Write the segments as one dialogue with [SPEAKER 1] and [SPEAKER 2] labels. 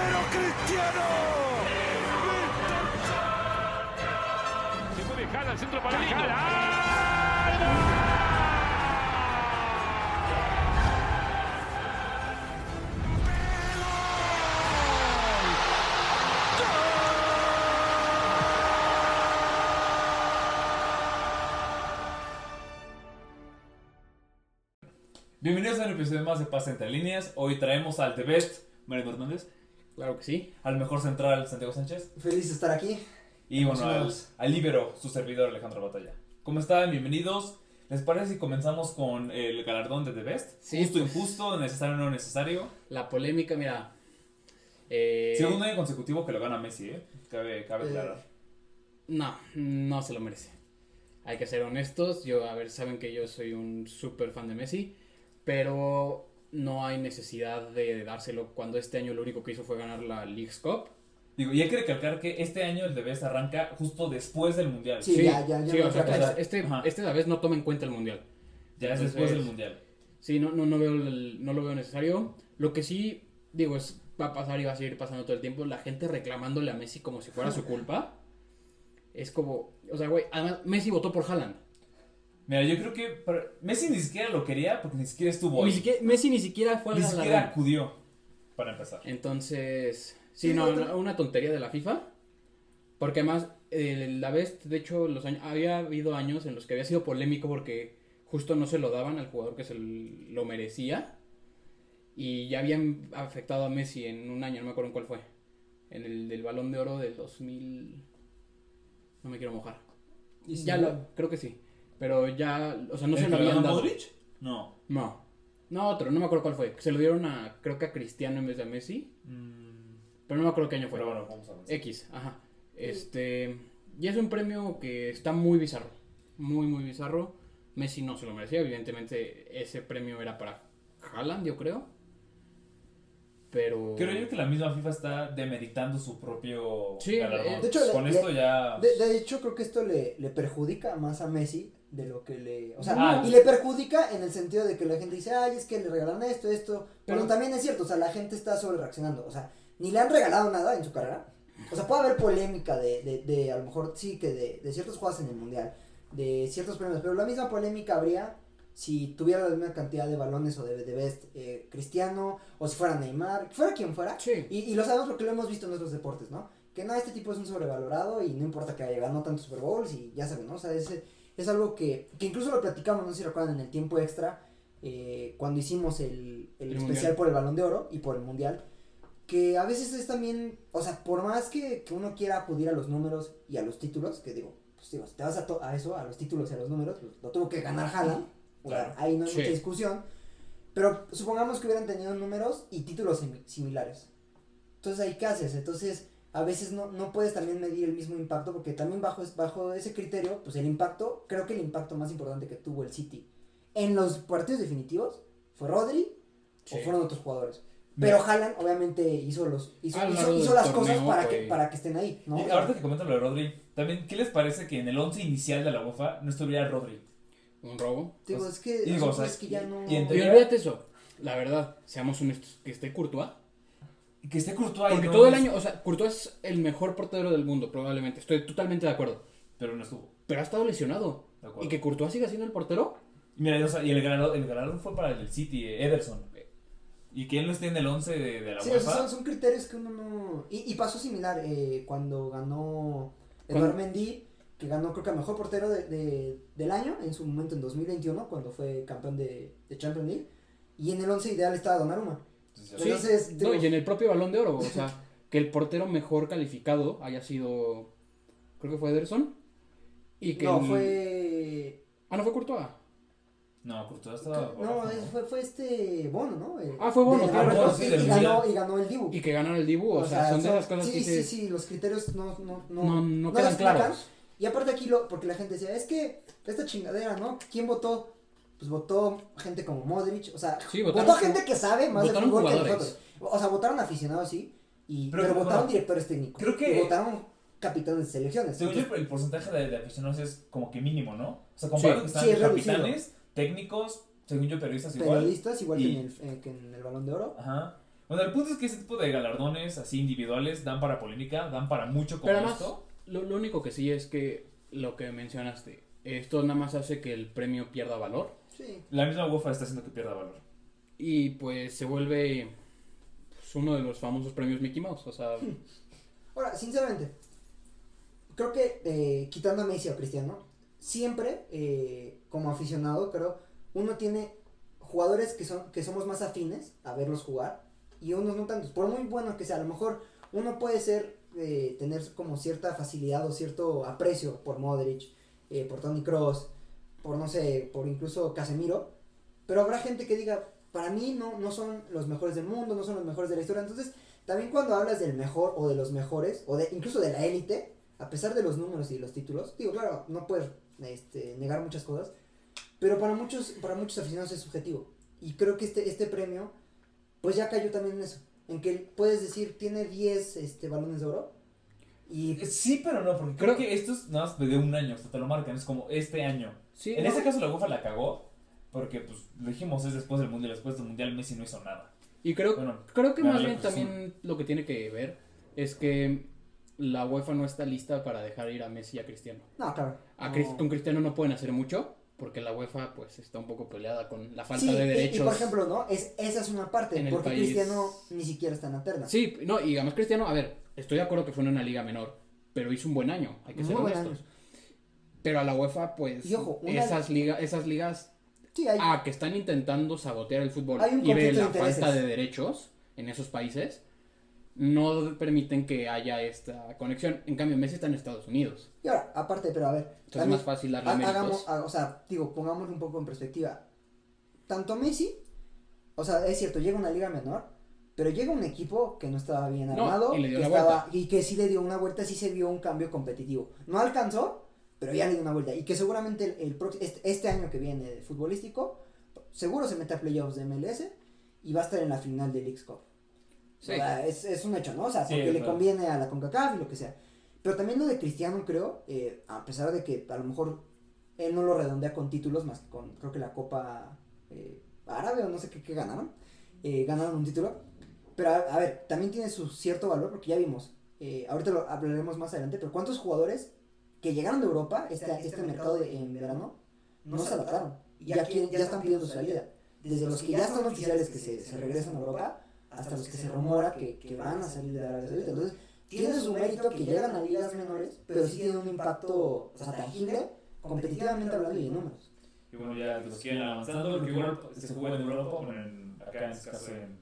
[SPEAKER 1] ¡Pero Cristiano!
[SPEAKER 2] Se puede dejar al centro para Lindo.
[SPEAKER 3] Bienvenidos a un episodio más de Pase Entre Líneas. Hoy traemos al The Best, Mariano Hernández,
[SPEAKER 4] Claro que sí.
[SPEAKER 3] al mejor central, Santiago Sánchez,
[SPEAKER 5] Feliz de estar aquí.
[SPEAKER 3] y bueno, al, al líbero, su servidor Alejandro Batalla. ¿Cómo están? Bienvenidos. ¿Les parece si comenzamos con el galardón de The Best?
[SPEAKER 4] Sí,
[SPEAKER 3] Justo, injusto, necesario, no necesario.
[SPEAKER 4] La polémica, mira. eh,
[SPEAKER 3] Segundo año consecutivo que lo gana Messi, ¿eh? Cabe, cabe
[SPEAKER 5] Eh,
[SPEAKER 3] aclarar.
[SPEAKER 4] No, no se lo merece. Hay que ser honestos. Yo, a ver, saben que yo soy un súper fan de Messi. Pero no hay necesidad de dárselo cuando este año lo único que hizo fue ganar la League's Cup.
[SPEAKER 3] Digo, y hay que recalcar que este año el Best arranca justo después del Mundial.
[SPEAKER 5] Sí, ya, ya, ya
[SPEAKER 4] sí,
[SPEAKER 5] no
[SPEAKER 4] o sea, este, este,
[SPEAKER 3] Ajá.
[SPEAKER 4] este vez no toma en cuenta el mundial.
[SPEAKER 3] Ya es
[SPEAKER 4] Entonces-
[SPEAKER 3] después del Mundial.
[SPEAKER 4] Sí, no, no, no, veo el- no lo veo necesario. Lo que sí, digo, es va a pasar y va a seguir pasando todo el tiempo. La gente reclamándole a Messi como si fuera su culpa. Es como, o sea, güey, además Messi votó por Haaland.
[SPEAKER 3] Mira, yo creo que Messi ni siquiera lo quería porque ni siquiera estuvo
[SPEAKER 4] Ni
[SPEAKER 3] ahí.
[SPEAKER 4] siquiera, Messi ni siquiera fue al
[SPEAKER 3] Ni
[SPEAKER 4] galardón.
[SPEAKER 3] siquiera acudió para empezar.
[SPEAKER 4] Entonces, sí,
[SPEAKER 5] Sí,
[SPEAKER 4] no, una tontería de la FIFA. Porque además, eh, la vez, de hecho, los años, había habido años en los que había sido polémico porque justo no se lo daban al jugador que se lo merecía. Y ya habían afectado a Messi en un año, no me acuerdo en cuál fue. En el del balón de oro del 2000. No me quiero mojar.
[SPEAKER 5] Y
[SPEAKER 4] ya
[SPEAKER 5] ¿no?
[SPEAKER 4] lo, creo que sí. Pero ya, o sea, no
[SPEAKER 3] ¿El
[SPEAKER 4] se lo habían dado.
[SPEAKER 3] Modric? No.
[SPEAKER 4] No. No, otro, no me acuerdo cuál fue. Se lo dieron a, creo que a Cristiano en vez de a Messi.
[SPEAKER 3] Mm,
[SPEAKER 4] Pero no me acuerdo qué año fue.
[SPEAKER 3] Pero bueno, vamos a ver.
[SPEAKER 4] X, ajá. Este. Y es un premio que está muy bizarro. Muy, muy bizarro. Messi no se lo merecía. Evidentemente, ese premio era para Haaland, yo creo. Pero.
[SPEAKER 3] Creo yo que la misma FIFA está demeritando su propio
[SPEAKER 4] Sí,
[SPEAKER 3] galardón.
[SPEAKER 4] eh,
[SPEAKER 5] de hecho,
[SPEAKER 3] Con
[SPEAKER 5] le-
[SPEAKER 3] esto ya.
[SPEAKER 5] De, de hecho, creo que esto le, le perjudica más a Messi de lo que le. O sea,
[SPEAKER 3] Ah.
[SPEAKER 5] y le perjudica en el sentido de que la gente dice, ay, es que le regalaron esto, esto. Pero
[SPEAKER 4] Pero-
[SPEAKER 5] también es cierto, o sea, la gente está sobre reaccionando. O sea, ni le han regalado nada en su carrera. O sea, puede haber polémica de, de, de a lo mejor sí que de, de ciertos juegos en el mundial, de ciertos premios, pero la misma polémica habría si tuviera la misma cantidad de balones o de, de best eh, Cristiano, o si fuera Neymar, fuera quien fuera.
[SPEAKER 4] Sí.
[SPEAKER 5] Y, y lo sabemos porque lo hemos visto en otros deportes, ¿no? Que no, este tipo es un sobrevalorado y no importa que haya ganado tantos Super Bowls y ya saben, ¿no? O sea, es, es algo que, que incluso lo platicamos, no sé si recuerdan, en el tiempo extra, eh, cuando hicimos el, el
[SPEAKER 4] El
[SPEAKER 5] especial
[SPEAKER 4] Mundial.
[SPEAKER 5] por el Balón de Oro y por el Mundial, que a veces es también, o sea, por más que, que uno quiera acudir a los números y a los títulos, que digo, pues digo, si te vas a, to- a eso, a los títulos y a los números, pues lo tuvo que ganar Haaland,
[SPEAKER 3] Claro.
[SPEAKER 5] ahí no hay
[SPEAKER 4] Sí.
[SPEAKER 5] mucha discusión, pero supongamos que hubieran tenido números y títulos simi- similares. Entonces ahí qué haces? Entonces a veces no, no puedes también medir el mismo impacto porque también bajo, bajo ese criterio, pues el impacto, creo que el impacto más importante que tuvo el City en los partidos definitivos fue Rodri
[SPEAKER 4] Sí.
[SPEAKER 5] o fueron otros jugadores.
[SPEAKER 3] Mira.
[SPEAKER 5] Pero Haaland obviamente hizo los hizo,
[SPEAKER 4] A lo
[SPEAKER 5] hizo, las cosas para que para que estén ahí,
[SPEAKER 3] ahorita que comentan lo de Rodri, también, ¿qué les parece que en el 11 inicial de la UEFA no estuviera Rodri?
[SPEAKER 4] Un robo.
[SPEAKER 5] digo, es que,
[SPEAKER 3] y digo,
[SPEAKER 5] o
[SPEAKER 3] o
[SPEAKER 5] sea,
[SPEAKER 3] sea,
[SPEAKER 5] es que ya no
[SPEAKER 3] y en
[SPEAKER 4] Y
[SPEAKER 3] teoría-
[SPEAKER 4] olvídate eso. La verdad, seamos honestos. Que esté Courtois.
[SPEAKER 3] Que esté Courtois.
[SPEAKER 4] Porque todo el año, o sea, Courtois es el mejor portero del mundo, probablemente. Estoy totalmente de acuerdo.
[SPEAKER 3] Pero no estuvo.
[SPEAKER 4] Pero ha estado lesionado.
[SPEAKER 3] De acuerdo.
[SPEAKER 4] Y que Courtois siga siendo el portero.
[SPEAKER 3] Y Mira, o sea, y el ganador, el ganador fue para el City, eh, Ederson. Y que él no esté en el 11 de, de la
[SPEAKER 5] Sí, o sea,
[SPEAKER 3] UEFA.
[SPEAKER 5] son, son criterios que uno no... Y, y pasó similar eh, cuando ganó Eduard Mendy, que ganó creo que el mejor portero de, de- del año, en su momento en 2021, cuando fue campeón de, de Champions League. Y en el 11 ideal estaba Donnarumma.
[SPEAKER 3] Entonces,
[SPEAKER 4] Sí. No, y en el propio balón de oro. O sea, que el portero mejor calificado haya sido. Creo que fue Ederson. Y que.
[SPEAKER 5] no,
[SPEAKER 4] el-
[SPEAKER 5] fue...
[SPEAKER 4] Ah, no fue Courtois.
[SPEAKER 3] No, Courtois estaba.
[SPEAKER 5] No, fue, fue este Bono, ¿no? El-
[SPEAKER 4] Ah, fue Bono,
[SPEAKER 5] de- ah, sí,
[SPEAKER 3] sí,
[SPEAKER 5] y, ganó, y ganó el Dibu.
[SPEAKER 4] Y que ganar el Dibu. O, sea, son de esas cosas
[SPEAKER 5] sí,
[SPEAKER 4] que
[SPEAKER 5] sí,
[SPEAKER 4] dices,
[SPEAKER 5] sí, los criterios no, no, no,
[SPEAKER 4] no, no
[SPEAKER 5] no
[SPEAKER 4] quedan
[SPEAKER 5] las explican.
[SPEAKER 4] claros.
[SPEAKER 5] Y aparte aquí, lo, porque la gente decía, es que esta chingadera, ¿no? ¿Quién votó? Pues votó gente como Modric, o sea,
[SPEAKER 4] Sí,
[SPEAKER 5] votó gente que sabe más de fútbol que nosotros. O sea, votaron aficionados, sí, y,
[SPEAKER 3] Pero
[SPEAKER 5] votaron
[SPEAKER 3] bueno,
[SPEAKER 5] directores técnicos.
[SPEAKER 3] creo que-
[SPEAKER 5] Y votaron capitanes de selecciones.
[SPEAKER 3] Según yo, el porcentaje de, de aficionados es como que mínimo, ¿no? O sea, comparado
[SPEAKER 4] Sí,
[SPEAKER 3] que están
[SPEAKER 5] sí, es reducido.
[SPEAKER 3] capitanes, técnicos, según yo, periodistas igual.
[SPEAKER 5] periodistas, igual
[SPEAKER 3] Y-
[SPEAKER 5] que, en el, eh, que en el Balón de Oro.
[SPEAKER 3] Ajá. Bueno, el punto es que ese tipo de galardones así individuales dan para polémica, dan para mucho como
[SPEAKER 4] Pero además,
[SPEAKER 3] esto.
[SPEAKER 4] lo, lo único que sí es que lo que mencionaste, esto nada más hace que el premio pierda valor
[SPEAKER 5] Sí.
[SPEAKER 3] La misma UEFA está haciendo que pierda valor.
[SPEAKER 4] y pues se vuelve pues, uno de los famosos premios Mickey Mouse. O sea,
[SPEAKER 5] Ahora, sinceramente, creo que eh, quitando a Messi o a Cristiano, siempre eh, como aficionado, creo, uno tiene jugadores que son que somos más afines a verlos jugar y unos no tantos. Por muy bueno que sea, a lo mejor uno puede ser eh, tener como cierta facilidad o cierto aprecio por Modric, eh, por Tony Cross, por no sé, por incluso Casemiro, pero habrá gente que diga, para mí no, no son los mejores del mundo, no son los mejores de la historia, entonces también cuando hablas del mejor o de los mejores, o de incluso de la élite, a pesar de los números y los títulos, digo, claro, no puedes este, negar muchas cosas, pero para muchos, para muchos aficionados es subjetivo. Y creo que este, este premio, pues ya cayó también en eso, en que puedes decir, tiene 10 este, balones de oro, y
[SPEAKER 3] Eh, Sí, pero no, porque creo,
[SPEAKER 4] Creo-
[SPEAKER 3] que esto es nada más de un año, o sea, te lo marcan, es como este año.
[SPEAKER 4] Sí,
[SPEAKER 3] En
[SPEAKER 4] no,
[SPEAKER 3] ese caso la UEFA la cagó, porque pues lo dijimos, es después del Mundial, después del Mundial Messi no hizo nada.
[SPEAKER 4] y creo,
[SPEAKER 3] Bueno,
[SPEAKER 4] creo que más bien
[SPEAKER 3] Azul.
[SPEAKER 4] también lo que tiene que ver es que la UEFA no está lista para dejar ir a Messi y a Cristiano.
[SPEAKER 5] no, claro.
[SPEAKER 4] A
[SPEAKER 5] no.
[SPEAKER 4] Cris- Con Cristiano no pueden hacer mucho porque la UEFA pues está un poco peleada con la falta
[SPEAKER 5] Sí,
[SPEAKER 4] de derechos.
[SPEAKER 5] Y, por ejemplo, ¿no? Es, esa es una parte,
[SPEAKER 4] En el
[SPEAKER 5] porque
[SPEAKER 4] país.
[SPEAKER 5] Cristiano ni siquiera está en la terna.
[SPEAKER 4] Sí, no, y además Cristiano, a ver, estoy de acuerdo que fue en una liga menor, pero hizo un buen año, hay que ser
[SPEAKER 5] Muy
[SPEAKER 4] honestos. Pero a la UEFA, pues,
[SPEAKER 5] Y ojo,
[SPEAKER 4] esas, ligas esas ligas
[SPEAKER 5] Sí, hay,
[SPEAKER 4] ah, que están intentando sabotear el fútbol
[SPEAKER 5] Hay un
[SPEAKER 4] y ve
[SPEAKER 5] de
[SPEAKER 4] la falta de derechos en esos países, no permiten que haya esta conexión. En cambio, Messi está en Estados Unidos,
[SPEAKER 5] y ahora, aparte, pero a ver,
[SPEAKER 4] entonces es más fácil darle
[SPEAKER 5] Ha- hagamos, ah, o sea, digo, pongámoslo un poco en perspectiva. Tanto Messi, o sea, es cierto, llega a una liga menor, pero llega un equipo que no estaba bien
[SPEAKER 4] No,
[SPEAKER 5] armado
[SPEAKER 4] y le dio
[SPEAKER 5] que estaba- y que sí le dio una vuelta, sí se vio un cambio competitivo. No alcanzó, pero ya le dio una vuelta. Y que seguramente el, el este, este año que viene de futbolístico, seguro se mete a playoffs de MLS y va a estar en la final del X Cup.
[SPEAKER 4] Sí.
[SPEAKER 5] O sea, es, es un hecho, ¿no? O sea,
[SPEAKER 3] Sí,
[SPEAKER 5] porque le
[SPEAKER 3] claro.
[SPEAKER 5] conviene a la CONCACAF y lo que sea. Pero también lo de Cristiano, creo, eh, a pesar de que a lo mejor él no lo redondea con títulos, más que con, creo que la Copa eh, Árabe o no sé qué, qué ganaron. eh, ganaron un título. Pero a, a ver, también tiene su cierto valor porque ya vimos, ahorita lo hablaremos más adelante, pero ¿cuántos jugadores que llegaron de Europa, este, este mercado de- en verano, no se adaptaron? Y ya, quieren- ya están pidiendo su salida. Desde los que ya están oficiales que se, se regresan a Europa, hasta los que se rumora que, que van a salir de Arabia Saudita. Entonces, tiene su mérito que llegan a ligas menores, pero sí tiene un impacto o sea, tangible, competitivamente hablando y en números.
[SPEAKER 3] Y bueno, ya los quieren avanzando, porque igual se juega en Europa, bueno, en- acá en este caso en,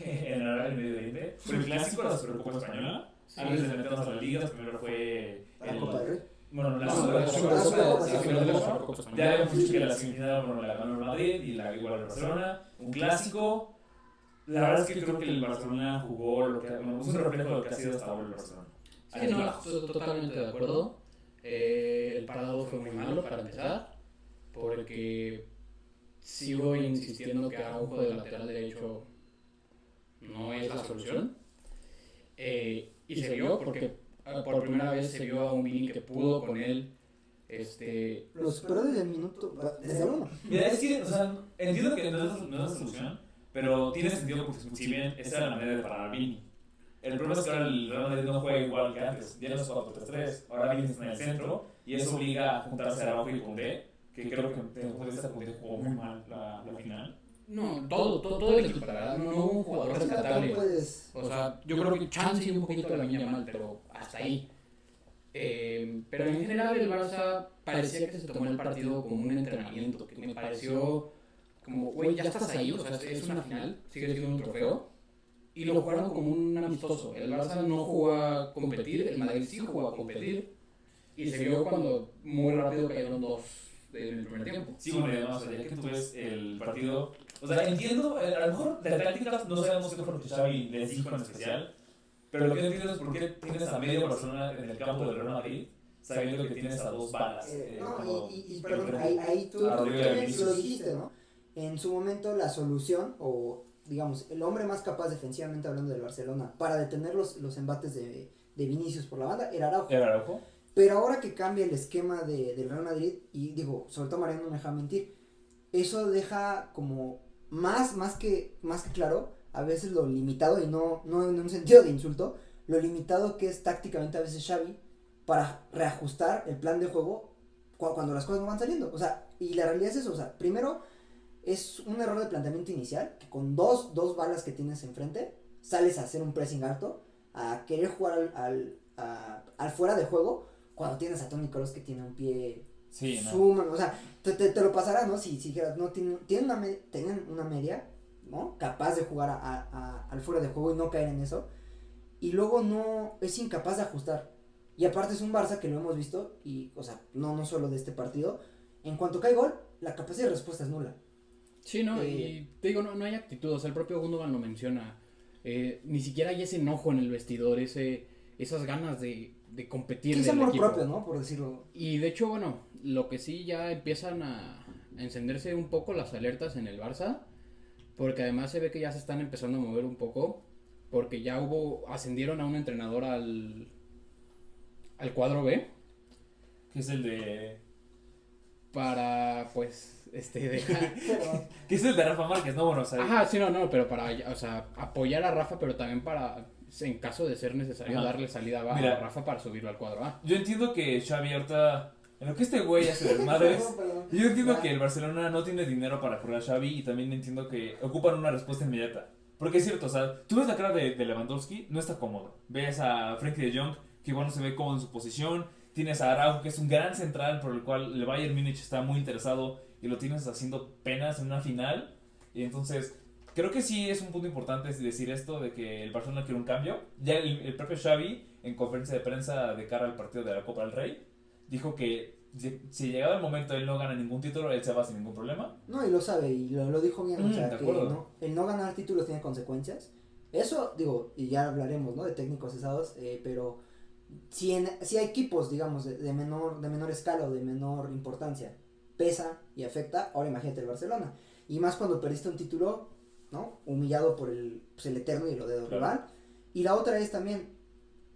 [SPEAKER 3] en Arabia, en Medio Oriente. Fue el clásico de la Supercopa Española. Antes de meternos a las ligas, primero fue
[SPEAKER 5] La
[SPEAKER 3] el-
[SPEAKER 5] Copa del Rey.
[SPEAKER 3] Bueno, la Supercopa.
[SPEAKER 5] Supercopa
[SPEAKER 3] Ya habíamos dicho que la semifinal bueno, la ganó el Madrid y la igual el Barcelona. Un clásico. La verdad es que creo que el Barcelona jugó lo que bueno, es un reflejo de lo que ha sido hasta ahora el Barcelona.
[SPEAKER 4] Sí, no, estoy totalmente de acuerdo. Eh, el parado fue muy malo para empezar, porque sigo insistiendo que Araujo de lateral derecho no es la solución. Eh, y se vio porque por primera vez se vio a un Vini que pudo con él. Este,
[SPEAKER 5] Lo superó desde el minuto, desde uno.
[SPEAKER 3] Mira, es que, o sea, entiendo que no es, no es la solución, pero tiene sentido porque si bien esa era la manera de parar a Vini. El problema es que ahora el Real Madrid no juega igual que antes, ya no es 4-3-3, ahora Vini está en el centro y eso obliga a juntarse a Araujo y Koundé, que creo que después de esta Koundé jugó muy mal la, la final.
[SPEAKER 4] No, todo, todo, todo el equipo, la verdad, no, hubo un jugador rescatable.
[SPEAKER 5] no puedes.
[SPEAKER 4] O sea, yo creo que chance y un poquito de la niña mal, pero hasta ahí. Eh, pero en general el Barça parecía que se tomó el partido como un entrenamiento, que me pareció como, güey, ya estás ahí, o sea, es una final, sigue siendo un trofeo, y lo jugaron como un amistoso. El Barça no jugó a competir, el Madrid sí jugó a competir, y se vio cuando muy rápido cayeron dos en el primer tiempo.
[SPEAKER 3] Sí, bueno, además, ya que tú ves el partido, o sea, entiendo, a lo mejor de tácticas no sabemos qué fue lo que Xavi les dijo en especial, pero lo que no entiendo es por qué tienes a medio Barcelona en el campo del Real Madrid, sabiendo que tienes a dos balas.
[SPEAKER 5] Eh,
[SPEAKER 3] eh,
[SPEAKER 5] no, y, y, perdón, ahí, ahí tú, lo dijiste, ¿no? En su momento la solución, o digamos, el hombre más capaz defensivamente hablando del Barcelona para detener los, los embates de, de Vinicius por la banda era Araujo.
[SPEAKER 3] ¿Era Araujo?
[SPEAKER 5] Pero ahora que cambia el esquema de, del Real Madrid, y digo, sobre todo Mariano no me deja mentir, eso deja como más, más que, más que claro a veces lo limitado, y no, no en un sentido de insulto, lo limitado que es tácticamente a veces Xavi para reajustar el plan de juego cu- cuando las cosas no van saliendo. O sea, y la realidad es eso, o sea, primero es un error de planteamiento inicial, que con dos, dos balas que tienes enfrente, sales a hacer un pressing alto, a querer jugar al, al, al fuera de juego, cuando tienes a Tony Kroos que tiene un pie
[SPEAKER 3] Sí, ¿no?
[SPEAKER 5] O sea, te, te, te lo pasará, ¿no? Si, si no, tienen, tienen, una, tienen una media, ¿no? Capaz de jugar a, a- a- al fuera de juego y no caer en eso. Y luego no, es incapaz de ajustar. Y aparte es un Barça que lo hemos visto, y, o sea, no, no solo de este partido. En cuanto cae gol, la capacidad de respuesta es nula.
[SPEAKER 4] Sí, no,
[SPEAKER 5] Eh,
[SPEAKER 4] y te digo, no, no hay actitud, o sea, el propio Gundogan lo menciona. Eh, ni siquiera hay ese enojo en el vestidor, ese, esas ganas de, de competir. Del
[SPEAKER 5] amor
[SPEAKER 4] equipo.
[SPEAKER 5] propio, ¿no? Por decirlo.
[SPEAKER 4] Y de hecho, bueno, lo que sí ya empiezan a, a encenderse un poco las alertas en el Barça, porque además se ve que ya se están empezando a mover un poco, porque ya hubo, ascendieron a un entrenador al, al cuadro B
[SPEAKER 3] Que es el de.
[SPEAKER 4] para, pues, este, dejar...
[SPEAKER 3] Que es el de Rafa Márquez, ¿no? Bueno, o sea.
[SPEAKER 4] Ajá, sí, no, no, pero para, o sea, apoyar a Rafa, pero también para, en caso de ser necesario,
[SPEAKER 3] Ajá.
[SPEAKER 4] darle salida a
[SPEAKER 3] Mira.
[SPEAKER 4] Rafa para subirlo al cuadro A.
[SPEAKER 3] Yo entiendo que Xavi ahorita. En lo que este güey hace desmadres. Yo entiendo que el Barcelona no tiene dinero para correr a Xavi y también entiendo que ocupan una respuesta inmediata. Porque es cierto, o sea, tú ves la cara de, de Lewandowski, no está cómodo. Ves a Frenkie de Jong, que igual no se ve cómodo en su posición. Tienes a Araujo, que es un gran central por el cual el Bayern Múnich está muy interesado y lo tienes haciendo penas en una final. Y entonces, creo que sí es un punto importante decir esto de que el Barcelona quiere un cambio. Ya el, el propio Xavi, en conferencia de prensa de cara al partido de la Copa del Rey, dijo que si, si llegado el momento él no gana ningún título, él se va sin ningún problema.
[SPEAKER 5] No, y lo sabe, y lo, lo dijo bien,
[SPEAKER 3] Mm,
[SPEAKER 5] o sea, que no, el no ganar títulos tiene consecuencias. Eso, digo, y ya hablaremos, ¿no? De técnicos cesados, eh, pero si, en, si hay equipos, digamos, de, de menor, de menor escala o de menor importancia, pesa y afecta, ahora imagínate el Barcelona. Y más cuando perdiste un título, ¿no? Humillado por el, pues, el eterno y lo de rival. Y la otra es también,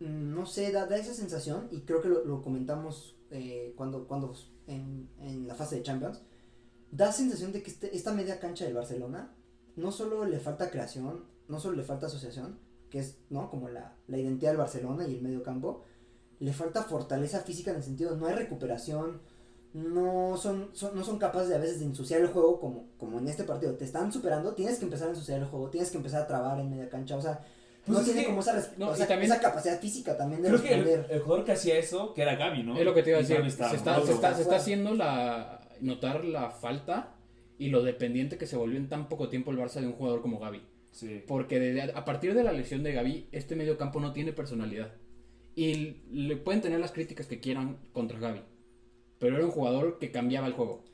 [SPEAKER 5] mm, no sé, da, da esa sensación, y creo que lo, lo comentamos eh, cuando, cuando en, en la fase de Champions, da sensación de que este- esta media cancha del Barcelona no solo le falta creación, no solo le falta asociación, que es, ¿no? Como la, la identidad del Barcelona y el medio campo, le falta fortaleza física en el sentido, no hay recuperación, no son, son- no son capaces de a veces de ensuciar el juego como, como en este partido, te están superando, tienes que empezar a ensuciar el juego, tienes que empezar a trabar en media cancha, o sea,
[SPEAKER 3] Pues
[SPEAKER 5] no tiene
[SPEAKER 3] que-
[SPEAKER 5] como esa,
[SPEAKER 4] no,
[SPEAKER 5] o
[SPEAKER 4] y
[SPEAKER 5] sea,
[SPEAKER 4] también-
[SPEAKER 5] esa capacidad física también de
[SPEAKER 3] Creo que el,
[SPEAKER 5] responder.
[SPEAKER 3] el jugador que hacía eso, que era Gaby, ¿no?
[SPEAKER 4] Es lo que te iba a decir, se está,
[SPEAKER 3] roto.
[SPEAKER 4] se está, se está
[SPEAKER 5] Fuera.
[SPEAKER 4] haciendo la, notar la falta y lo dependiente que se volvió en tan poco tiempo el Barça de un jugador como Gaby.
[SPEAKER 3] Sí.
[SPEAKER 4] Porque desde- a partir de la lesión de Gaby, este medio campo no tiene personalidad. Y le pueden tener las críticas que quieran contra Gaby. Pero era un jugador que cambiaba el juego.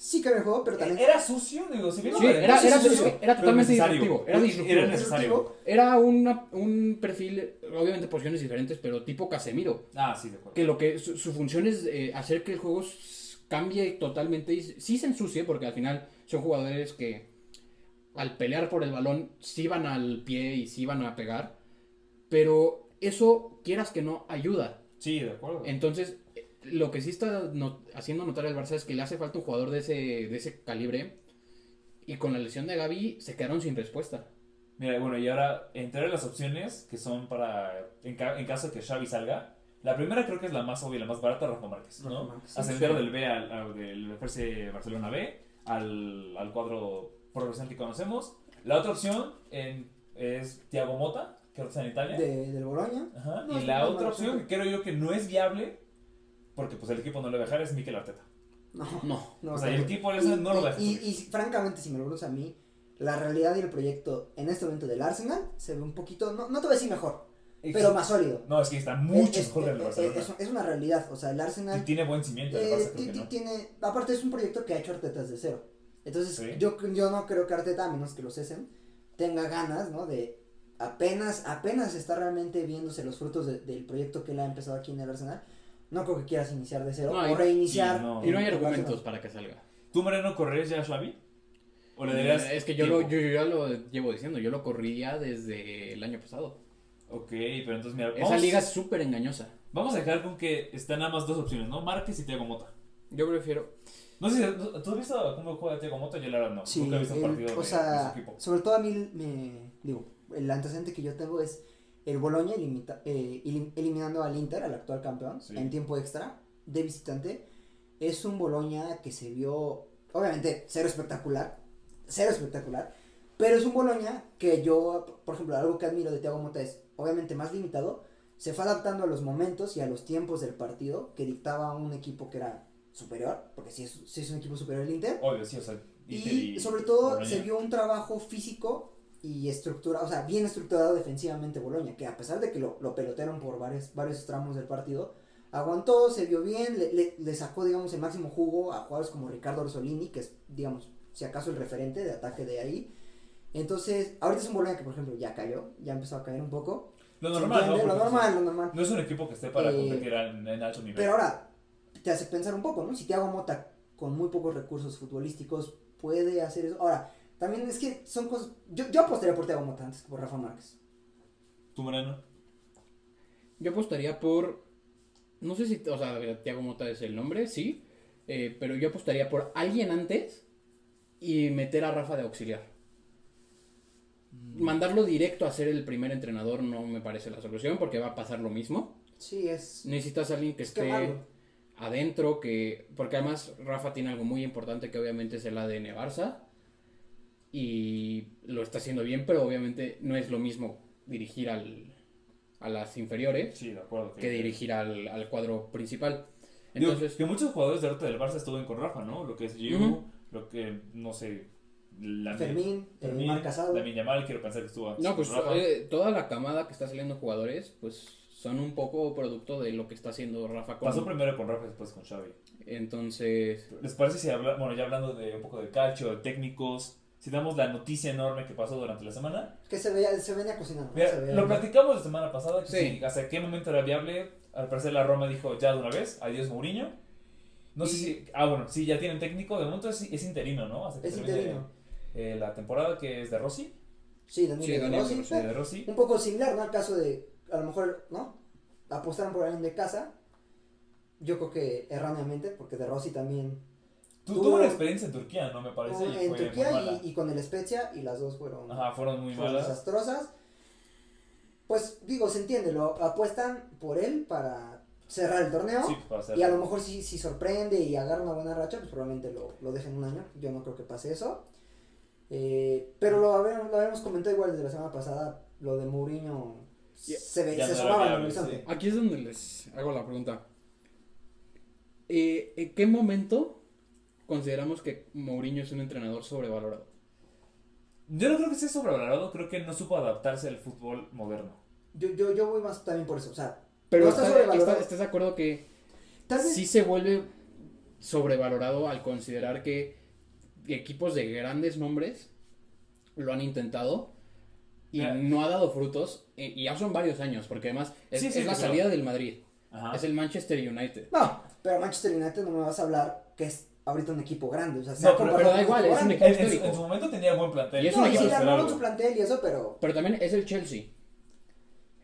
[SPEAKER 5] Sí cambia el juego, pero también...
[SPEAKER 3] Era sucio, digo, si bien
[SPEAKER 4] Sí, era, era, era
[SPEAKER 3] sucio, pero
[SPEAKER 4] totalmente disruptivo. Era disruptivo.
[SPEAKER 3] Era necesario.
[SPEAKER 4] Era una- un perfil, obviamente posiciones diferentes, pero tipo Casemiro.
[SPEAKER 3] Ah, sí, de acuerdo.
[SPEAKER 4] Que lo que su, su función es eh, hacer que el juego cambie totalmente y sí se ensucie, porque al final son jugadores que al pelear por el balón sí van al pie y sí van a pegar. Pero eso, quieras que no, ayuda.
[SPEAKER 3] Sí, de acuerdo.
[SPEAKER 4] Entonces, eh, lo que sí está no- haciendo notar el Barça es que le hace falta un jugador de ese, de ese calibre. Y con la lesión de Gaby se quedaron sin respuesta.
[SPEAKER 3] Mira, bueno, y ahora, entre las opciones que son para, en, ca- en caso de que Xavi salga, la primera creo que es la más obvia, la más barata, Rafa Márquez, ¿no?
[SPEAKER 5] Rafa Márquez.
[SPEAKER 3] Ascender
[SPEAKER 4] Sí.
[SPEAKER 3] del B al, al- del FC Barcelona B al, al cuadro profesional que conocemos. La otra opción en- es Thiago Mota, que está en Italia.
[SPEAKER 5] De, del Boloña.
[SPEAKER 3] Ajá,
[SPEAKER 5] No,
[SPEAKER 3] y
[SPEAKER 5] es
[SPEAKER 3] la otra opción. que creo yo que no es viable, porque pues el equipo no lo va a dejar, es Mikel Arteta.
[SPEAKER 5] No,
[SPEAKER 4] No.
[SPEAKER 5] no.
[SPEAKER 3] o sea, el equipo
[SPEAKER 5] Y,
[SPEAKER 3] ese no lo
[SPEAKER 5] y-
[SPEAKER 3] deja.
[SPEAKER 5] y,
[SPEAKER 3] subir.
[SPEAKER 5] y francamente, si me lo preguntas a mí, la realidad y el proyecto en este momento del Arsenal se ve un poquito, no, no te voy a decir mejor, pero más sólido.
[SPEAKER 3] No, es que está mucho
[SPEAKER 5] Es-
[SPEAKER 3] mejor que el
[SPEAKER 5] es-
[SPEAKER 3] Barcelona.
[SPEAKER 5] es, es una realidad, o sea, el
[SPEAKER 3] Y
[SPEAKER 5] Arsenal
[SPEAKER 3] tiene buen cimiento, el
[SPEAKER 5] eh,
[SPEAKER 3] creo que no.
[SPEAKER 5] tiene, aparte es un proyecto que ha hecho Arteta desde cero. Entonces,
[SPEAKER 3] Sí.
[SPEAKER 5] yo, yo no creo que Arteta, a menos que lo cesen, tenga ganas, ¿no? De apenas, apenas está realmente viéndose los frutos de- del proyecto que él ha empezado aquí en el Arsenal. No creo que quieras iniciar de cero
[SPEAKER 4] No, y-
[SPEAKER 5] o reiniciar.
[SPEAKER 3] sí, no.
[SPEAKER 4] Y no hay argumentos para que salga.
[SPEAKER 3] ¿Tú, Mariano, correrías ya a Xavi? ¿O le darías
[SPEAKER 4] Eh, Es que yo, lo,
[SPEAKER 3] tiempo?
[SPEAKER 4] yo, yo ya lo llevo diciendo, yo lo corría desde el año pasado.
[SPEAKER 3] Ok, pero entonces mira,
[SPEAKER 4] Esa
[SPEAKER 3] vamos,
[SPEAKER 4] liga es súper engañosa.
[SPEAKER 3] vamos a dejar con que están nada más dos opciones, ¿no? Márquez y Thiago Mota.
[SPEAKER 4] Yo prefiero.
[SPEAKER 3] No sé, si- ¿tú has visto cómo juega Thiago Motta? Yo la verdad no.
[SPEAKER 5] Sí,
[SPEAKER 3] Nunca he visto un
[SPEAKER 5] el-
[SPEAKER 3] partido de,
[SPEAKER 5] o sea,
[SPEAKER 3] de su equipo.
[SPEAKER 5] sobre todo a mí me digo, el antecedente que yo tengo es el Boloña elimita- eh, elim- eliminando al Inter, al actual campeón,
[SPEAKER 3] Sí.
[SPEAKER 5] en tiempo extra de visitante. Es un Boloña que se vio, obviamente, cero espectacular, cero espectacular, pero es un Boloña que yo, por ejemplo, algo que admiro de Thiago Motta es, obviamente, más limitado, se fue adaptando a los momentos y a los tiempos del partido que dictaba un equipo que era superior, porque sí es, es un equipo superior el Inter,
[SPEAKER 3] Obvio, sí, o sea. Inter
[SPEAKER 5] y sobre todo
[SPEAKER 3] Boloña.
[SPEAKER 5] se vio un trabajo físico y estructurado, o sea, bien estructurado defensivamente Boloña, que a pesar de que lo, lo pelotearon por varios, varios tramos del partido, aguantó, se vio bien, le, le- le sacó, digamos, el máximo jugo a jugadores como Ricardo Orsolini, que es, digamos, si acaso el referente de ataque de ahí. Entonces, ahorita es un Boloña que, por ejemplo, ya cayó, ya empezó a caer un poco.
[SPEAKER 3] Lo
[SPEAKER 5] ¿Se
[SPEAKER 3] normal, ¿no?
[SPEAKER 5] Lo normal, lo normal.
[SPEAKER 3] No es un equipo que esté para
[SPEAKER 5] Eh,
[SPEAKER 3] competir en, en alto nivel.
[SPEAKER 5] Pero ahora, te hace pensar un poco, ¿no? Si Thiago Mota, con muy pocos recursos futbolísticos, puede hacer eso. Ahora, también es que son cosas. Yo, yo apostaría por Thiago Mota antes que por Rafa Márquez.
[SPEAKER 3] ¿Tú, Moreno?
[SPEAKER 4] Yo apostaría por. No sé si. O sea, Tiago Mota es el nombre, sí. eh, pero yo apostaría por alguien antes y meter a Rafa de auxiliar. Mandarlo directo a ser el primer entrenador no me parece la solución porque va a pasar lo mismo.
[SPEAKER 5] Sí, es.
[SPEAKER 4] Necesitas a alguien que
[SPEAKER 5] Es que
[SPEAKER 4] esté adentro, que porque además Rafa tiene algo muy importante que obviamente es el ADN Barça y lo está haciendo bien, pero obviamente no es lo mismo dirigir al, a las inferiores
[SPEAKER 3] Sí, de acuerdo.
[SPEAKER 4] que dirigir al, al cuadro principal.
[SPEAKER 3] Digo,
[SPEAKER 4] Entonces,
[SPEAKER 3] que muchos jugadores de ahorita del Barça estuvieron con Rafa, ¿no? Lo que es Giroud, lo que, no sé, la
[SPEAKER 5] Fermín, eh, Marc Casado.
[SPEAKER 3] Lamin Yamal, quiero pensar que estuvo antes
[SPEAKER 4] no, pues
[SPEAKER 3] Rafa.
[SPEAKER 4] eh, toda la camada que está saliendo de jugadores, pues son un poco producto de lo que está haciendo Rafa con
[SPEAKER 3] Pasó primero con Rafa y después con Xavi.
[SPEAKER 4] Entonces,
[SPEAKER 3] ¿Les parece si habla, bueno, ya hablando de un poco de calcio, de técnicos, si damos la noticia enorme que pasó durante la semana?
[SPEAKER 5] Que se veía, se venía cocinando. ¿no?
[SPEAKER 3] Mira,
[SPEAKER 5] Se veía-
[SPEAKER 3] lo platicamos la semana pasada, que
[SPEAKER 4] Sí.
[SPEAKER 3] sí, hasta qué momento era viable. Al parecer la Roma dijo ya de una vez, adiós Mourinho. No sé si, ah bueno, sí, ya tienen técnico, de momento es, es interino, ¿no? Hasta que
[SPEAKER 5] Es
[SPEAKER 3] termine,
[SPEAKER 5] interino.
[SPEAKER 3] eh, la temporada que es de Rossi.
[SPEAKER 5] Sí, Daniel,
[SPEAKER 4] Sí,
[SPEAKER 5] de
[SPEAKER 4] Daniel
[SPEAKER 5] Rossi.
[SPEAKER 4] de Rossi,
[SPEAKER 3] de Rossi.
[SPEAKER 5] Un poco similar, ¿no? Al caso de, a lo mejor, ¿no? Apostaron por alguien de casa. Yo creo que erróneamente, porque de Rossi también.
[SPEAKER 3] Tú
[SPEAKER 5] Tuvo-
[SPEAKER 3] una experiencia en Turquía, ¿no? Me parece. y
[SPEAKER 5] en
[SPEAKER 3] fue
[SPEAKER 5] Turquía
[SPEAKER 3] muy mala.
[SPEAKER 5] y, y con el Spezia, y las dos fueron,
[SPEAKER 3] Ajá, fueron muy
[SPEAKER 5] fueron
[SPEAKER 3] malas.
[SPEAKER 5] desastrosas. Pues digo, se entiende, lo apuestan por él para cerrar el torneo.
[SPEAKER 3] Sí, para hacer.
[SPEAKER 5] Y a lo mejor si, si sorprende y agarra una buena racha, pues probablemente lo, lo dejen un año. Yo no creo que pase eso. Eh, pero lo, habíamos- lo habíamos comentado igual desde la semana pasada. Lo de Mourinho se, ve, se sonaba en el
[SPEAKER 3] viable,
[SPEAKER 5] horizonte.
[SPEAKER 3] sí.
[SPEAKER 4] aquí es donde les hago la pregunta. Eh, ¿En qué momento consideramos que Mourinho es un entrenador sobrevalorado?
[SPEAKER 3] Yo no creo que esté sobrevalorado, creo que no supo adaptarse al fútbol moderno.
[SPEAKER 5] Yo, yo, yo voy más también por eso. O sea,
[SPEAKER 4] Pero
[SPEAKER 5] No está
[SPEAKER 4] está-
[SPEAKER 5] sobrevalorado.
[SPEAKER 4] está- ¿estás de acuerdo que
[SPEAKER 5] tal vez
[SPEAKER 4] sí se vuelve sobrevalorado al considerar que equipos de grandes nombres lo han intentado y
[SPEAKER 3] Ya.
[SPEAKER 4] no ha dado frutos y ya son varios años porque además es,
[SPEAKER 3] Sí, sí,
[SPEAKER 4] es la
[SPEAKER 3] claro.
[SPEAKER 4] salida del Madrid
[SPEAKER 3] Ajá.
[SPEAKER 4] es el Manchester United
[SPEAKER 5] No, pero Manchester United no me vas a hablar que es ahorita un equipo grande. O sea, se
[SPEAKER 3] No,
[SPEAKER 5] ha
[SPEAKER 3] pero-
[SPEAKER 5] comparado
[SPEAKER 4] pero da igual,
[SPEAKER 5] equipo
[SPEAKER 4] es un
[SPEAKER 5] grande.
[SPEAKER 3] En,
[SPEAKER 4] histórico.
[SPEAKER 3] en su momento tenía buen plantel.
[SPEAKER 4] Y es
[SPEAKER 5] No,
[SPEAKER 4] un
[SPEAKER 5] y
[SPEAKER 4] equipo
[SPEAKER 5] sí le armaron
[SPEAKER 3] algo.
[SPEAKER 5] su plantel y eso, pero
[SPEAKER 4] pero también es el Chelsea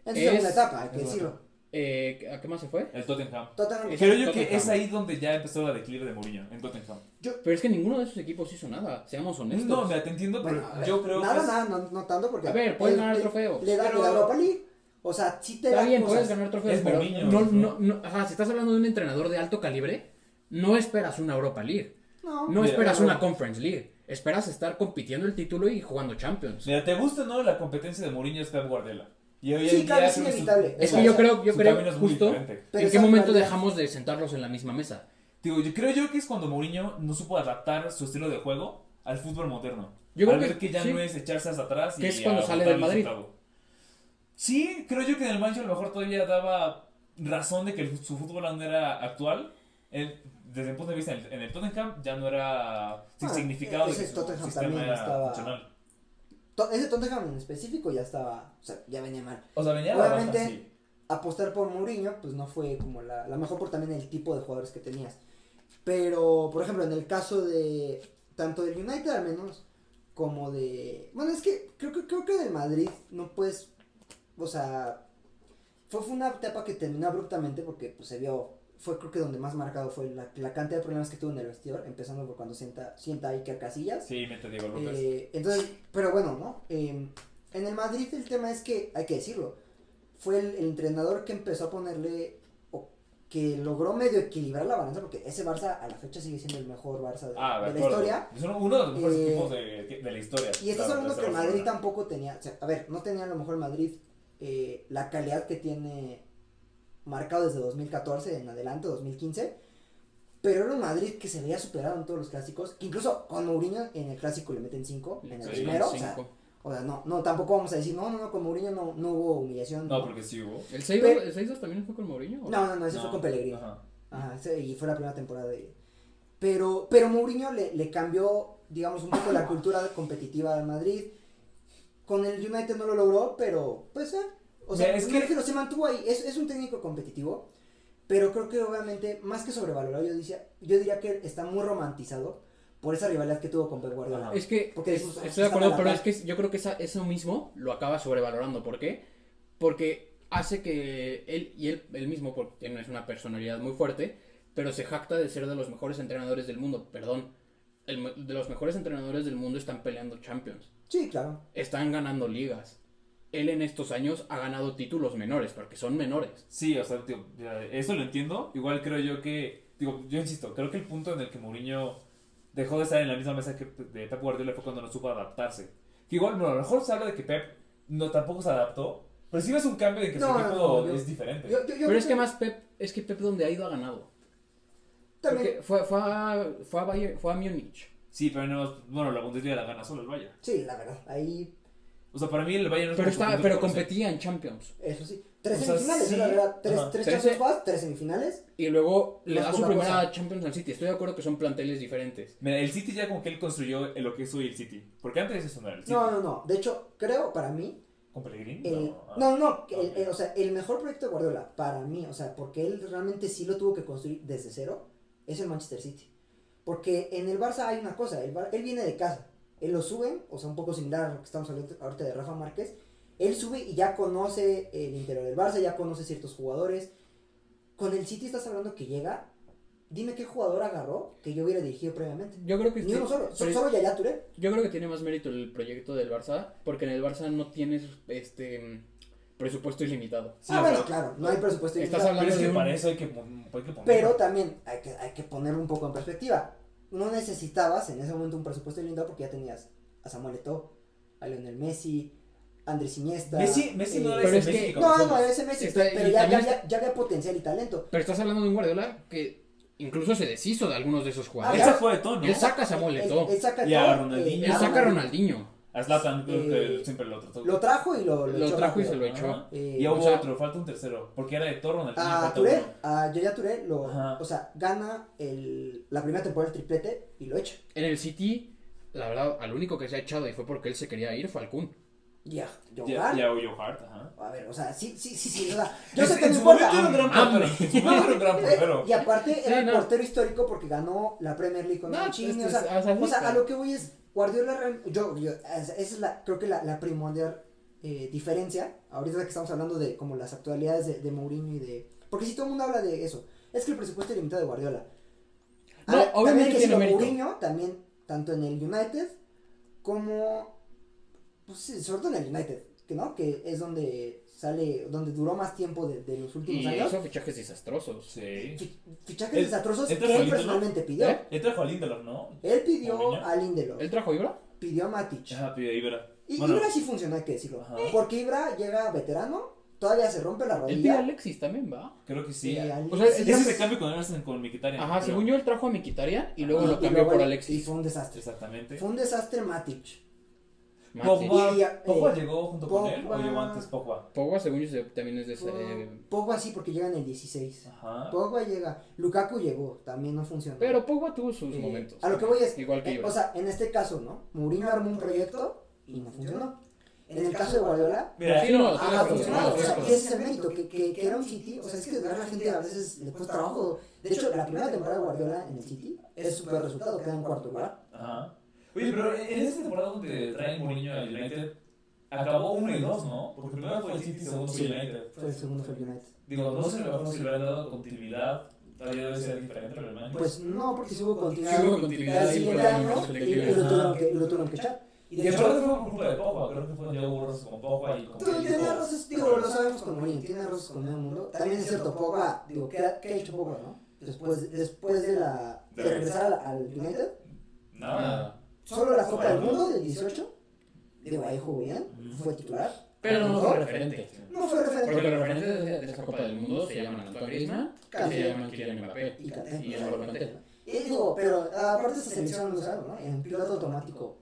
[SPEAKER 5] en su
[SPEAKER 4] Es-
[SPEAKER 5] segunda etapa, hay que decirlo.
[SPEAKER 4] Eh, ¿a qué más se fue?
[SPEAKER 3] El Tottenham.
[SPEAKER 5] Tottenham.
[SPEAKER 3] Creo yo
[SPEAKER 4] Tottenham.
[SPEAKER 3] que es ahí donde ya empezó la declive de Mourinho, en Tottenham.
[SPEAKER 4] pero es que ninguno de esos equipos hizo nada seamos honestos
[SPEAKER 3] No, mira, te entiendo, pero
[SPEAKER 5] Bueno, a ver,
[SPEAKER 3] yo creo
[SPEAKER 5] nada,
[SPEAKER 3] que. es-
[SPEAKER 5] nada, no, no tanto porque.
[SPEAKER 4] A ver, puedes ganar
[SPEAKER 5] él-
[SPEAKER 4] trofeos,
[SPEAKER 5] Le da
[SPEAKER 3] pero-
[SPEAKER 5] la Europa League. O sea, sí te
[SPEAKER 4] Está
[SPEAKER 5] da
[SPEAKER 4] bien,
[SPEAKER 5] cosas.
[SPEAKER 4] puedes ganar trofeos,
[SPEAKER 3] Es
[SPEAKER 4] pero
[SPEAKER 3] Mourinho,
[SPEAKER 4] no,
[SPEAKER 3] ¿no?
[SPEAKER 4] no, no, ajá, si estás hablando de un entrenador de alto calibre, no esperas una Europa League.
[SPEAKER 5] No,
[SPEAKER 4] esperas una Conference League. Esperas estar compitiendo el título y jugando Champions.
[SPEAKER 3] Mira, ¿te gusta no la competencia de Mourinho es Pep Guardiola? Y hoy
[SPEAKER 5] Sí,
[SPEAKER 3] en
[SPEAKER 5] claro,
[SPEAKER 3] día
[SPEAKER 5] es inevitable.
[SPEAKER 4] Es que yo creo, yo creo justo en qué momento dejamos de sentarlos en la misma mesa.
[SPEAKER 3] Digo, yo creo yo que es cuando Mourinho no supo adaptar su estilo de juego al fútbol moderno.
[SPEAKER 4] Yo creo
[SPEAKER 3] al
[SPEAKER 4] que-
[SPEAKER 3] ver que ya
[SPEAKER 4] sí.
[SPEAKER 3] no es echarse hacia atrás
[SPEAKER 4] Que
[SPEAKER 3] y
[SPEAKER 4] es cuando sale del
[SPEAKER 3] el
[SPEAKER 4] Madrid.
[SPEAKER 3] Sí, creo yo que en el Manchester a lo mejor todavía daba razón de que el- su fútbol no era actual. Desde el punto de vista en el, en el Tottenham ya no era sin
[SPEAKER 5] Ah,
[SPEAKER 3] significado de
[SPEAKER 5] ese
[SPEAKER 3] que su
[SPEAKER 5] Tottenham también estaba-. To- Ese Tottenham en específico ya estaba. O sea, ya venía mal.
[SPEAKER 3] O sea, venía
[SPEAKER 5] Obviamente-
[SPEAKER 3] baja, sí.
[SPEAKER 5] apostar por Mourinho, pues no fue como la, la mejor por también el tipo de jugadores que tenías. Pero, por ejemplo, en el caso de tanto del United al menos, como de... Bueno, es que creo que, creo que del Madrid no puedes... O sea, fue, fue una etapa que terminó abruptamente porque pues, se vio fue creo que donde más marcado fue la, la cantidad de problemas que tuvo en el vestidor, empezando por cuando sienta, sienta a Iker Casillas.
[SPEAKER 3] Sí, mete Diego López.
[SPEAKER 5] Eh, entonces, pero bueno, ¿no? Eh, en el Madrid el tema es que, hay que decirlo, fue el, el entrenador que empezó a ponerle, o que logró medio equilibrar la balanza, porque ese Barça a la fecha sigue siendo el mejor Barça de,
[SPEAKER 3] ah, de,
[SPEAKER 5] de la historia.
[SPEAKER 3] Es uno uno de los mejores
[SPEAKER 5] Eh,
[SPEAKER 3] equipos de, de la historia.
[SPEAKER 5] Y estás
[SPEAKER 3] Claro,
[SPEAKER 5] hablando
[SPEAKER 3] de
[SPEAKER 5] que. Madrid tampoco tenía, o sea, a ver, no tenía a lo mejor el Madrid eh, la calidad que tiene marcado desde 2014 en adelante, 2015, pero era un Madrid que se veía superado en todos los clásicos, que incluso con Mourinho en el clásico le meten 5, en el
[SPEAKER 3] Sí,
[SPEAKER 5] primero, o sea,
[SPEAKER 4] Cinco.
[SPEAKER 5] o sea, no, no, tampoco vamos a decir, no, no, no, con Mourinho no, no hubo humillación.
[SPEAKER 3] No, porque sí hubo.
[SPEAKER 4] ¿El 6
[SPEAKER 5] Pero-
[SPEAKER 4] el 6 también fue con Mourinho? o
[SPEAKER 5] No, no, no, ese
[SPEAKER 3] No,
[SPEAKER 5] fue con Pellegrini.
[SPEAKER 3] Ajá.
[SPEAKER 5] Ajá, ese- y fue la primera temporada de... Pero, pero Mourinho le, le cambió, digamos, un poco la cultura competitiva al Madrid. Con el United no lo logró, pero, pues, eh, o sea,
[SPEAKER 3] es
[SPEAKER 5] me
[SPEAKER 3] que-
[SPEAKER 5] refiero, se mantuvo ahí. Es, es un técnico competitivo, pero creo que obviamente, más que sobrevalorado, yo, diría, yo diría que está muy romantizado por esa rivalidad que tuvo con Pep Guardiola.
[SPEAKER 4] Es que
[SPEAKER 5] Porque
[SPEAKER 4] es-
[SPEAKER 5] eso- eso
[SPEAKER 4] estoy de acuerdo, pero es que yo creo que esa- eso mismo lo acaba sobrevalorando. ¿Por qué? Porque hace que él y él, él mismo, porque es una personalidad muy fuerte, pero se jacta de ser de los mejores entrenadores del mundo. Perdón, el de los mejores entrenadores del mundo están peleando Champions,
[SPEAKER 5] Sí, claro.
[SPEAKER 4] están ganando ligas. Él en estos años ha ganado títulos menores, porque son menores.
[SPEAKER 3] Sí, o sea, tío, ya, eso lo entiendo. Igual creo yo que, digo, yo insisto, creo que el punto en el que Mourinho dejó de estar en la misma mesa que de Pep Guardiola fue cuando no supo adaptarse. Que igual, bueno, a lo mejor se habla de que Pep no tampoco se adaptó, pero sí ves un cambio de que
[SPEAKER 5] No,
[SPEAKER 3] su
[SPEAKER 5] no,
[SPEAKER 3] equipo
[SPEAKER 5] no, yo-
[SPEAKER 3] es diferente.
[SPEAKER 5] Yo- yo- yo
[SPEAKER 4] Pero es que más Pep, es que Pep donde ha ido ha ganado.
[SPEAKER 5] También,
[SPEAKER 4] Porque fue, fue, a, fue, a Bayern- fue a Múnich.
[SPEAKER 3] Sí, pero no, bueno, la Bundesliga la gana solo el Bayern.
[SPEAKER 5] sí, la verdad, ahí,
[SPEAKER 3] O sea, para mí el Bayern es
[SPEAKER 4] Pero, está, pero competía en Champions.
[SPEAKER 5] eso sí. Tres
[SPEAKER 3] O sea,
[SPEAKER 5] semifinales,
[SPEAKER 3] sí.
[SPEAKER 5] la verdad. Tres,
[SPEAKER 3] Ajá.
[SPEAKER 5] tres Champions Pass, tres semifinales.
[SPEAKER 4] Y luego le
[SPEAKER 5] Más
[SPEAKER 4] da su primera
[SPEAKER 5] cosa.
[SPEAKER 4] Champions al City. Estoy de acuerdo que son planteles diferentes.
[SPEAKER 3] Mira, el City ya como que él construyó lo que es hoy el City. Porque antes eso no era el City.
[SPEAKER 5] No, no, no. De hecho, creo para mí,
[SPEAKER 3] ¿Con Pellegrini?
[SPEAKER 5] el,
[SPEAKER 3] ah.
[SPEAKER 5] no, no, el- el- o sea, el mejor proyecto de Guardiola, para mí, o sea, porque él realmente sí lo tuvo que construir desde cero, es el Manchester City. Porque en el Barça hay una cosa, el Bar- él viene de casa, él lo sube, o sea, un poco similar a lo que estamos hablando ahorita de Rafa Márquez, él sube y ya conoce el interior del Barça, ya conoce ciertos jugadores. Con el City estás hablando que llega, dime qué jugador agarró que yo hubiera dirigido previamente.
[SPEAKER 4] Yo creo que
[SPEAKER 5] Ni uno solo,
[SPEAKER 4] pero-
[SPEAKER 5] solo Yaya Touré.
[SPEAKER 4] Yo creo que tiene más mérito el proyecto del Barça, porque en el Barça no tienes este presupuesto ilimitado.
[SPEAKER 3] Sí,
[SPEAKER 5] ah, bueno,
[SPEAKER 3] sea,
[SPEAKER 5] claro, no hay presupuesto
[SPEAKER 4] estás
[SPEAKER 5] ilimitado.
[SPEAKER 4] hablando
[SPEAKER 3] Pero es que
[SPEAKER 4] de un-
[SPEAKER 3] para eso hay que, hay que poner.
[SPEAKER 5] Pero también hay que, hay que ponerlo un poco en perspectiva. No necesitabas en ese momento un presupuesto ilimitado porque ya tenías a Samuel Eto'o, a Lionel Messi, a Andrés Iniesta.
[SPEAKER 3] Messi, Messi no
[SPEAKER 5] eh,
[SPEAKER 3] era
[SPEAKER 4] Pero
[SPEAKER 3] ese
[SPEAKER 4] es
[SPEAKER 3] Messi
[SPEAKER 5] No, no,
[SPEAKER 3] conocemos.
[SPEAKER 5] ese Messi,
[SPEAKER 4] Está-
[SPEAKER 5] pero ya, ya, ya, ya había potencial y talento.
[SPEAKER 4] Pero estás hablando de un Guardiola que incluso se deshizo de algunos de esos
[SPEAKER 3] Él
[SPEAKER 4] jugadores.
[SPEAKER 5] Ah,
[SPEAKER 3] sacó de todo, ¿no?
[SPEAKER 4] Él saca a Samuel
[SPEAKER 5] Él-
[SPEAKER 4] Eto'o.
[SPEAKER 5] él saca
[SPEAKER 3] Y a
[SPEAKER 5] Eto'o,
[SPEAKER 3] Ronaldinho.
[SPEAKER 5] eh,
[SPEAKER 4] Él saca a Ronaldinho.
[SPEAKER 3] A Zlatan creo
[SPEAKER 5] Eh,
[SPEAKER 3] que él siempre lo trató.
[SPEAKER 5] Lo trajo y lo, lo,
[SPEAKER 4] Lo
[SPEAKER 5] echó
[SPEAKER 4] trajo y
[SPEAKER 5] rápido.
[SPEAKER 4] se lo echó.
[SPEAKER 5] Eh,
[SPEAKER 3] y
[SPEAKER 4] o
[SPEAKER 3] hubo
[SPEAKER 4] sea-
[SPEAKER 3] otro, falta un tercero. Porque era de Toro, Ronaldinho,
[SPEAKER 5] A Touré,
[SPEAKER 3] uno.
[SPEAKER 5] a Yaya Touré, lo,
[SPEAKER 3] Ajá.
[SPEAKER 5] o sea, gana el, la primera temporada del triplete y lo echa.
[SPEAKER 4] En el City, la verdad, al único que se ha echado y fue porque él se quería ir fue al Kun.
[SPEAKER 5] Ya,
[SPEAKER 3] Ya,
[SPEAKER 5] Johan.
[SPEAKER 3] ya Joe Hart, ajá.
[SPEAKER 5] A ver, o sea, sí, sí, sí, sí, o sea, yo
[SPEAKER 3] Es-
[SPEAKER 5] sé que
[SPEAKER 3] en
[SPEAKER 5] no
[SPEAKER 3] su
[SPEAKER 5] importa.
[SPEAKER 3] momento era un gran portero. En su momento era un gran portero.
[SPEAKER 5] Eh, Y aparte
[SPEAKER 4] Sí,
[SPEAKER 5] era el
[SPEAKER 4] no.
[SPEAKER 5] portero histórico porque ganó la Premier League con
[SPEAKER 4] No,
[SPEAKER 5] Mancini,
[SPEAKER 4] este
[SPEAKER 5] o, sea,
[SPEAKER 4] es- o sea,
[SPEAKER 5] o sea,
[SPEAKER 4] sí,
[SPEAKER 5] a lo que voy es Guardiola yo, yo esa es la creo que la, la primordial eh, diferencia ahorita que estamos hablando de como las actualidades de, de Mourinho y de porque si todo el mundo habla de eso es que el presupuesto ilimitado de Guardiola
[SPEAKER 4] No,
[SPEAKER 5] ver,
[SPEAKER 4] obviamente
[SPEAKER 5] también que
[SPEAKER 4] tiene.
[SPEAKER 5] Mourinho también tanto en el United como pues sí, sobre todo en el United que no que es donde sale donde duró más tiempo de, de los últimos
[SPEAKER 4] Y
[SPEAKER 5] años
[SPEAKER 4] hizo fichajes desastrosos.
[SPEAKER 3] Sí.
[SPEAKER 5] Fi- fichajes
[SPEAKER 3] Él-
[SPEAKER 5] desastrosos
[SPEAKER 3] él
[SPEAKER 5] que él
[SPEAKER 3] a
[SPEAKER 5] personalmente pidió.
[SPEAKER 4] ¿Eh?
[SPEAKER 3] Él trajo a Lindelof, ¿no?
[SPEAKER 5] Él pidió a Lindelof,
[SPEAKER 4] ¿Él trajo Ibra?
[SPEAKER 5] pidió a Matic.
[SPEAKER 3] Ajá, pide Ibra.
[SPEAKER 5] Y
[SPEAKER 3] Bueno,
[SPEAKER 5] Ibra sí funcionó, hay que decirlo.
[SPEAKER 3] Ajá.
[SPEAKER 5] Porque Ibra llega veterano, todavía se rompe la
[SPEAKER 4] Él pide a
[SPEAKER 5] rodilla.
[SPEAKER 4] Alexis también, ¿va?
[SPEAKER 3] creo que sí.
[SPEAKER 5] Eh,
[SPEAKER 4] O sea,
[SPEAKER 3] Ese se cambio con Anderson con Mkhitaryan.
[SPEAKER 4] Ajá,
[SPEAKER 3] creo.
[SPEAKER 4] según yo, él trajo a Mkhitaryan y luego
[SPEAKER 3] Ajá.
[SPEAKER 4] lo
[SPEAKER 5] y
[SPEAKER 4] cambió
[SPEAKER 5] luego
[SPEAKER 4] por
[SPEAKER 5] él- Y
[SPEAKER 4] Alexis.
[SPEAKER 5] fue un desastre.
[SPEAKER 3] Exactamente.
[SPEAKER 5] Fue un desastre Matic.
[SPEAKER 3] Pogba,
[SPEAKER 5] eh,
[SPEAKER 3] Pogba llegó junto con él o
[SPEAKER 5] Pogba-
[SPEAKER 3] llegó antes Pogba.
[SPEAKER 4] Pogba, según yo, también es de ese... eh,
[SPEAKER 5] Pogba sí, porque llega en el 16.
[SPEAKER 3] Ajá.
[SPEAKER 5] Pogba llega. Lukaku llegó, también no funcionó.
[SPEAKER 4] Pero Pogba tuvo sus
[SPEAKER 5] Eh,
[SPEAKER 4] momentos.
[SPEAKER 5] A lo que voy es.
[SPEAKER 4] Igual que
[SPEAKER 5] eh,
[SPEAKER 4] Ibra.
[SPEAKER 5] o sea, en este caso, ¿no? Mourinho armó un proyecto y no funcionó. En el caso de Guardiola,
[SPEAKER 3] Mira,
[SPEAKER 4] Sí, no,
[SPEAKER 5] funcionó,
[SPEAKER 4] tiene
[SPEAKER 5] o sea, ese es el mérito, que, que, que era un City, o sea, es que de verdad la gente a veces le cuesta trabajo. De hecho, la primera temporada de Guardiola en el City es súper resultado, queda en cuarto lugar.
[SPEAKER 3] Ajá. Oye, pero en esta temporada donde traen Mourinho al United, acabó 1 y 2, ¿no? Porque primero fue el City y segundo fue el United.
[SPEAKER 5] Fue el segundo fue el United.
[SPEAKER 3] Digo, no sé si le hubieran dado continuidad a día de hoy sea diferente el.
[SPEAKER 5] Pues no, porque sí hubo continuidad.
[SPEAKER 4] Sí hubo continuidad
[SPEAKER 5] siguiente año y, lo tuvieron que, lo tuvieron que echar. Y
[SPEAKER 3] Y
[SPEAKER 5] de hecho,
[SPEAKER 3] fue por culpa de Pogba, creo que fue Diego Burros con Pogba y con
[SPEAKER 5] tiene roces, digo, lo sabemos con Mourinho, tiene roces con mundo. También es cierto, Pogba, digo, ¿qué ha, qué ha hecho Pogba, no? Después, después de, la, de regresar al, al United,
[SPEAKER 3] Nada.
[SPEAKER 5] Solo la Copa del Mundo del 18, digo, ahí jugó bien, fue titular.
[SPEAKER 4] Pero no fue referente.
[SPEAKER 5] No fue
[SPEAKER 4] Porque
[SPEAKER 5] referente.
[SPEAKER 4] los referentes de, de esa Copa del Mundo se llaman Antoine Griezmann, que se llaman Kylian Mbappé
[SPEAKER 5] Y Kanté.
[SPEAKER 4] y.
[SPEAKER 5] Y digo, pero aparte de esa selección lo usaron, ¿no? En piloto automático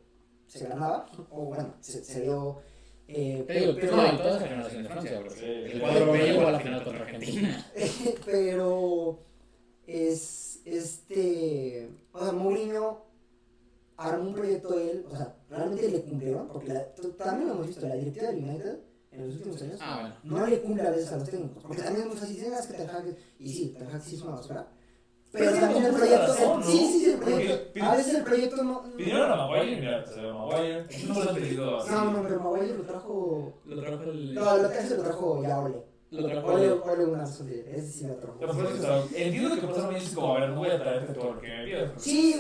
[SPEAKER 5] se ganaba, o bueno, se, se dio. Eh,
[SPEAKER 4] digo,
[SPEAKER 5] pero,
[SPEAKER 4] no, y toda esa generación de Francia, porque
[SPEAKER 3] Sí.
[SPEAKER 4] el cuadro B llegó a la final contra Argentina.
[SPEAKER 5] pero es este. O sea, Mourinho armó un proyecto él, o sea, realmente le cumplieron, porque la- también lo hemos visto, la directiva del United en los últimos años
[SPEAKER 4] Ah, bueno.
[SPEAKER 5] no le cumple a veces a los técnicos, porque también es muy fácil decir, "Ah, es que Ten Hag, es-", y sí, Ten Hag sí es una basura, pero
[SPEAKER 3] Pero
[SPEAKER 5] también el proyecto,
[SPEAKER 3] razón,
[SPEAKER 5] el-
[SPEAKER 3] ¿no?
[SPEAKER 5] sí, sí, sí, el proyecto,
[SPEAKER 3] pide-
[SPEAKER 5] a veces el proyecto no...
[SPEAKER 3] Pidieron a Maguire mira, se ve Maguire. No se lo han pedido así.
[SPEAKER 5] No, no, pero Maguire lo trajo...
[SPEAKER 4] Lo trajo el.
[SPEAKER 5] No, lo que hace lo trajo ya Ole.
[SPEAKER 4] Lo trajo
[SPEAKER 5] Gunnar Solskjaer, ese sí lo trajo.
[SPEAKER 3] Pero por eso, o sea, entiendo que por eso me dices como, a ver, no voy a traerte todo lo que me pides.
[SPEAKER 5] Sí,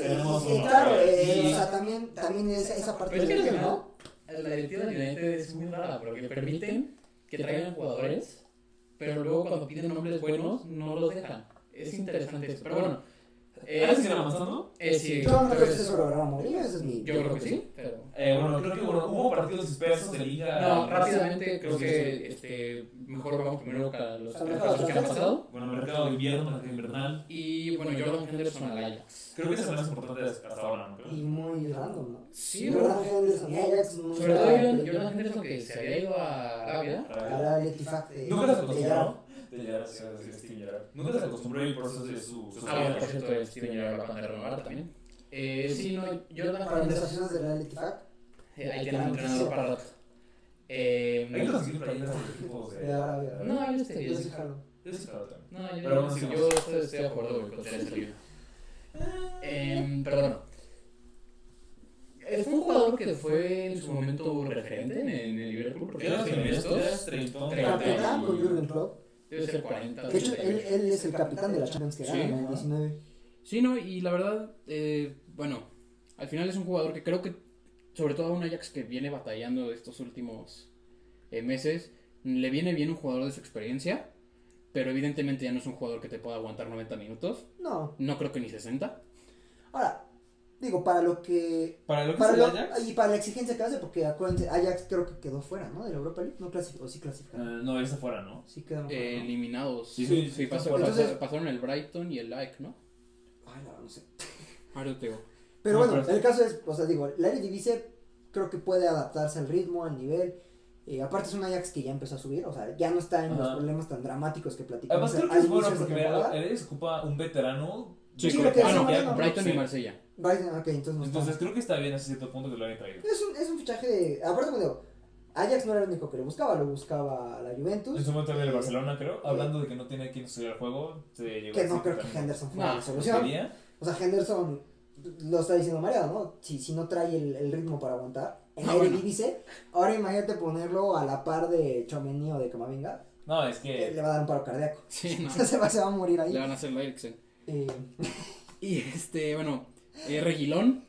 [SPEAKER 5] claro, eh, o sea, también, también esa, esa parte
[SPEAKER 4] Pero es que
[SPEAKER 5] del tema,
[SPEAKER 4] final,
[SPEAKER 5] ¿no?
[SPEAKER 4] la directiva del United es muy rara, porque permiten que traigan jugadores, pero luego cuando piden nombres buenos no los dejan. Es interesante eso. Pero bueno, eh,
[SPEAKER 3] ¿Ahora siguen avanzando?
[SPEAKER 4] eh, sí,
[SPEAKER 5] Yo no creo que eso logrará Mourinho, ese es mi...
[SPEAKER 4] yo creo que sí, pero.
[SPEAKER 3] Eh, bueno, creo que bueno, hubo partidos dispersos de liga.
[SPEAKER 4] No, rápidamente creo que este, mejor vamos primero a los
[SPEAKER 5] mercado
[SPEAKER 4] que han pasado.
[SPEAKER 3] Bueno, mercado de invierno, mercado invernal.
[SPEAKER 4] Y bueno, Jordan Henderson al Ajax.
[SPEAKER 3] Creo que ese es el más importante hasta ahora, ¿no?
[SPEAKER 5] Y muy random, ¿no?
[SPEAKER 4] Sí,
[SPEAKER 5] Jordan Henderson y Ajax
[SPEAKER 4] Sobre todo Jordan Jordan Henderson que se había ido a Arabia.
[SPEAKER 5] Ahora el Etifak de-
[SPEAKER 3] Nunca acostumbró,
[SPEAKER 5] Gerrard.
[SPEAKER 3] ¿no? De Gerrard, sí, sí, Steven Gerrard. Nunca se acostumbró y por eso es su. su
[SPEAKER 4] Ah, bueno, por cierto, Steven Gerrard va a renovar también. Eh, sí, no, Jordan
[SPEAKER 5] Para de la
[SPEAKER 4] Eh, ahí tenemos un entrenador para rato. Eh,
[SPEAKER 3] Hay que conseguir playeras de equipos de.
[SPEAKER 5] Arabia.
[SPEAKER 4] no, yo estoy
[SPEAKER 5] Yo sí jalo.
[SPEAKER 3] Yo sí, claro, también.
[SPEAKER 4] No, yo,
[SPEAKER 3] Pero
[SPEAKER 4] yo, yo estoy, estoy de acuerdo con. Em, pero bueno. Eh, Fue un jugador que fue en su momento referente en, en el Liverpool. Porque siendo honestos. Treinta.
[SPEAKER 5] Capitán con Jürgen Klopp.
[SPEAKER 4] Debe ser 40.
[SPEAKER 5] De hecho,
[SPEAKER 4] 38.
[SPEAKER 5] él, él es el capitán de la Champions que
[SPEAKER 4] Sí,
[SPEAKER 5] gana en el
[SPEAKER 4] ajá.
[SPEAKER 5] 19.
[SPEAKER 4] Sí, no, y la verdad, eh, bueno, al final es un jugador que creo que, sobre todo a un Ajax que viene batallando estos últimos eh, meses, le viene bien un jugador de su experiencia, pero evidentemente ya no es un jugador que te pueda aguantar 90 minutos,
[SPEAKER 5] No.
[SPEAKER 4] no creo que ni 60.
[SPEAKER 5] Ahora, digo, para lo que.
[SPEAKER 3] Para lo que
[SPEAKER 5] Para
[SPEAKER 3] es
[SPEAKER 5] lo,
[SPEAKER 3] el Ajax.
[SPEAKER 5] y para la exigencia que hace, porque acuérdense, Ajax creo que quedó fuera, ¿no? De la Europa League. No clasificó, sí clasificó.
[SPEAKER 3] Eh, no, ese fuera, ¿no?
[SPEAKER 5] Sí
[SPEAKER 4] Eh.
[SPEAKER 5] ¿no?
[SPEAKER 4] eliminados.
[SPEAKER 3] Sí, sí, sí,
[SPEAKER 4] pasó-
[SPEAKER 3] fuera.
[SPEAKER 4] pasó-
[SPEAKER 5] Entonces-
[SPEAKER 4] pasaron el Brighton y el Like, ¿no?
[SPEAKER 5] Ay, no, no sé.
[SPEAKER 4] Ahora te digo.
[SPEAKER 5] Pero
[SPEAKER 3] No,
[SPEAKER 5] bueno,
[SPEAKER 3] pero-
[SPEAKER 5] el caso es, o sea, digo, la Eredivisie creo que puede adaptarse al ritmo, al nivel. Eh, aparte es un Ajax que ya empezó a subir, o sea, ya no está en los problemas tan dramáticos que platicamos
[SPEAKER 3] Además, creo que es bueno porque Eres ocupa un veterano.
[SPEAKER 5] Sí,
[SPEAKER 3] de
[SPEAKER 5] lo que
[SPEAKER 4] Ah, no. Brighton y
[SPEAKER 3] Sí.
[SPEAKER 4] Marsella.
[SPEAKER 5] Brighton, ok, entonces no está.
[SPEAKER 3] Entonces creo que está bien hasta cierto punto que lo hayan traído.
[SPEAKER 5] Es un, es un fichaje de. Aparte, como digo, Ajax no era el único que lo buscaba, lo buscaba la Juventus.
[SPEAKER 3] En su momento también el Barcelona, creo, hablando de que no tiene quien estudiar el juego, se llegó
[SPEAKER 5] Que
[SPEAKER 3] a
[SPEAKER 5] no creo que Henderson fuera
[SPEAKER 4] No,
[SPEAKER 5] la solución.
[SPEAKER 3] quería.
[SPEAKER 5] O sea, Henderson lo está diciendo Mariano, ¿no? Si, si no trae el, el ritmo para aguantar. En
[SPEAKER 4] Ah,
[SPEAKER 5] la
[SPEAKER 4] bueno.
[SPEAKER 5] Eredivisie, ahora imagínate ponerlo a la par de Chomeni o de Camavinga.
[SPEAKER 3] No, es
[SPEAKER 5] eh,
[SPEAKER 3] que.
[SPEAKER 5] Le va a dar un paro cardíaco.
[SPEAKER 4] Sí, no.
[SPEAKER 5] se, va, se va a morir ahí.
[SPEAKER 4] Le van a hacer la Eriksen.
[SPEAKER 5] Eh,
[SPEAKER 4] Y este, bueno, eh, Reguilón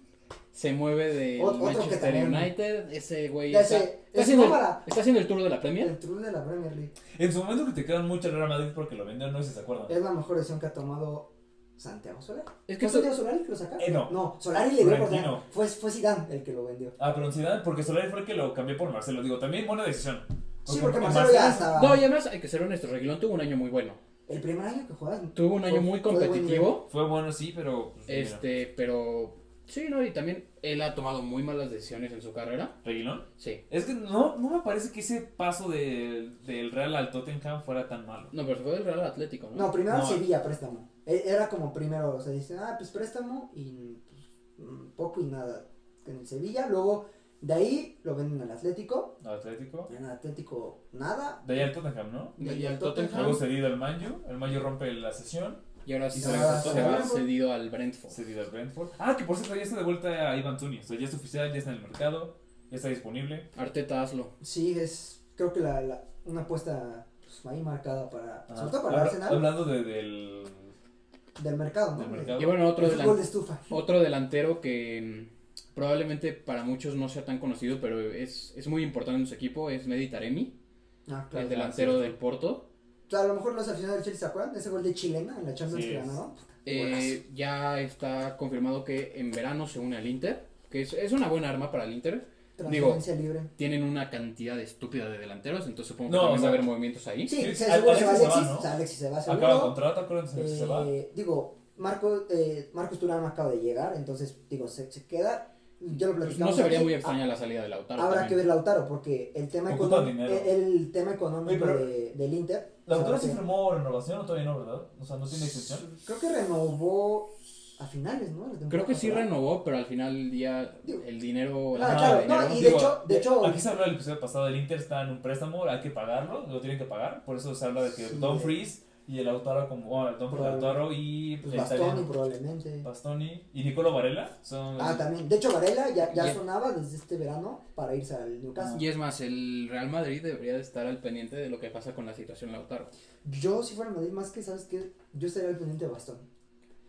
[SPEAKER 4] se mueve de
[SPEAKER 5] Ot-
[SPEAKER 4] Manchester
[SPEAKER 5] también-
[SPEAKER 4] United. Ese güey está,
[SPEAKER 5] sé,
[SPEAKER 4] está
[SPEAKER 5] es
[SPEAKER 4] haciendo, el,
[SPEAKER 5] nómada.
[SPEAKER 4] está haciendo el tour de la Premier.
[SPEAKER 5] El tour de la Premier League.
[SPEAKER 3] En su momento criticaron mucho al Real Madrid porque lo vendieron, no sé si se acuerdan.
[SPEAKER 5] Es la mejor decisión que ha tomado Santiago Solari.
[SPEAKER 4] Es que
[SPEAKER 5] ¿Fue Santiago Solari que lo sacaron?
[SPEAKER 3] Eh, no.
[SPEAKER 5] No, Solari le dio
[SPEAKER 3] Florentino.
[SPEAKER 5] oportunidad. Fue, fue Zidane el que lo vendió.
[SPEAKER 3] Ah, pero Zidane, porque Solari fue el que lo cambió por Marcelo. Digo, también buena decisión.
[SPEAKER 5] Sí, porque
[SPEAKER 3] en
[SPEAKER 5] Marcelo ya estaba.
[SPEAKER 4] No, y además hay que ser honesto, Reguilón tuvo un año muy bueno.
[SPEAKER 5] El primer año que juegas.
[SPEAKER 4] Tuvo un año
[SPEAKER 5] Fue-
[SPEAKER 4] muy
[SPEAKER 5] fue buen
[SPEAKER 4] competitivo.
[SPEAKER 3] Fue bueno, sí, pero. pues, mira.
[SPEAKER 4] Este, pero sí, no, y también él ha tomado muy malas decisiones en su carrera.
[SPEAKER 3] ¿Reguilón?
[SPEAKER 4] Sí.
[SPEAKER 3] Es que no, no me parece que ese paso de- del Real al Tottenham fuera tan malo.
[SPEAKER 4] No, pero se fue del Real Atlético, ¿no?
[SPEAKER 5] No, primero
[SPEAKER 3] No.
[SPEAKER 5] Sevilla, préstamo. E- Era como primero, o sea, dicen, ah, pues préstamo y pues, mm, poco y nada en el Sevilla. Luego, de ahí lo venden al Atlético.
[SPEAKER 3] Atlético.
[SPEAKER 5] En el Atlético, nada.
[SPEAKER 3] De ahí al Tottenham, ¿no?
[SPEAKER 4] Y al
[SPEAKER 5] al
[SPEAKER 4] Tottenham.
[SPEAKER 3] Luego cedido al Manju. El Manju rompe la sesión.
[SPEAKER 4] Y ahora sí
[SPEAKER 3] se
[SPEAKER 5] va-
[SPEAKER 4] cedido al Brentford.
[SPEAKER 3] Cedido al Brentford. Ah, que por cierto ya está de vuelta a Ivan Tunis. O sea, ya es oficial, ya está en el mercado. Ya está disponible.
[SPEAKER 4] Arteta, hazlo.
[SPEAKER 5] Sí, es, creo que la, la- una apuesta pues, ahí marcada para,
[SPEAKER 3] Ajá.
[SPEAKER 5] sobre todo para
[SPEAKER 3] Habla-
[SPEAKER 5] Arsenal.
[SPEAKER 3] Hablando de, del,
[SPEAKER 5] del mercado, ¿no?
[SPEAKER 3] Del mercado.
[SPEAKER 4] Y bueno, otro, delan-
[SPEAKER 5] de estufa.
[SPEAKER 4] otro delantero que probablemente para muchos no sea tan conocido, pero es, es muy importante en su equipo, es Medi Taremi,
[SPEAKER 5] Ah, claro.
[SPEAKER 4] el delantero del Porto.
[SPEAKER 5] O sea, a lo mejor los aficionados del Chelsea se acuerdan de ese gol de chilena en la Champions
[SPEAKER 3] Sí,
[SPEAKER 5] que
[SPEAKER 3] es-
[SPEAKER 5] ganó.
[SPEAKER 4] Eh, ya está confirmado que en verano se une al Inter, que es, es una buena arma para el Inter.
[SPEAKER 5] Transferencia libre.
[SPEAKER 4] Tienen una cantidad estúpida de delanteros, entonces supongo que
[SPEAKER 3] No,
[SPEAKER 4] también
[SPEAKER 3] o sea,
[SPEAKER 4] va a haber movimientos ahí.
[SPEAKER 5] Sí,
[SPEAKER 3] Sí,
[SPEAKER 5] se,
[SPEAKER 3] Al-
[SPEAKER 5] seguro se va
[SPEAKER 3] Alexis se va,
[SPEAKER 5] Alexis.
[SPEAKER 3] ¿no?
[SPEAKER 5] O sea, Alexis se va seguro.
[SPEAKER 3] Acaba el contrato, acuérdense se va.
[SPEAKER 5] Eh, digo, Marco, eh, Marcos Turán acaba de llegar, entonces, digo, se, se queda. Ya lo
[SPEAKER 4] Pues
[SPEAKER 5] platicamos.
[SPEAKER 4] no se vería
[SPEAKER 5] aquí.
[SPEAKER 4] muy extraña la salida de Lautaro.
[SPEAKER 5] Habrá
[SPEAKER 4] también.
[SPEAKER 5] que ver Lautaro, porque el tema,
[SPEAKER 3] dinero.
[SPEAKER 5] el, el tema económico
[SPEAKER 3] Oye,
[SPEAKER 5] de, del Inter.
[SPEAKER 3] ¿La
[SPEAKER 5] o sea,
[SPEAKER 3] autora sí firmó renovación o todavía no, verdad? O sea, no tiene extensión.
[SPEAKER 5] Creo que renovó a finales, ¿no?
[SPEAKER 4] Creo que sí
[SPEAKER 5] pasada.
[SPEAKER 4] renovó, pero al final del día
[SPEAKER 5] Digo-
[SPEAKER 4] el dinero...
[SPEAKER 5] Ah,
[SPEAKER 4] la
[SPEAKER 5] claro,
[SPEAKER 4] de
[SPEAKER 5] no,
[SPEAKER 4] dinero-
[SPEAKER 5] y de hecho- de hecho-
[SPEAKER 3] Aquí se habló el episodio pasado del Inter está en un préstamo, hay que pagarlo, lo tienen que pagar. Por eso se habla de que
[SPEAKER 5] Sí.
[SPEAKER 3] Don Freeze y el Lautaro como. Bueno, Don
[SPEAKER 5] Probable-
[SPEAKER 3] Lautaro y.
[SPEAKER 5] Pues
[SPEAKER 3] el
[SPEAKER 5] Bastoni
[SPEAKER 3] italiano
[SPEAKER 5] probablemente.
[SPEAKER 3] Bastoni y Nicolo Varela son.
[SPEAKER 5] Ah, también. De hecho, Varela ya, ya sonaba desde este verano para irse al Newcastle.
[SPEAKER 4] Y es más, el Real Madrid debería de estar al pendiente de lo que pasa con la situación Lautaro.
[SPEAKER 5] Yo, si fuera el Madrid, más que, ¿sabes qué? Yo estaría al pendiente de Bastoni.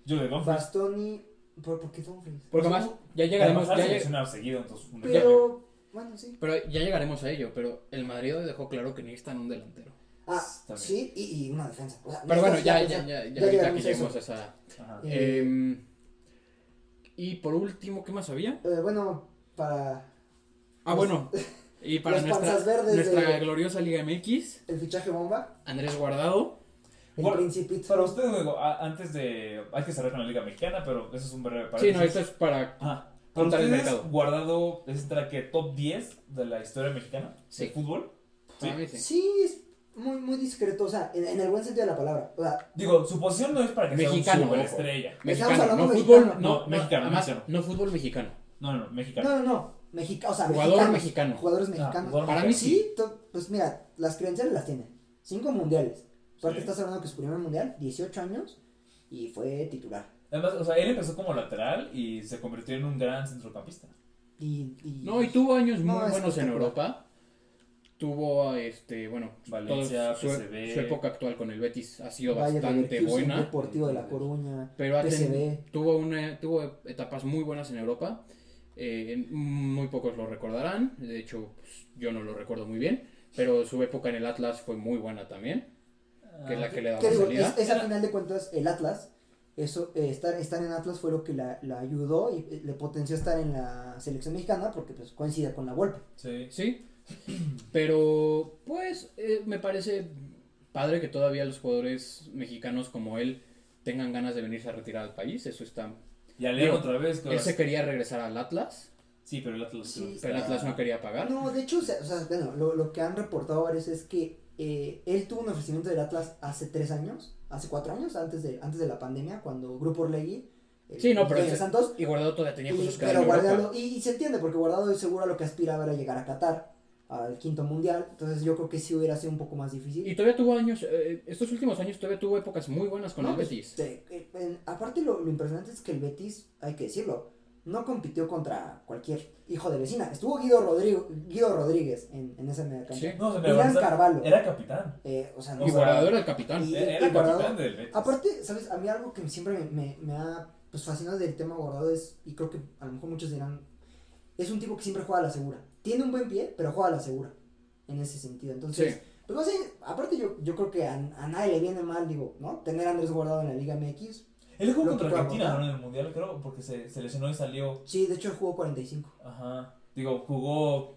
[SPEAKER 3] Yo de Don Freeze.
[SPEAKER 5] Bastoni. ¿Por, por qué Dumfries?
[SPEAKER 4] Porque más, ya llegaremos... Ya lleg-
[SPEAKER 3] seguido, entonces. un
[SPEAKER 5] Pero. Bueno, sí.
[SPEAKER 4] pero ya llegaremos a ello, pero el Madrid dejó claro que necesitan un delantero.
[SPEAKER 5] Ah,
[SPEAKER 3] bien.
[SPEAKER 5] sí, y, y una defensa. O sea,
[SPEAKER 4] Pero bueno, ya, ya, ya, ya, ahorita que lleguemos a esa...
[SPEAKER 3] Ajá.
[SPEAKER 5] Eh,
[SPEAKER 4] y por último, ¿qué más había?
[SPEAKER 5] Eh, bueno, para
[SPEAKER 4] Ah, bueno. Y para
[SPEAKER 5] Los
[SPEAKER 4] nuestra, nuestra
[SPEAKER 5] de-
[SPEAKER 4] gloriosa Liga MX,
[SPEAKER 5] el fichaje bomba,
[SPEAKER 4] Andrés Guardado.
[SPEAKER 5] el
[SPEAKER 3] Bueno,
[SPEAKER 5] Principito.
[SPEAKER 3] Para usted, luego, a- antes de. Hay que cerrar con la Liga Mexicana, pero eso es un breve
[SPEAKER 4] Sí,
[SPEAKER 3] paréntesis.
[SPEAKER 4] no, esto es para...
[SPEAKER 3] Ajá. Para
[SPEAKER 4] Contar el
[SPEAKER 3] ustedes,
[SPEAKER 4] mercado.
[SPEAKER 3] Guardado es entre que top 10 de la historia mexicana
[SPEAKER 4] Sí.
[SPEAKER 3] de fútbol. Sí.
[SPEAKER 4] para mí sí.
[SPEAKER 5] Sí, es muy, muy discreto, o sea, en, en el buen sentido de la palabra. O sea,
[SPEAKER 3] Digo, su posición no es para que
[SPEAKER 4] Mexicano,
[SPEAKER 3] sea un superestrella.
[SPEAKER 4] Mexicano,
[SPEAKER 5] hablando
[SPEAKER 4] no
[SPEAKER 5] mexicano.
[SPEAKER 4] fútbol, no,
[SPEAKER 3] No, mexicano,
[SPEAKER 4] además,
[SPEAKER 3] mexicano.
[SPEAKER 4] no fútbol mexicano.
[SPEAKER 3] No, no, no, mexicano.
[SPEAKER 5] no, no, no. Mexica, o sea,
[SPEAKER 4] Jugador
[SPEAKER 5] mexicanos,
[SPEAKER 4] mexicano.
[SPEAKER 5] Jugadores
[SPEAKER 3] Ah,
[SPEAKER 5] mexicanos.
[SPEAKER 3] jugador
[SPEAKER 4] Para mí.
[SPEAKER 5] Sí, to- pues mira, las credenciales las tiene. Cinco mundiales. Aparte
[SPEAKER 3] Sí.
[SPEAKER 5] estás hablando que su primer mundial, 18 años, y fue titular.
[SPEAKER 3] Además, o sea, él empezó como lateral y se convirtió en un gran centrocampista.
[SPEAKER 5] Y, y-
[SPEAKER 4] No, y tuvo años muy buenos en. Europa. Tuvo, este, bueno,
[SPEAKER 3] Valencia,
[SPEAKER 4] su,
[SPEAKER 3] PSV.
[SPEAKER 4] su época actual con el Betis ha sido
[SPEAKER 5] Valle
[SPEAKER 4] bastante
[SPEAKER 5] Leverkusen,
[SPEAKER 4] buena.
[SPEAKER 5] Deportivo de La Coruña,
[SPEAKER 4] Pero ten- tuvo, una, tuvo etapas muy buenas en Europa. eh, muy pocos lo recordarán. De hecho, pues, yo no lo recuerdo muy bien. Pero su época en el Atlas fue muy buena también. Que es la que le
[SPEAKER 5] digo,
[SPEAKER 4] salida.
[SPEAKER 5] es, es al final de cuentas el Atlas. Eso, eh, estar, estar en Atlas fue lo que la, la ayudó y eh, le potenció estar en la selección mexicana porque pues coincide con la Volpe.
[SPEAKER 3] Sí.
[SPEAKER 4] Sí. Pero, pues, eh, me parece padre que todavía los jugadores mexicanos como él tengan ganas de venirse a retirar al país. Eso está.
[SPEAKER 3] Y a León
[SPEAKER 4] Digo,
[SPEAKER 3] otra vez.
[SPEAKER 4] Él se quería regresar al Atlas,
[SPEAKER 3] Sí, pero el Atlas.
[SPEAKER 5] Sí,
[SPEAKER 4] pero el Atlas no quería pagar.
[SPEAKER 5] No, de hecho, o sea, o sea, bueno, lo, lo que han reportado varios es que eh, él tuvo un ofrecimiento del Atlas hace tres años, hace cuatro años, antes de, antes de la pandemia, cuando Grupo Orlegui, el
[SPEAKER 4] Sí, no, pero
[SPEAKER 5] dueño de
[SPEAKER 4] ese-
[SPEAKER 5] Santos,
[SPEAKER 4] Y Guardado todavía tenía cosas que
[SPEAKER 5] pero. Guardado, y, y se entiende, porque Guardado seguro lo que aspiraba era llegar a Qatar, al quinto mundial, entonces yo creo que sí hubiera sido un poco más difícil.
[SPEAKER 4] Y todavía tuvo años, eh, estos últimos años todavía tuvo épocas muy buenas con
[SPEAKER 5] No,
[SPEAKER 4] el
[SPEAKER 5] pues,
[SPEAKER 4] Betis.
[SPEAKER 5] te- eh, en- aparte lo, lo impresionante es que el Betis, hay que decirlo, no compitió contra cualquier hijo de vecina. Estuvo Guido, Rodrigo, Guido Rodríguez en, en esa media cancha.
[SPEAKER 4] Sí.
[SPEAKER 3] No,
[SPEAKER 5] Milán Carvalho.
[SPEAKER 3] Era capitán.
[SPEAKER 5] Eh, o sea, no
[SPEAKER 4] Y Guardado era el capitán.
[SPEAKER 5] Y-
[SPEAKER 3] Era
[SPEAKER 5] y Guardado-
[SPEAKER 3] capitán del Betis.
[SPEAKER 5] Aparte, ¿sabes? A mí algo que siempre me, me, me ha pues, fascinado del tema guardado es, y creo que a lo mejor muchos dirán, es un tipo que siempre juega a la segura. Tiene un buen pie, pero juega a la segura. En ese sentido. Entonces,
[SPEAKER 4] Sí.
[SPEAKER 5] pues no sé, aparte yo, yo creo que a, a nadie le viene mal, digo, ¿no? Tener a Andrés Guardado en la Liga MX.
[SPEAKER 3] Él jugó contra Argentina. ¿no? En el mundial, creo, porque se, se lesionó y salió.
[SPEAKER 5] Sí, de hecho él jugó 45.
[SPEAKER 3] Ajá. Digo, jugó.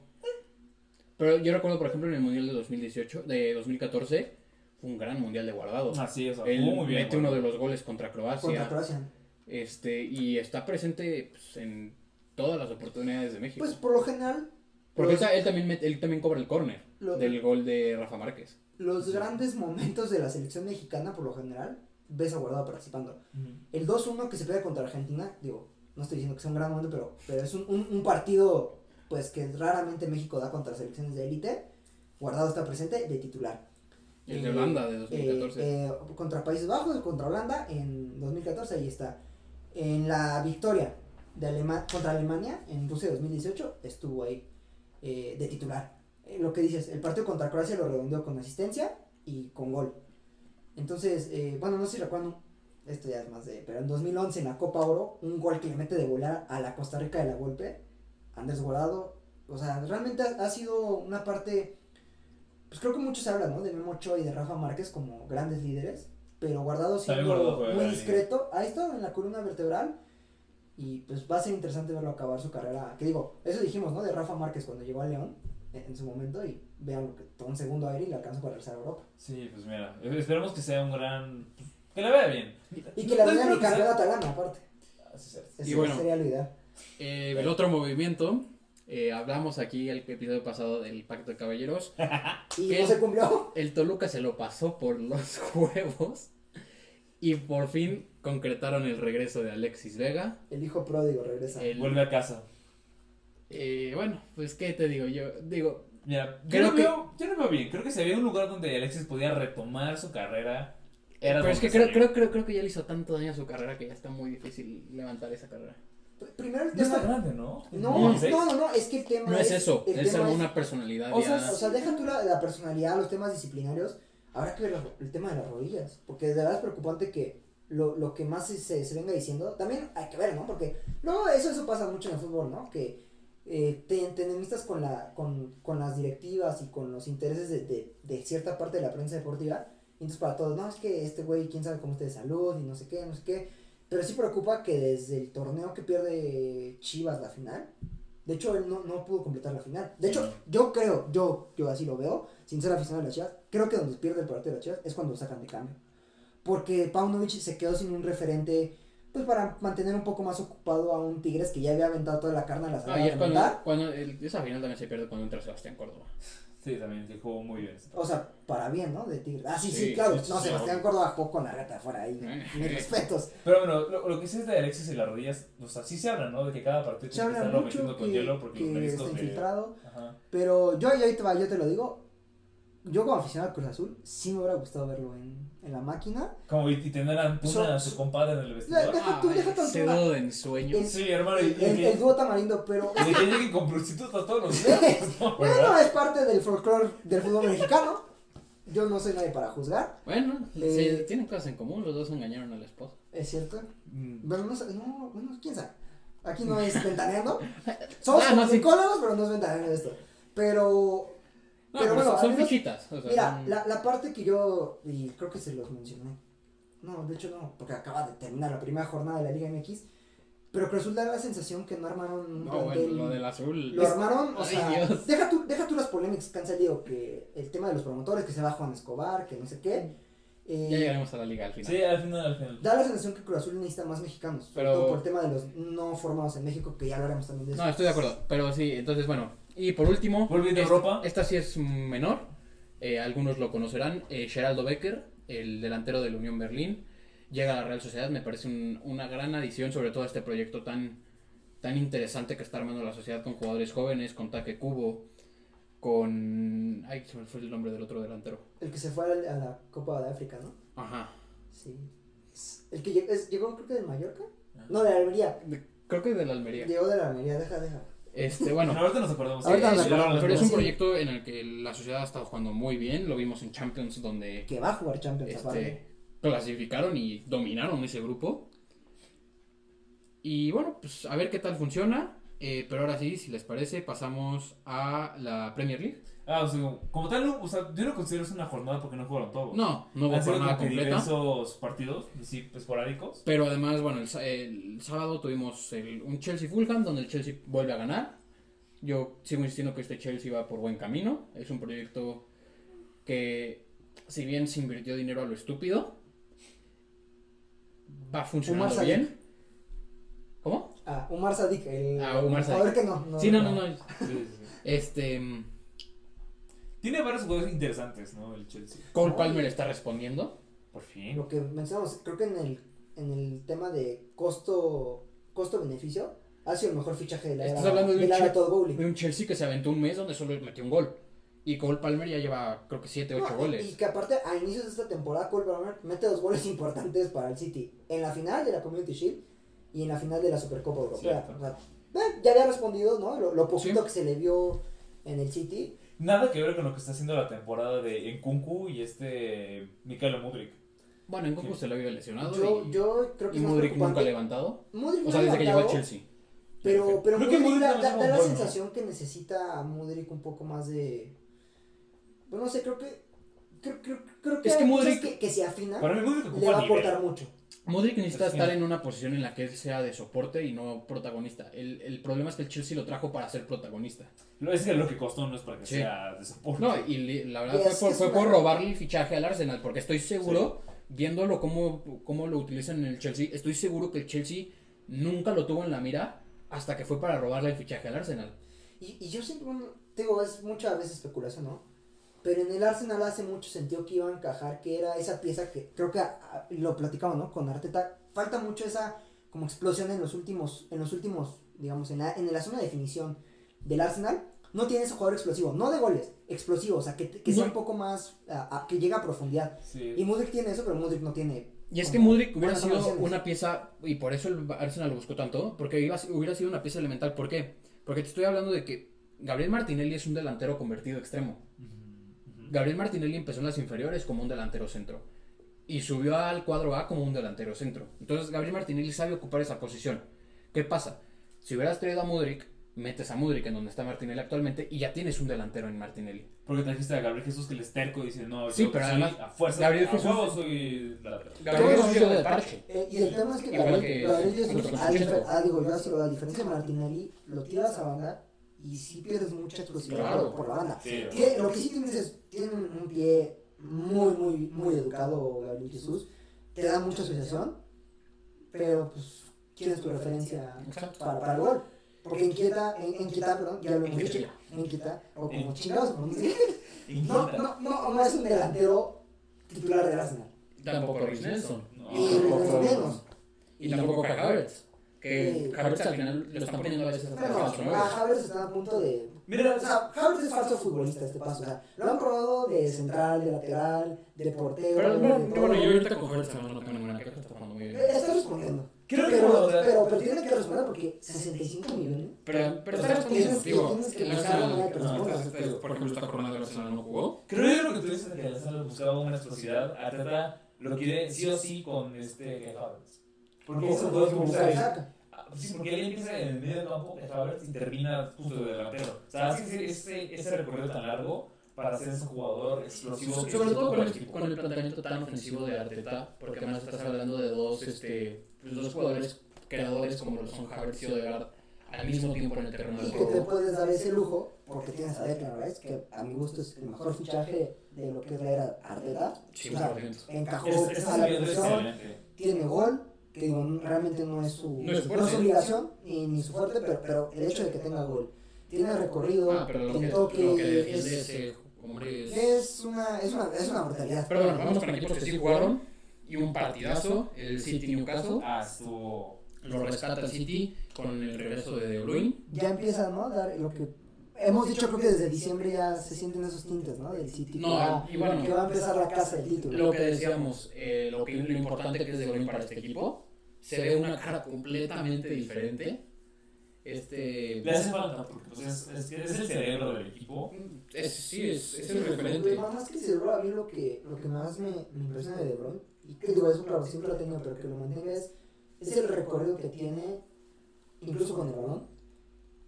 [SPEAKER 4] Pero yo recuerdo, por ejemplo, en el Mundial de 2018, de 2014, fue un gran Mundial de Guardado.
[SPEAKER 3] Así, o sea,
[SPEAKER 4] Él
[SPEAKER 3] jugó muy bien.
[SPEAKER 4] mete uno de los goles contra Croacia.
[SPEAKER 5] Contra Croacia.
[SPEAKER 4] Este, y está presente pues, en todas las oportunidades de México.
[SPEAKER 5] Pues por lo general,
[SPEAKER 4] Porque él,
[SPEAKER 5] los,
[SPEAKER 4] él también met- él también cobra el córner del gol de Rafa Márquez.
[SPEAKER 5] los grandes momentos de la selección mexicana, por lo general, ves a Guardado participando. El 2-1 que se pierde contra Argentina, digo, no estoy diciendo que sea un gran momento, pero, pero es un, un, un partido pues que raramente México da contra selecciones de élite. Guardado está presente de titular.
[SPEAKER 4] El
[SPEAKER 5] Eh,
[SPEAKER 4] de Holanda de
[SPEAKER 5] Eh,
[SPEAKER 4] 2014.
[SPEAKER 5] eh, contra Países Bajos, contra Holanda en 2014, ahí está. En la victoria de Alema- contra Alemania en Rusia 2018, estuvo ahí eh, de titular. Eh, lo que dices, el partido contra Croacia lo redondeó con asistencia y con gol. Entonces, eh, bueno, no sé si recuerdan esto ya es más de, pero en 2011 en la Copa Oro, un gol que le mete de volar a la Costa Rica de la golpe, Andrés Guardado, o sea, realmente ha, ha sido una parte, pues creo que mucho se habla, ¿no? De Memo Ochoa y de Rafa Márquez como grandes líderes, pero Guardado siendo muy discreto, ahí está en la columna vertebral, y pues va a ser interesante verlo acabar su carrera, que digo, eso dijimos, ¿no? De Rafa Márquez cuando llegó a León, en, en su momento, y vean lo que tomó un segundo aire y le alcanzó para regresar a Europa.
[SPEAKER 3] Sí, pues mira, esperemos que sea un gran... Que le vaya bien.
[SPEAKER 5] Y que la
[SPEAKER 3] No
[SPEAKER 5] venga
[SPEAKER 3] espero
[SPEAKER 5] mi
[SPEAKER 3] sea-
[SPEAKER 5] campeonato gana, aparte.
[SPEAKER 3] Así sea.
[SPEAKER 5] Ese
[SPEAKER 4] Y bueno.
[SPEAKER 5] sería lo ideal.
[SPEAKER 4] Eh, el otro movimiento, eh, hablamos aquí el episodio pasado del Pacto de Caballeros.
[SPEAKER 5] Y no se cumplió.
[SPEAKER 4] El Toluca se lo pasó por los huevos y por fin concretaron el regreso de Alexis Vega.
[SPEAKER 5] El hijo pródigo regresa.
[SPEAKER 4] El-
[SPEAKER 3] Vuelve a casa.
[SPEAKER 4] eh, bueno, pues qué te digo yo, digo,
[SPEAKER 3] Mira, yo
[SPEAKER 4] Creo
[SPEAKER 3] no,
[SPEAKER 4] que-
[SPEAKER 3] veo, yo no veo bien. Creo que si había un lugar donde Alexis podía retomar su carrera, era
[SPEAKER 4] pero es que creo, creo, creo, creo que ya le hizo tanto daño a su carrera que ya está muy difícil levantar esa carrera.
[SPEAKER 5] Primero el
[SPEAKER 3] No está
[SPEAKER 5] tema.
[SPEAKER 3] grande, ¿no?
[SPEAKER 5] No,
[SPEAKER 3] 26.
[SPEAKER 5] no, no, no, es que el tema
[SPEAKER 4] No es eso,
[SPEAKER 5] el
[SPEAKER 4] es
[SPEAKER 5] tema
[SPEAKER 4] algo
[SPEAKER 5] es-
[SPEAKER 4] una personalidad
[SPEAKER 5] O sea,
[SPEAKER 4] ya-
[SPEAKER 5] o sea, deja tú la, la personalidad, los temas disciplinarios. Habrá que la- el tema de las rodillas. Porque de verdad es preocupante que lo, lo que más se, se, se venga diciendo. También hay que ver, ¿no? Porque no, eso, eso pasa mucho en el fútbol, ¿no? Que eh, te, te enemistas con, la, con, con las directivas y con los intereses de, de, de cierta parte de la prensa deportiva. Y entonces para todos, no, es que este güey, quién sabe cómo esté de salud y no sé qué, no sé qué. Pero sí preocupa que desde el torneo que pierde Chivas la final, de hecho él no, no pudo completar la final. De hecho, yo creo, yo, yo así lo veo, sin ser aficionado de las Chivas, creo que donde pierde el partido de las Chivas es cuando lo sacan de cambio. Porque Paunovic se quedó sin un referente, pues para mantener un poco más ocupado a un Tigres que ya había aventado toda la carne a la
[SPEAKER 4] Ah,
[SPEAKER 5] salida
[SPEAKER 4] y
[SPEAKER 5] de
[SPEAKER 4] es cuando, cuando el- esa final también se pierde cuando entra Sebastián Córdoba.
[SPEAKER 3] Sí, también, que jugó muy bien.
[SPEAKER 5] O sea, para bien, ¿no? De Tigres. Ah, sí, sí,
[SPEAKER 4] Sí,
[SPEAKER 5] claro.
[SPEAKER 3] sí,
[SPEAKER 5] no, Sebastián. Córdoba jugó con la reta afuera ahí.
[SPEAKER 4] Eh.
[SPEAKER 5] Mis respetos.
[SPEAKER 3] Pero bueno, lo, lo que sí es de Alexis y las rodillas, o sea, sí se habla, ¿no? De que cada partido
[SPEAKER 5] Se mucho
[SPEAKER 3] metiendo con hielo porque
[SPEAKER 5] que está infiltrado. Pero yo, y ahí te va, yo te lo digo. Yo como aficionado al Cruz Azul, sí me hubiera gustado verlo en, en la máquina.
[SPEAKER 3] Como y, tener a Antuna,
[SPEAKER 5] So-
[SPEAKER 3] a su compadre en el vestidor.
[SPEAKER 5] Deja tú, deja tú
[SPEAKER 4] de ensueño.
[SPEAKER 5] El-
[SPEAKER 3] Sí, hermano, y, y
[SPEAKER 5] El, el, el dúo tamarindo, pero
[SPEAKER 3] y de que lleguen con prostitutas todos los días, ¿no?
[SPEAKER 5] bueno, es parte del folclore del fútbol mexicano. Yo no soy nadie para juzgar,
[SPEAKER 4] Bueno,
[SPEAKER 5] Eh,
[SPEAKER 4] sí, tienen cosas en común, los dos engañaron a la esposa.
[SPEAKER 5] es cierto.
[SPEAKER 3] Mm.
[SPEAKER 5] Bueno, no, sé- no, bueno, quién sabe. Aquí no es ventaneando. Somos
[SPEAKER 4] Ah, no, sí.
[SPEAKER 5] psicólogos, pero no es ventaneando esto. Pero,
[SPEAKER 4] No,
[SPEAKER 5] Pero
[SPEAKER 4] pero,
[SPEAKER 5] bueno,
[SPEAKER 4] son,
[SPEAKER 5] menos-
[SPEAKER 4] fichitas. O sea,
[SPEAKER 5] mira,
[SPEAKER 4] son-
[SPEAKER 5] la, la parte que yo, y creo que se los mencioné. No, de hecho no, porque acaba de terminar la primera jornada de la Liga MX. Pero Cruz Azul da la sensación que no armaron un
[SPEAKER 4] No, bueno,
[SPEAKER 5] plantel-
[SPEAKER 4] lo del azul.
[SPEAKER 5] Lo armaron, o
[SPEAKER 4] Ay,
[SPEAKER 5] sea,
[SPEAKER 4] Dios.
[SPEAKER 5] deja tú, deja tú las polémicas que han salido, que el tema de los promotores, que se va Juan Escobar, que no sé qué. eh,
[SPEAKER 4] Ya llegaremos a la liga al final.
[SPEAKER 3] Sí, al final, al final.
[SPEAKER 5] Da la sensación que Cruz Azul necesita más mexicanos, sobre
[SPEAKER 4] Pero-
[SPEAKER 5] todo por el tema de los no formados en México, que ya hablaremos también de eso.
[SPEAKER 4] No, estoy de acuerdo. Pero sí, entonces, bueno. Y por último,
[SPEAKER 3] Volviendo a
[SPEAKER 4] esta-
[SPEAKER 3] Europa.
[SPEAKER 4] esta sí es menor. eh, algunos lo conocerán. eh, Geraldo Becker, el delantero de la Unión Berlín, llega a la Real Sociedad. Me parece un- una gran adición, sobre todo a este proyecto tan, tan interesante que está armando la sociedad con jugadores jóvenes, con Taque Cubo, con. Ay, se me fue el nombre del otro delantero.
[SPEAKER 5] El que se fue a la, a la Copa de África, ¿no?
[SPEAKER 4] Ajá.
[SPEAKER 5] Sí. El que llegó, es- llegó creo que de Mallorca. No, de la Almería.
[SPEAKER 4] De- creo que de la Almería.
[SPEAKER 5] Llegó de la Almería, deja, deja.
[SPEAKER 4] Este, bueno.
[SPEAKER 3] Bueno, ahorita nos acordamos.
[SPEAKER 5] Ahorita nos
[SPEAKER 3] Sí,
[SPEAKER 5] acordamos,
[SPEAKER 4] Pero es un proyecto en el que la sociedad ha estado jugando muy bien. Lo vimos en Champions, donde
[SPEAKER 5] Que va a jugar Champions aparte.
[SPEAKER 4] este, clasificaron y dominaron ese grupo. Y bueno, pues a ver qué tal funciona. Eh, pero ahora sí, si les parece, pasamos a la Premier League.
[SPEAKER 3] Ah, o sea, como tal, no- o sea, yo no considero eso una jornada porque no jugaron todos.
[SPEAKER 4] No, no hubo jornada
[SPEAKER 3] que
[SPEAKER 4] completa.
[SPEAKER 3] diversos partidos, sí, esporádicos.
[SPEAKER 4] Pero además, bueno, el, sa- el sábado tuvimos el- un Chelsea Fulham donde el Chelsea vuelve a ganar. Yo sigo insistiendo que este Chelsea va por buen camino. Es un proyecto que, si bien se invirtió dinero a lo estúpido, va funcionando bien. ¿Cómo?
[SPEAKER 5] Ah, Umar Sadik, el
[SPEAKER 4] Ah, Umar
[SPEAKER 5] jugador
[SPEAKER 4] Sadik.
[SPEAKER 5] que no. no
[SPEAKER 4] sí, no, no, no.
[SPEAKER 3] Sí, sí, sí.
[SPEAKER 4] Este.
[SPEAKER 3] Tiene varios jugadores interesantes, ¿no? El Chelsea.
[SPEAKER 4] Cole Palmer está respondiendo.
[SPEAKER 3] Por fin.
[SPEAKER 5] Lo que mencionamos, creo que en el, en el tema de costo costo-beneficio, ha sido el mejor fichaje de la
[SPEAKER 4] Estás
[SPEAKER 5] era,
[SPEAKER 4] hablando de un
[SPEAKER 5] la era Bowley.
[SPEAKER 4] De un Chelsea que se aventó un mes donde solo metió un gol. Y Cole Palmer ya lleva, creo que 7, 8
[SPEAKER 5] No,
[SPEAKER 4] goles.
[SPEAKER 5] Y que aparte, a inicios de esta temporada, Cole Palmer mete dos goles importantes para el City. En la final de la Community Shield y en la final de la Supercopa Europea. O sea, eh, ya había respondido, ¿no? Lo, lo poquito
[SPEAKER 4] Sí.
[SPEAKER 5] que se le vio en el City.
[SPEAKER 3] Nada que ver con lo que está haciendo la temporada de Nkunku y este Mikael Mudrik.
[SPEAKER 4] Bueno, en Goku se lo había lesionado
[SPEAKER 5] Yo,
[SPEAKER 4] y,
[SPEAKER 5] yo creo que
[SPEAKER 4] y Modric nunca ha levantado.
[SPEAKER 5] Modric
[SPEAKER 4] O sea,
[SPEAKER 5] ha
[SPEAKER 4] desde que llegó
[SPEAKER 5] levantado,
[SPEAKER 4] Chelsea.
[SPEAKER 5] Pero, pero
[SPEAKER 3] Creo que
[SPEAKER 5] Modric da,
[SPEAKER 3] no
[SPEAKER 5] da-
[SPEAKER 3] es un
[SPEAKER 5] da la sensación que necesita a Modric un poco más de. Pues no sé, creo que. Creo, creo, creo que
[SPEAKER 4] Es que Modric-
[SPEAKER 5] que, que si afina,
[SPEAKER 3] Para mí, Modric
[SPEAKER 5] le va a
[SPEAKER 3] nivel.
[SPEAKER 5] aportar mucho.
[SPEAKER 4] Modric necesita estar en una posición en la que él sea de soporte y no protagonista. El, el problema es que el Chelsea lo trajo para ser protagonista.
[SPEAKER 3] Lo- Es que lo que costó no es para que
[SPEAKER 4] Sí.
[SPEAKER 3] sea de soporte.
[SPEAKER 4] No, y la verdad
[SPEAKER 5] Y
[SPEAKER 4] fue por, fue
[SPEAKER 5] una-
[SPEAKER 4] por robarle el fichaje al Arsenal, porque estoy seguro, viéndolo cómo, cómo lo utilizan en el Chelsea, estoy seguro que el Chelsea nunca lo tuvo en la mira hasta que fue para robarle el fichaje al Arsenal.
[SPEAKER 5] Y, y yo bueno, te digo, es muchas veces especulación, ¿no? Pero en el Arsenal hace mucho sentido que iba a encajar, que era esa pieza que creo que ah, lo platicamos, ¿no? Con Arteta. Falta mucho esa como explosión en los últimos, en los últimos, digamos, en la, en la zona de definición del Arsenal. No tiene ese jugador explosivo, no de goles, explosivo, o sea, que, que sea un poco más, ah, que llegue a profundidad.
[SPEAKER 3] Sí.
[SPEAKER 5] Y Modric tiene eso, pero Modric no tiene.
[SPEAKER 4] Y es que Modric hubiera sido una pieza, y por eso el Arsenal lo buscó tanto, porque iba, a- hubiera sido una pieza elemental. ¿Por qué? Porque te estoy hablando de que Gabriel Martinelli es un delantero convertido extremo. Gabriel Martinelli empezó en las inferiores como un delantero centro. Y subió al cuadro A como un delantero centro. Entonces Gabriel Martinelli sabe ocupar esa posición. ¿Qué pasa? Si hubieras traído a Modric, metes a Modric en donde está Martinelli actualmente y ya tienes un delantero en Martinelli.
[SPEAKER 3] Porque trajiste a Gabriel Jesús que le es terco y dice, no,
[SPEAKER 4] Sí,
[SPEAKER 3] yo
[SPEAKER 4] pero
[SPEAKER 3] soy
[SPEAKER 4] además,
[SPEAKER 3] a fuerza,
[SPEAKER 4] Gabriel
[SPEAKER 3] a
[SPEAKER 4] Jesús-
[SPEAKER 3] huevo soy.
[SPEAKER 4] Gabriel Jesús de parche.
[SPEAKER 5] Eh, y el tema es que
[SPEAKER 4] Igual
[SPEAKER 5] Gabriel,
[SPEAKER 4] que-
[SPEAKER 5] a, difer- ah, digo, yo veo, a diferencia de Martinelli, lo tiras a banda y sí pierdes mucha explosividad
[SPEAKER 4] Claro.
[SPEAKER 5] por, por la banda.
[SPEAKER 3] Sí,
[SPEAKER 5] Tiene- lo que sí tienes es, tiene un, pie muy, muy, muy educado Gabriel Jesús, te da mucha asociación, pero pues, ¿quién es tu referencia para, para el gol? Porque inquieta, en, inquieta, perdón, ya lo hemos dicho,
[SPEAKER 4] Inquieta.
[SPEAKER 5] o como
[SPEAKER 3] In-
[SPEAKER 5] chingados, como dice. No, no, no, no es un delantero titular del Arsenal.
[SPEAKER 4] Tampoco Rhys Nelson.
[SPEAKER 3] No.
[SPEAKER 5] Y menos.
[SPEAKER 4] Y tampoco Kai Havertz. Que. Havertz al final lo están poniendo a veces ¿no?
[SPEAKER 5] a Havertz está a punto de.
[SPEAKER 3] Mira,
[SPEAKER 5] O sea, Havertz es falso futbolista este paso. O sea, lo han probado de central, de lateral, de portero.
[SPEAKER 4] Pero
[SPEAKER 5] de
[SPEAKER 4] bueno, yo ahorita con Havertz no tengo ninguna queja, está jugando muy bien.
[SPEAKER 5] Está respondiendo.
[SPEAKER 3] Creo que
[SPEAKER 5] pero,
[SPEAKER 3] no,
[SPEAKER 5] pero, pero tiene que responder porque 65 millones.
[SPEAKER 4] Pero, pero está respondiendo, digo,
[SPEAKER 5] que la de
[SPEAKER 4] no, este, por ejemplo, esta jornada Arsenal no jugó.
[SPEAKER 3] Creo que lo que tú dices de que el Arsenal buscaba una explosividad, Arteta lo quiere sí o sí con este Havertz. Porque es un jugador Sí, porque él empieza en el medio del campo, y termina justo de delantero. O sea, hace ese, ese, ese recorrido tan largo para ser ese jugador explosivo.
[SPEAKER 4] Sobre todo con el, con el planteamiento tan ofensivo de Arteta, porque además estás hablando de dos, este, pues, dos jugadores creadores como lo son Havertz y Odegaard al mismo tiempo en el terreno de
[SPEAKER 5] Y que te
[SPEAKER 4] juego.
[SPEAKER 5] puedes dar ese lujo porque tienes a Declan Rice, que a mi gusto es el mejor fichaje de lo que es la era Arteta.
[SPEAKER 4] Sí,
[SPEAKER 5] O sea,
[SPEAKER 4] 100%.
[SPEAKER 5] encajó
[SPEAKER 3] Es, es,
[SPEAKER 5] a la tiene gol, que digo, realmente no es su,
[SPEAKER 4] No es su
[SPEAKER 5] no es su obligación ni, ni su fuerte, pero, pero el hecho de que tenga gol, tiene recorrido,
[SPEAKER 4] Ah, pero lo que, lo
[SPEAKER 5] toque, es,
[SPEAKER 4] ese hombre es...
[SPEAKER 5] es una, es, una, es una brutalidad.
[SPEAKER 4] Pero bueno, vamos con equipos que sí jugaron y un partidazo, el City Newcastle.
[SPEAKER 3] Ah, estuvo.
[SPEAKER 4] Lo rescata el City con el regreso de De Bruyne.
[SPEAKER 5] Ya empieza ¿no? a dar lo que hemos dicho, creo que desde diciembre ya se sienten esos tintes ¿no? del City,
[SPEAKER 4] No,
[SPEAKER 5] que, va,
[SPEAKER 4] y bueno,
[SPEAKER 5] que va a empezar la casa del título.
[SPEAKER 4] Lo que decíamos, eh, lo, que, lo importante que es De Bruyne para este equipo, se ve una cara completamente diferente. Este...
[SPEAKER 3] Le hace falta porque pues, es, es, es el cerebro del equipo.
[SPEAKER 4] Es, sí, es, es el
[SPEAKER 5] Pero
[SPEAKER 4] referente.
[SPEAKER 5] más que seguro, a mí lo que, lo que más me, me impresiona de De Bruyne, y que digo, eso claro, siempre lo ha tenido, pero que lo mantenga es, es el recorrido que tiene, incluso con el balón,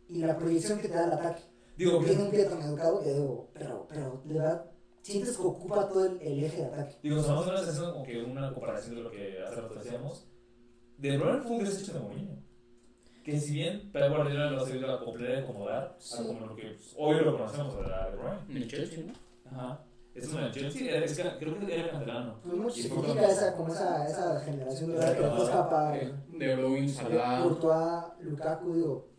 [SPEAKER 5] y la proyección que te da el ataque.
[SPEAKER 3] Digo,
[SPEAKER 5] tiene un pie tan educado que digo, pero, pero de verdad, sientes que ocupa todo el, el eje de ataque.
[SPEAKER 3] digo, o sea, más o menos es como que una comparación de lo que hace rato decíamos. De Bruyne fue un desecho de Mourinho. Que si bien Pep Guardiola lo ha sabido acoplar y acomodar,
[SPEAKER 5] Sí.
[SPEAKER 3] a como lo que pues, hoy lo conocemos de Bruyne.
[SPEAKER 4] En el Chelsea, ¿no?
[SPEAKER 3] Ajá. Es una de Chelsea, era- es que creo que era canterano.
[SPEAKER 5] Pues mucho
[SPEAKER 3] Y
[SPEAKER 5] se
[SPEAKER 3] fue
[SPEAKER 5] critica esa, como esa, esa generación de que escapar
[SPEAKER 4] Eh, De Bruyne, Salah...
[SPEAKER 5] Courtois, Lukaku, digo,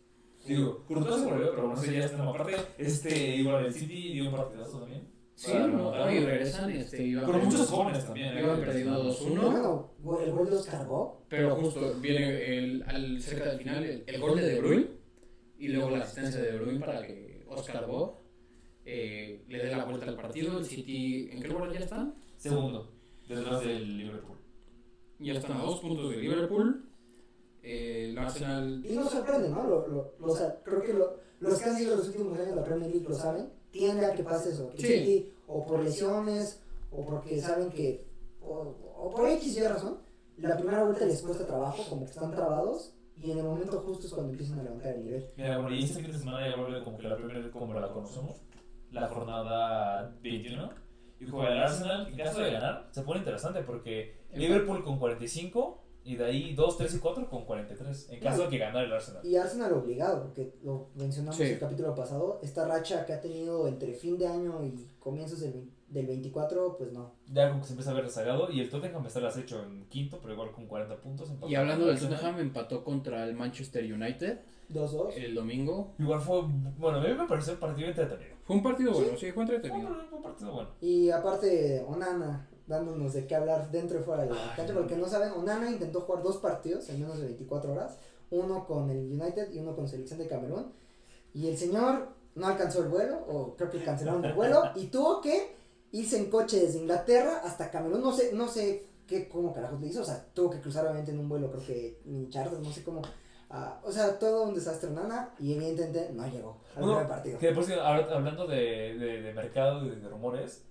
[SPEAKER 3] Digo, Courtois se volvió, pero no sé, ya está en aparte. Este, igual el City dio un partidazo también.
[SPEAKER 4] Sí, no,
[SPEAKER 3] remontar.
[SPEAKER 4] y regresan, este, iban
[SPEAKER 3] Con muchos jóvenes también.
[SPEAKER 4] Iban
[SPEAKER 3] ¿eh?
[SPEAKER 4] perdiendo 2-1.
[SPEAKER 5] bueno, go- el gol de Oscar Bob,
[SPEAKER 4] Pero justo viene el, al, cerca del final el, el gol de De Bruyne y luego la asistencia de De Bruyne para que Oscar Bob eh, le dé la vuelta al partido. El City, ¿en qué lugar ya están?
[SPEAKER 3] Segundo, detrás del Liverpool.
[SPEAKER 4] Ya están a dos puntos de Liverpool. Eh, el Arsenal.
[SPEAKER 5] Y no sorprende, ¿no? Lo, lo, lo- o sea, creo que lo- los que han sido los últimos años de la Premier League lo saben. Tiende a que pase eso. Que
[SPEAKER 4] Sí.
[SPEAKER 5] City, o por lesiones, o porque saben que. O, o por X y Y razón, la primera vuelta les cuesta trabajo, como que están trabados, y en el momento justo es cuando empiezan a levantar el nivel.
[SPEAKER 3] Mira, bueno, y este fin de semana ya vuelve como que la primera vez como la conocemos, la jornada 21. Y juega el Arsenal. En caso de ganar, se pone interesante porque Liverpool con 45 y de ahí 2, 3 y 4 con 43. En caso de que ganara el Arsenal.
[SPEAKER 5] Y Arsenal obligado, porque lo mencionamos
[SPEAKER 4] Sí.
[SPEAKER 5] el capítulo pasado, esta racha que ha tenido entre fin de año y comienzos del, del 24, pues no.
[SPEAKER 3] Ya como que se empieza a ver rezagado. Y el Tottenham está las hecho en quinto, pero igual con 40 puntos.
[SPEAKER 4] Y hablando del. Tottenham, empató contra el Manchester United
[SPEAKER 5] 2-2.
[SPEAKER 4] el domingo.
[SPEAKER 3] Igual fue, bueno, a mí me pareció un partido entretenido.
[SPEAKER 4] Fue un partido bueno, sí, fue
[SPEAKER 3] Fue
[SPEAKER 4] entretenido.
[SPEAKER 3] un, fue un partido bueno.
[SPEAKER 5] Y aparte, Onana dándonos de qué hablar dentro y fuera de la cancha, porque no saben, Onana intentó jugar dos partidos en menos de 24 horas, uno con el United y uno con Selección de Camerún, y el señor no alcanzó el vuelo, o creo que cancelaron el vuelo, y tuvo que irse en coche desde Inglaterra hasta Camerún, no sé, no sé qué, cómo carajos le hizo, o sea, tuvo que cruzar obviamente en un vuelo, creo que ni charter, no sé cómo, ah, o sea, todo un desastre Onana, y evidentemente no llegó al primer partido.
[SPEAKER 3] Que ahora hablando de, de, de mercado y de, rumores,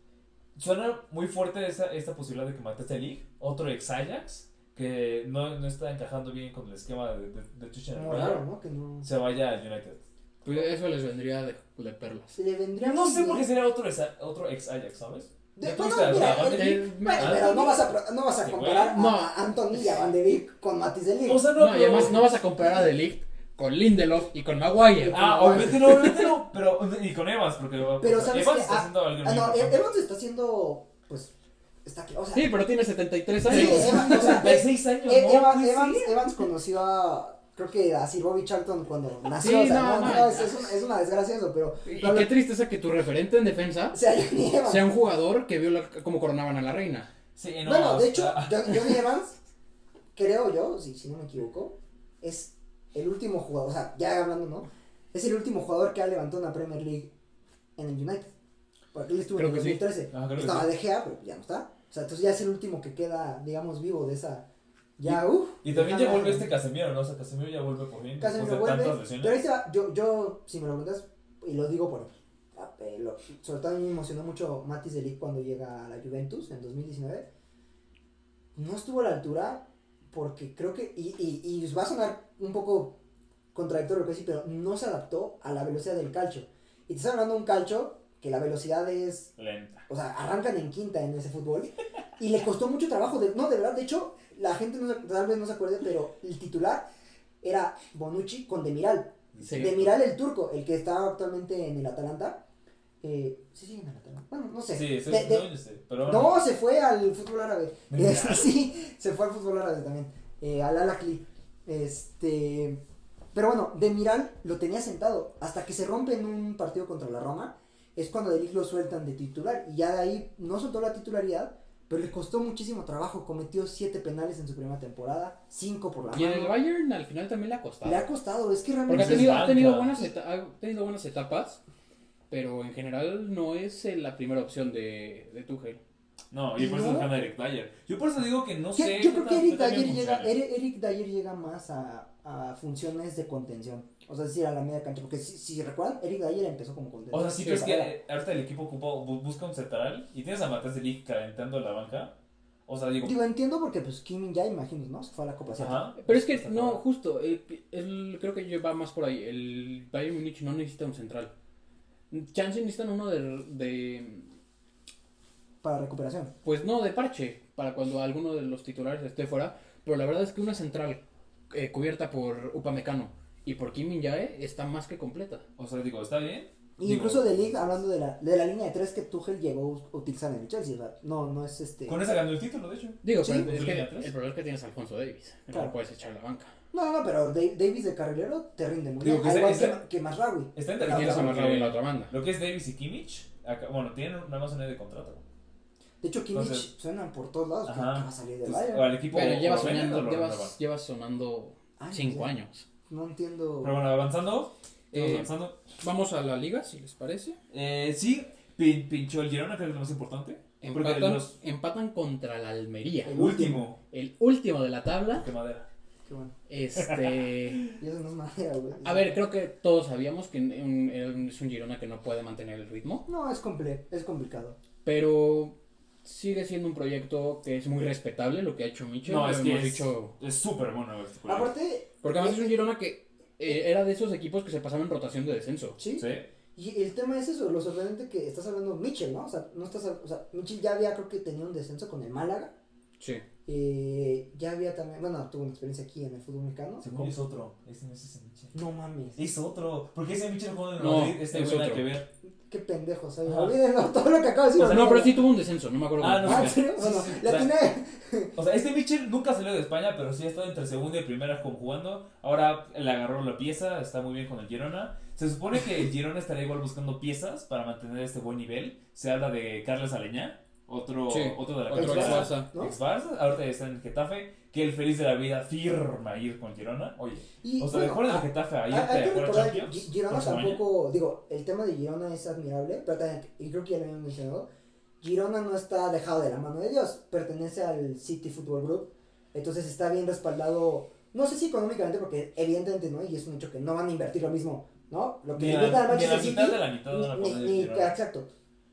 [SPEAKER 3] suena muy fuerte esta, esta posibilidad de que Manchester League, otro ex Ajax, que no, no está encajando bien con el esquema de, de, de Tuchel
[SPEAKER 5] raro, ¿no? Que no...
[SPEAKER 3] se vaya al United.
[SPEAKER 4] Pues eso les vendría de, de perlas.
[SPEAKER 5] Se le vendría
[SPEAKER 3] No sé por qué sería otro ex, otro ex Ajax, ¿sabes?
[SPEAKER 5] De-
[SPEAKER 3] ¿Ya
[SPEAKER 5] bueno,
[SPEAKER 3] tuviste a-
[SPEAKER 5] mira,
[SPEAKER 3] a
[SPEAKER 5] el-?
[SPEAKER 4] Eh,
[SPEAKER 5] Bueno,
[SPEAKER 3] Ah,
[SPEAKER 5] pero no vas a, pro- no vas a comparar a, a Anthony y a Van de Beek con Matis de Ligt.
[SPEAKER 3] O sea, no,
[SPEAKER 4] No, y
[SPEAKER 3] pero-
[SPEAKER 4] además no vas a comparar a De Ligt con Lindelof y con Maguire.
[SPEAKER 3] Ah, obviamente no, obviamente no, pero y con Evans, porque
[SPEAKER 5] Pero
[SPEAKER 3] o sea,
[SPEAKER 5] ¿sabes
[SPEAKER 3] Evans está
[SPEAKER 5] Ah,
[SPEAKER 3] haciendo algo
[SPEAKER 5] Ah, no. Evans está haciendo, pues, está aquí, o sea,
[SPEAKER 4] Sí, pero tiene 73
[SPEAKER 5] Sí,
[SPEAKER 4] años.
[SPEAKER 5] Evans, o sea,
[SPEAKER 3] 36 años,
[SPEAKER 5] eh,
[SPEAKER 3] ¿no?
[SPEAKER 5] Evans,
[SPEAKER 3] Pues sí.
[SPEAKER 5] Evans, Evans conoció a, creo que a Sir Bobby Charlton cuando nació,
[SPEAKER 4] Sí,
[SPEAKER 5] o sea,
[SPEAKER 4] no,
[SPEAKER 5] no, es, es, un- es una desgracia eso, pero,
[SPEAKER 4] Y
[SPEAKER 5] pero-
[SPEAKER 4] qué tristeza que tu referente en defensa
[SPEAKER 5] sea,
[SPEAKER 4] sea un jugador que vio la- cómo coronaban a la reina.
[SPEAKER 3] Sí, no,
[SPEAKER 5] bueno, de hecho, Johnny Evans, creo yo, si, si no me equivoco, es el último jugador, o sea, ya hablando, ¿no? Es el último jugador que ha levantado una Premier League en el United. Porque él estuvo
[SPEAKER 4] Creo
[SPEAKER 5] en el
[SPEAKER 4] que sí.
[SPEAKER 5] 2013.
[SPEAKER 3] Ah, creo que
[SPEAKER 5] Estaba
[SPEAKER 3] sí.
[SPEAKER 5] De Gea, pero ya no está. O sea, entonces ya es el último que queda, digamos, vivo de esa. Ya, uff.
[SPEAKER 3] Y también ya vuelve este Casemiro, ¿no? O sea, Casemiro ya vuelve por fin
[SPEAKER 5] Casemiro vuelve. Pero ahí va, yo, yo, si me lo preguntas, y lo digo por. lo- sobre todo a mí me emocionó mucho Matis de Ligt cuando llega a la Juventus en 2019. No estuvo a la altura porque creo que. Y, y, y va a sonar un poco contradictorio lo que sí, pero no se adaptó a la velocidad del calcio. Y te estoy hablando de un calcio que la velocidad es
[SPEAKER 3] Lenta.
[SPEAKER 5] o sea, arrancan en quinta en ese fútbol. Y le costó mucho trabajo. De, no, de verdad, de hecho, la gente no, se- tal vez no se acuerde, pero el titular era Bonucci con Demiral.
[SPEAKER 4] Sí.
[SPEAKER 5] Demiral el turco, el que está actualmente en el Atalanta. Eh, sí, sí, en el Atalanta. Bueno, no sé.
[SPEAKER 3] Sí, sí,
[SPEAKER 5] De- de-
[SPEAKER 3] no, yo sé, pero
[SPEAKER 5] no, se fue al fútbol árabe. Sí, se fue al fútbol árabe también. Eh, al Al Ahly. Este. Pero bueno, Demiral lo tenía sentado. Hasta que se rompe en un partido contra la Roma. Es cuando De Ligt lo sueltan de titular. Y ya de ahí no soltó la titularidad. Pero le costó muchísimo trabajo. Cometió siete penales en su primera temporada. Cinco por la
[SPEAKER 4] Y en el
[SPEAKER 5] mano.
[SPEAKER 4] Bayern al final también le ha costado.
[SPEAKER 5] Le ha costado. Es que
[SPEAKER 4] Porque ha
[SPEAKER 5] realmente.
[SPEAKER 3] Es
[SPEAKER 4] tenido, ha tenido buenas ha tenido buenas etapas, pero en general no es eh, la primera opción de, de Tuchel.
[SPEAKER 3] No, y por eso
[SPEAKER 5] No.
[SPEAKER 3] dejan a Eric Dyer. Yo por eso digo que no sé.
[SPEAKER 5] yo creo que Eric Dyer llega. Eric, Eric Dyer llega más a, a funciones de contención. O sea, es decir, a la media cancha. Porque si, si recuerdan, Eric Dyer empezó como contención.
[SPEAKER 3] O sea, sí
[SPEAKER 5] Sí,
[SPEAKER 3] crees que eh, ahorita el equipo ocupa, busca un central y tienes a Matías de Ligt calentando la banca. O sea, digo.
[SPEAKER 5] Digo, entiendo porque pues Kim ya imagino, ¿no? Se fue a la Copa.
[SPEAKER 3] Ajá.
[SPEAKER 4] Pero es que,
[SPEAKER 3] Está
[SPEAKER 4] no,
[SPEAKER 3] claro.
[SPEAKER 4] justo, el, el- creo que va más por ahí. El Bayern Múnich no necesita un central. Chance necesitan uno de, de,
[SPEAKER 5] Para recuperación.
[SPEAKER 4] pues no, de parche, para cuando alguno de los titulares esté fuera. Pero la verdad es que una central eh, cubierta por Upamecano y por Kim Min-jae está más que completa.
[SPEAKER 3] O sea, digo, está bien.
[SPEAKER 5] Y
[SPEAKER 3] Digo,
[SPEAKER 5] incluso de League, hablando de la, de la línea de tres que Tuchel llegó a utilizar en el Chelsea. ¿verdad? No, no es este.
[SPEAKER 3] Con esa ganó el título, de hecho.
[SPEAKER 4] Digo,
[SPEAKER 5] Sí.
[SPEAKER 4] pero es
[SPEAKER 3] ¿Su
[SPEAKER 4] que
[SPEAKER 3] línea tres?
[SPEAKER 4] el problema es que tienes a Alfonso Davis. No
[SPEAKER 5] Claro.
[SPEAKER 4] lo puedes echar a la banca.
[SPEAKER 5] No, no, pero Da- Davis de carrilero te rinde muy
[SPEAKER 3] Digo,
[SPEAKER 5] bien. igual que,
[SPEAKER 3] está-
[SPEAKER 5] que Masraoui.
[SPEAKER 3] Está
[SPEAKER 4] Y
[SPEAKER 3] interesante.
[SPEAKER 4] tienes a en la otra banda.
[SPEAKER 3] Lo que es Davis y Kimmich, acá- bueno, tienen nada más un año de contrato.
[SPEAKER 5] De hecho, Kimmich
[SPEAKER 3] Entonces-
[SPEAKER 5] suenan por todos lados.
[SPEAKER 3] Ajá.
[SPEAKER 5] que va a salir del
[SPEAKER 3] Entonces,
[SPEAKER 5] Bayern.
[SPEAKER 3] o al equipo
[SPEAKER 4] Pero lleva sonando,
[SPEAKER 3] lo
[SPEAKER 4] llevas, sonando
[SPEAKER 5] Ay,
[SPEAKER 4] 5
[SPEAKER 5] ya.
[SPEAKER 4] años.
[SPEAKER 5] No entiendo.
[SPEAKER 3] Pero bueno, avanzando.
[SPEAKER 4] Eh,
[SPEAKER 3] avanzando.
[SPEAKER 4] Vamos a la liga, si les parece.
[SPEAKER 3] Eh, sí, pin- pinchó el Girona, creo que es lo más importante.
[SPEAKER 4] Empatan,
[SPEAKER 3] los
[SPEAKER 4] empatan contra la Almería.
[SPEAKER 5] El
[SPEAKER 3] último.
[SPEAKER 4] El último de la tabla.
[SPEAKER 3] Qué madera.
[SPEAKER 5] Qué bueno.
[SPEAKER 4] Este.
[SPEAKER 5] Y eso no es madera, güey.
[SPEAKER 4] A ver, creo que todos sabíamos que un- un- es un Girona que no puede mantener el ritmo.
[SPEAKER 5] No, es, comple es complicado.
[SPEAKER 4] Pero sigue siendo un proyecto que es muy respetable lo que ha hecho Michel.
[SPEAKER 3] No, es que
[SPEAKER 4] hemos
[SPEAKER 3] es
[SPEAKER 4] dicho.
[SPEAKER 3] es súper bueno este.
[SPEAKER 5] Aparte,
[SPEAKER 4] Porque además es un Girona que eh, era de esos equipos que se pasaban en rotación de descenso.
[SPEAKER 5] sí.
[SPEAKER 3] Sí.
[SPEAKER 5] Y el tema es eso, lo sorprendente que estás hablando Mitchell, ¿no? O sea, no estás, o sea, Mitchell ya había, creo que tenía un descenso con el Málaga.
[SPEAKER 4] Sí.
[SPEAKER 5] Eh, ya había también, bueno, tuvo una experiencia aquí en el fútbol mexicano.
[SPEAKER 3] Según es otro. Ese no es ese Michel.
[SPEAKER 5] No mames,
[SPEAKER 3] Es otro. Porque ese Michel jugó en el
[SPEAKER 4] No,
[SPEAKER 3] Madrid. Este
[SPEAKER 4] es otro.
[SPEAKER 3] que ver.
[SPEAKER 5] Qué pendejo, o sea,
[SPEAKER 3] Ajá.
[SPEAKER 5] olvídenlo, todo lo que acabo de decir.
[SPEAKER 3] O sea,
[SPEAKER 4] No, pero sí tuvo un descenso, no me acuerdo.
[SPEAKER 3] Ah, no
[SPEAKER 5] Ah, Bueno,
[SPEAKER 3] sí, sí.
[SPEAKER 5] la
[SPEAKER 3] O
[SPEAKER 5] tiene.
[SPEAKER 3] O sea, este Mitchell nunca salió de España, pero sí ha estado entre segunda y primera como jugando. Ahora le agarró la pieza, está muy bien con el Girona. Se supone que el Girona estaría igual buscando piezas para mantener este buen nivel. Se habla de Carlos Aleñá, otro,
[SPEAKER 4] Sí,
[SPEAKER 3] otro de la
[SPEAKER 4] otro.
[SPEAKER 5] ¿no?
[SPEAKER 3] Ex Barça, ahorita está en Getafe, que el feliz de la vida firma ir con Girona. Oye,
[SPEAKER 5] Y,
[SPEAKER 3] o sea,
[SPEAKER 5] bueno,
[SPEAKER 3] de fuera
[SPEAKER 5] ah,
[SPEAKER 3] Getafe a
[SPEAKER 5] Hay,
[SPEAKER 3] irte
[SPEAKER 5] hay que recordar Girona tampoco, digo, el tema de Girona es admirable, pero también, y creo que ya lo habían mencionado, Girona no está dejado de la mano de Dios, pertenece al City Football Group, entonces está bien respaldado, no sé si económicamente, porque evidentemente no, y es un hecho que no van a invertir lo mismo, ¿no? Lo que
[SPEAKER 3] Ni la,
[SPEAKER 5] al
[SPEAKER 3] ni
[SPEAKER 5] Manchester
[SPEAKER 3] la
[SPEAKER 5] City,
[SPEAKER 3] mitad de la mitad de la
[SPEAKER 5] ni-
[SPEAKER 3] el
[SPEAKER 5] exacto,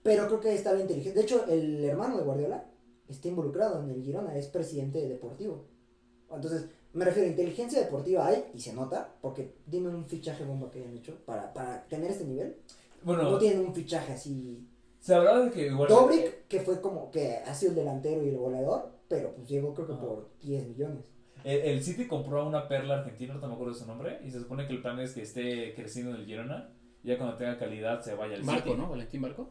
[SPEAKER 5] pero creo que está bien inteligente, de hecho, el hermano de Guardiola está involucrado en el Girona, es presidente deportivo, entonces, me refiero, inteligencia deportiva hay, y se nota, porque dime un fichaje bomba que hayan hecho para, para tener este nivel.
[SPEAKER 3] Bueno,
[SPEAKER 5] No tienen un fichaje así.
[SPEAKER 3] se hablaba de que igual.
[SPEAKER 5] Dobrik, que fue como que ha sido el delantero y el goleador, pero pues llegó creo que
[SPEAKER 3] Ajá.
[SPEAKER 5] por 10 millones.
[SPEAKER 3] El, el City compró a una perla argentina, no me acuerdo de su nombre, y se supone que el plan es que esté creciendo en el Girona. y Ya cuando tenga calidad se vaya al
[SPEAKER 4] Marco,
[SPEAKER 3] City.
[SPEAKER 4] ¿no? Valentín Marco.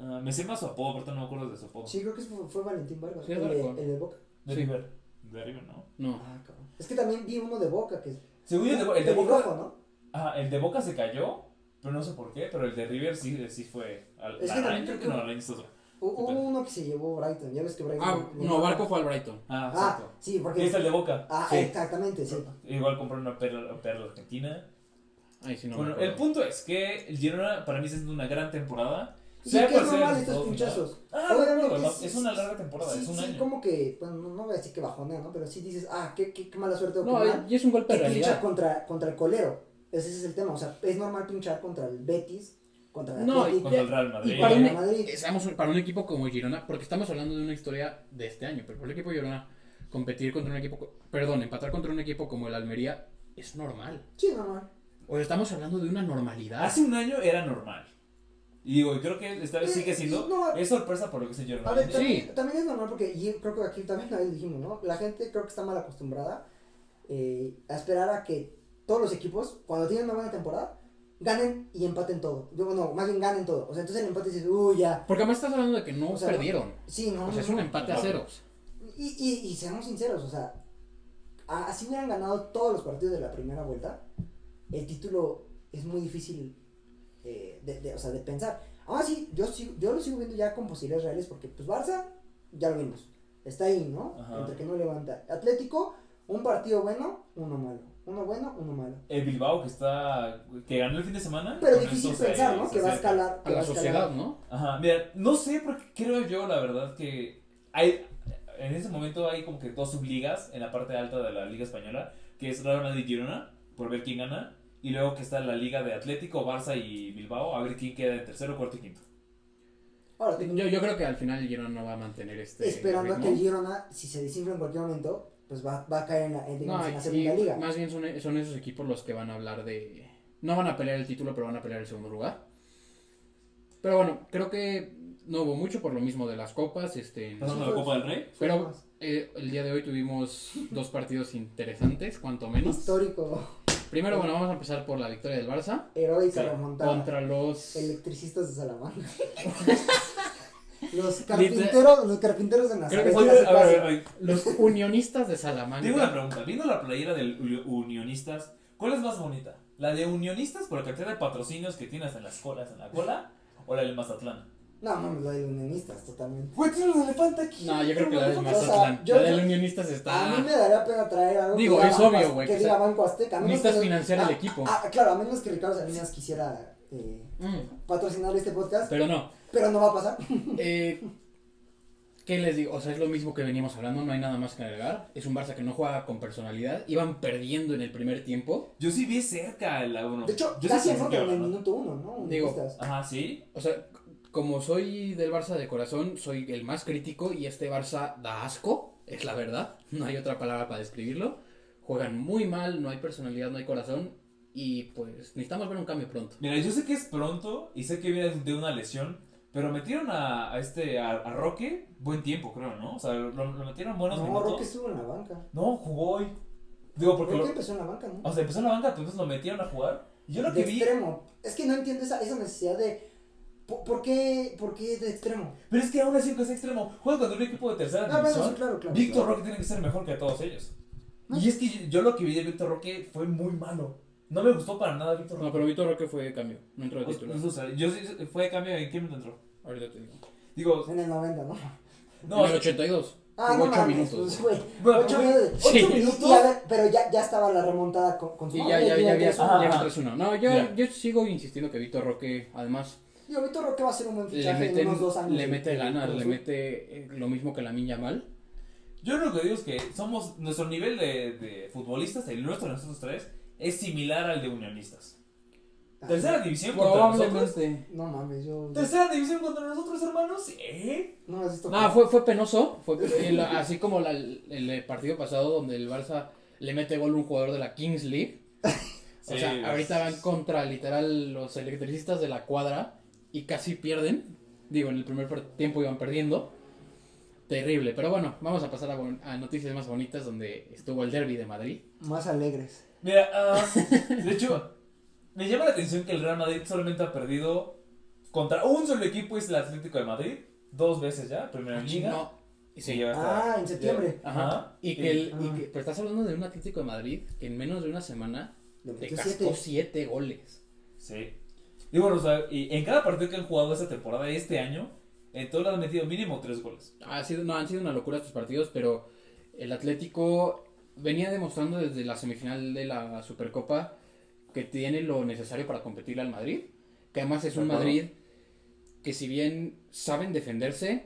[SPEAKER 3] Ah, me sé más su apodo, pero no me acuerdo de su apodo.
[SPEAKER 5] Sí, creo que fue, fue Valentín Vargas,
[SPEAKER 4] Sí,
[SPEAKER 5] el, de,
[SPEAKER 4] Barco.
[SPEAKER 5] el de Boca.
[SPEAKER 3] De
[SPEAKER 4] Sí.
[SPEAKER 3] River. De River, ¿no?
[SPEAKER 4] No.
[SPEAKER 5] Ah, cabrón. Es que también vi uno de Boca que
[SPEAKER 3] Según yo, el el de Boca.
[SPEAKER 5] ¿no?
[SPEAKER 3] Ajá, el de Boca se cayó, pero no sé por qué, pero el de River sí, sí fue. Al,
[SPEAKER 5] Es
[SPEAKER 3] la
[SPEAKER 5] que también creo
[SPEAKER 3] que no, la
[SPEAKER 5] Hubo uno que se llevó Brighton, ya ves que Brighton.
[SPEAKER 4] Ah, no, Barco fue al Brighton.
[SPEAKER 3] Ah,
[SPEAKER 5] Ah, sí,
[SPEAKER 3] Y
[SPEAKER 5] porque.
[SPEAKER 3] es el de Boca.
[SPEAKER 5] Ah,
[SPEAKER 4] Sí.
[SPEAKER 5] exactamente, sí.
[SPEAKER 3] Igual compró una perla, perla argentina.
[SPEAKER 4] Ay, sí, no. me
[SPEAKER 3] bueno, el punto es que el Girona para mí está haciendo una gran temporada.
[SPEAKER 5] Y es
[SPEAKER 3] sea el
[SPEAKER 5] normal estos pinchazos.
[SPEAKER 3] Ah, no, no,
[SPEAKER 5] sí,
[SPEAKER 3] es
[SPEAKER 5] sí,
[SPEAKER 3] una
[SPEAKER 5] sí,
[SPEAKER 3] larga temporada,
[SPEAKER 5] sí,
[SPEAKER 3] es un
[SPEAKER 5] sí,
[SPEAKER 3] año.
[SPEAKER 5] como que, bueno, no no voy a decir que bajonea, ¿no? Pero sí dices, ah, qué, qué, qué mala suerte o qué
[SPEAKER 4] No,
[SPEAKER 5] mal.
[SPEAKER 4] y es un golpe
[SPEAKER 5] que
[SPEAKER 4] de
[SPEAKER 5] pincha
[SPEAKER 4] realidad.
[SPEAKER 5] contra, contra el colero. Ese es el tema. O sea, es normal pinchar contra el Betis, contra el
[SPEAKER 4] No,
[SPEAKER 5] Atlético,
[SPEAKER 3] Contra el Real
[SPEAKER 4] Y
[SPEAKER 3] Madrid.
[SPEAKER 4] para
[SPEAKER 5] contra
[SPEAKER 4] un,
[SPEAKER 5] Madrid.
[SPEAKER 4] eh, seamos un- para un equipo como Girona, porque estamos hablando de una historia de este año, pero para el equipo de Girona, competir contra un equipo, perdón, empatar contra un equipo como el Almería es normal.
[SPEAKER 5] Sí, normal.
[SPEAKER 4] O sea, estamos hablando de una normalidad.
[SPEAKER 3] Hace un año era normal. Y digo, creo que esta vez
[SPEAKER 5] Eh,
[SPEAKER 3] sigue siendo.
[SPEAKER 5] no.
[SPEAKER 3] es sorpresa por lo que el Girona.
[SPEAKER 5] A ver,
[SPEAKER 4] Sí.
[SPEAKER 5] también, también es normal porque y creo que aquí también lo dijimos, ¿no? La gente creo que está mal acostumbrada eh, a esperar a que todos los equipos, cuando tienen una buena temporada, ganen y empaten todo. No, más bien ganen todo. O sea, entonces el empate dices, uy, ya.
[SPEAKER 4] Porque además estás hablando de que no
[SPEAKER 5] O sea,
[SPEAKER 4] perdieron.
[SPEAKER 5] Sí, no.
[SPEAKER 4] O sea, es un
[SPEAKER 5] no.
[SPEAKER 4] empate a ceros.
[SPEAKER 5] Y, y, y seamos sinceros, o sea, a- así hubieran ganado todos los partidos de la primera vuelta, el título es muy difícil eh, de, de- o sea, de pensar. Aún así, yo, sigo- yo lo sigo viendo ya con posibilidades reales porque, pues, Barça, ya lo vimos, está ahí, ¿no?
[SPEAKER 3] Ajá.
[SPEAKER 5] Entre que no levanta. Atlético, un partido bueno, uno malo. Uno bueno, uno malo.
[SPEAKER 3] El Bilbao que está. que ganó el fin de semana.
[SPEAKER 5] Pero difícil pensar, ¿no? Que va a escalar.
[SPEAKER 4] A la
[SPEAKER 5] escalar.
[SPEAKER 4] sociedad, ¿no?
[SPEAKER 3] Ajá, mira, no sé, porque creo yo, la verdad, que hay. En ese momento hay como que dos subligas en la parte alta de la Liga Española, que es Real Madrid y Girona, por ver quién gana. Y luego que está la Liga de Atlético, Barça y Bilbao, a ver quién queda en tercero, cuarto y quinto.
[SPEAKER 5] Ahora, te-
[SPEAKER 4] Yo, yo creo que al final el Girona no va a mantener este.
[SPEAKER 5] esperando a
[SPEAKER 4] ritmo.
[SPEAKER 5] que el Girona, si se desinfla en cualquier momento, pues va, va a caer en la, en, digamos,
[SPEAKER 4] No,
[SPEAKER 5] en la
[SPEAKER 4] y-
[SPEAKER 5] segunda liga.
[SPEAKER 4] más bien son, son esos equipos los que van a hablar de... No van a pelear el título, pero van a pelear el segundo lugar. Pero bueno, creo que no hubo mucho por lo mismo de las copas. Este,
[SPEAKER 3] Pasando a la Copa del Rey.
[SPEAKER 4] pero eh, el día de hoy tuvimos dos partidos interesantes, cuanto menos.
[SPEAKER 5] Histórico,
[SPEAKER 4] Primero, bueno, vamos a empezar por la victoria del Barça.
[SPEAKER 5] heroica
[SPEAKER 3] Sí,
[SPEAKER 5] remontada.
[SPEAKER 4] Contra los...
[SPEAKER 5] Electricistas de Salamanca. los carpinteros, los carpinteros de
[SPEAKER 4] Creo que
[SPEAKER 5] Nazaret.
[SPEAKER 3] Oye,
[SPEAKER 5] hace
[SPEAKER 3] a ver, a ver,
[SPEAKER 5] casi-
[SPEAKER 3] a ver,
[SPEAKER 4] Los unionistas de Salamanca.
[SPEAKER 3] Tengo una pregunta. Viendo la playera del Uni- Unionistas, ¿cuál es más bonita? ¿La de Unionistas por la cantidad de patrocinios que tienes en las colas, en la cola? ¿O la del Mazatlán?
[SPEAKER 5] No, mames, la de unionistas, totalmente.
[SPEAKER 3] Güey, tiene un elefante aquí.
[SPEAKER 4] No, yo creo que la del
[SPEAKER 5] O sea,
[SPEAKER 4] Mazatlán. la del unionistas
[SPEAKER 5] A mí
[SPEAKER 4] está...
[SPEAKER 5] me daría pena traer algo
[SPEAKER 4] Digo,
[SPEAKER 5] que
[SPEAKER 4] es obvio, güey,
[SPEAKER 5] Que
[SPEAKER 4] que
[SPEAKER 5] diga Banco Azteca.
[SPEAKER 4] Necesitas financiar el
[SPEAKER 5] ah,
[SPEAKER 4] equipo.
[SPEAKER 5] Ah, claro, a menos que Ricardo Salinas quisiera eh,
[SPEAKER 4] Mm,
[SPEAKER 5] patrocinar este podcast,
[SPEAKER 4] pero no.
[SPEAKER 5] pero no va a pasar.
[SPEAKER 4] Eh, ¿Qué les digo? O sea, es lo mismo que veníamos hablando, no hay nada más que agregar. Es un Barça que no juega con personalidad. Iban perdiendo en el primer tiempo.
[SPEAKER 3] Yo sí vi cerca el uno.
[SPEAKER 5] De hecho,
[SPEAKER 3] yo
[SPEAKER 5] casi
[SPEAKER 3] sí
[SPEAKER 5] en el minuto uno, ¿no?
[SPEAKER 4] Digo,
[SPEAKER 5] Unionistas.
[SPEAKER 3] Ajá, sí.
[SPEAKER 4] O sea, como soy del Barça de corazón, soy el más crítico y este Barça da asco, es la verdad, no hay otra palabra para describirlo. Juegan muy mal, no hay personalidad, no hay corazón y pues necesitamos ver un cambio pronto.
[SPEAKER 3] Mira, yo sé que es pronto y sé que viene de una lesión, pero metieron a, a este, a, a Roque buen tiempo, creo, ¿no? O sea, lo, lo metieron buenos
[SPEAKER 5] No,
[SPEAKER 3] minutos.
[SPEAKER 5] Roque estuvo en la banca.
[SPEAKER 3] No, jugó hoy. Digo, porque
[SPEAKER 5] Roque
[SPEAKER 3] lo,
[SPEAKER 5] empezó en la banca, ¿no?
[SPEAKER 3] o sea, empezó en la banca, entonces lo metieron a jugar. Yo lo
[SPEAKER 5] de
[SPEAKER 3] que vi...
[SPEAKER 5] extremo. Es que no entiendo esa, esa necesidad de. ¿Por, por qué, ¿Por qué de extremo?
[SPEAKER 3] Pero es que aún así que es extremo. Juega contra un equipo de tercera
[SPEAKER 5] No, bueno,
[SPEAKER 3] división.
[SPEAKER 5] sí, claro, claro.
[SPEAKER 3] Víctor
[SPEAKER 5] claro.
[SPEAKER 3] Roque tiene que ser mejor que todos ellos.
[SPEAKER 5] No.
[SPEAKER 3] Y es que yo, yo lo que vi de Víctor Roque fue muy malo. No me gustó para nada Víctor Roque.
[SPEAKER 4] No, pero Víctor Roque fue cambio, no entró de
[SPEAKER 3] Pues,
[SPEAKER 4] titular.
[SPEAKER 3] pues, o sea, yo sí- fue de cambio en qué minuto entró.
[SPEAKER 4] Ahorita te digo.
[SPEAKER 3] Digo,
[SPEAKER 5] En el 90, ¿no?
[SPEAKER 3] no,
[SPEAKER 4] en el 82.
[SPEAKER 5] Ah, no
[SPEAKER 4] 8
[SPEAKER 5] mames,
[SPEAKER 4] minutos.
[SPEAKER 5] pues, güey.
[SPEAKER 3] Bueno,
[SPEAKER 5] ocho
[SPEAKER 3] güey,
[SPEAKER 5] minutos.
[SPEAKER 4] Sí.
[SPEAKER 5] Pero ya, ya estaba la remontada con, con su
[SPEAKER 4] Y ya,
[SPEAKER 5] madre,
[SPEAKER 4] ya, ya,
[SPEAKER 5] iban
[SPEAKER 4] había
[SPEAKER 5] 3-1.
[SPEAKER 3] Ajá,
[SPEAKER 4] ya
[SPEAKER 3] ajá.
[SPEAKER 4] 3-1. No, yo sigo insistiendo que Víctor Roque, además,
[SPEAKER 5] Digo, Víctor Roque va a ser un buen
[SPEAKER 4] le
[SPEAKER 5] fichaje
[SPEAKER 4] mete,
[SPEAKER 5] en unos dos años.
[SPEAKER 4] le mete ganas, le mete eh, lo mismo que la Minya Mal.
[SPEAKER 3] yo lo que digo es que somos, nuestro nivel de, de futbolistas, el nuestro de nosotros tres, es similar al de unionistas.
[SPEAKER 5] Ah,
[SPEAKER 3] Tercera división contra nosotros.
[SPEAKER 5] No mames, yo.
[SPEAKER 3] Tercera división contra nosotros, hermanos. ¿Eh?
[SPEAKER 5] No.
[SPEAKER 4] No, fue, fue penoso. Fue, el- así como la- el, partido pasado donde el Barça le mete gol a un jugador de la Kings League. O
[SPEAKER 3] Sí,
[SPEAKER 4] sea, ahorita van contra literal los electricistas de la cuadra y casi pierden. Digo, en el primer tiempo iban perdiendo. Terrible. Pero bueno, vamos a pasar a, bon- a noticias más bonitas donde estuvo el derby de Madrid.
[SPEAKER 5] Más alegres.
[SPEAKER 3] Mira, ah, de hecho, me llama la atención que el Real Madrid solamente ha perdido contra un solo equipo, es el Atlético de Madrid, dos veces ya, primero en Liga.
[SPEAKER 4] No.
[SPEAKER 3] Y
[SPEAKER 4] Sí.
[SPEAKER 5] Ah, en septiembre.
[SPEAKER 4] Ajá.
[SPEAKER 3] Ajá.
[SPEAKER 4] Y que, el, y
[SPEAKER 5] Ah.
[SPEAKER 4] que- pero estás hablando de un Atlético de Madrid que en menos de una semana
[SPEAKER 5] Le
[SPEAKER 4] cascó
[SPEAKER 5] siete.
[SPEAKER 4] siete goles.
[SPEAKER 3] Sí. Y bueno, o sea, y en cada partido que han jugado esta temporada y este año, en todos han metido mínimo tres goles.
[SPEAKER 4] Ha sido, no, han sido una locura estos partidos, pero el Atlético venía demostrando desde la semifinal de la Supercopa que tiene lo necesario para competirle al Madrid. Que además es un. Madrid que si bien saben defenderse,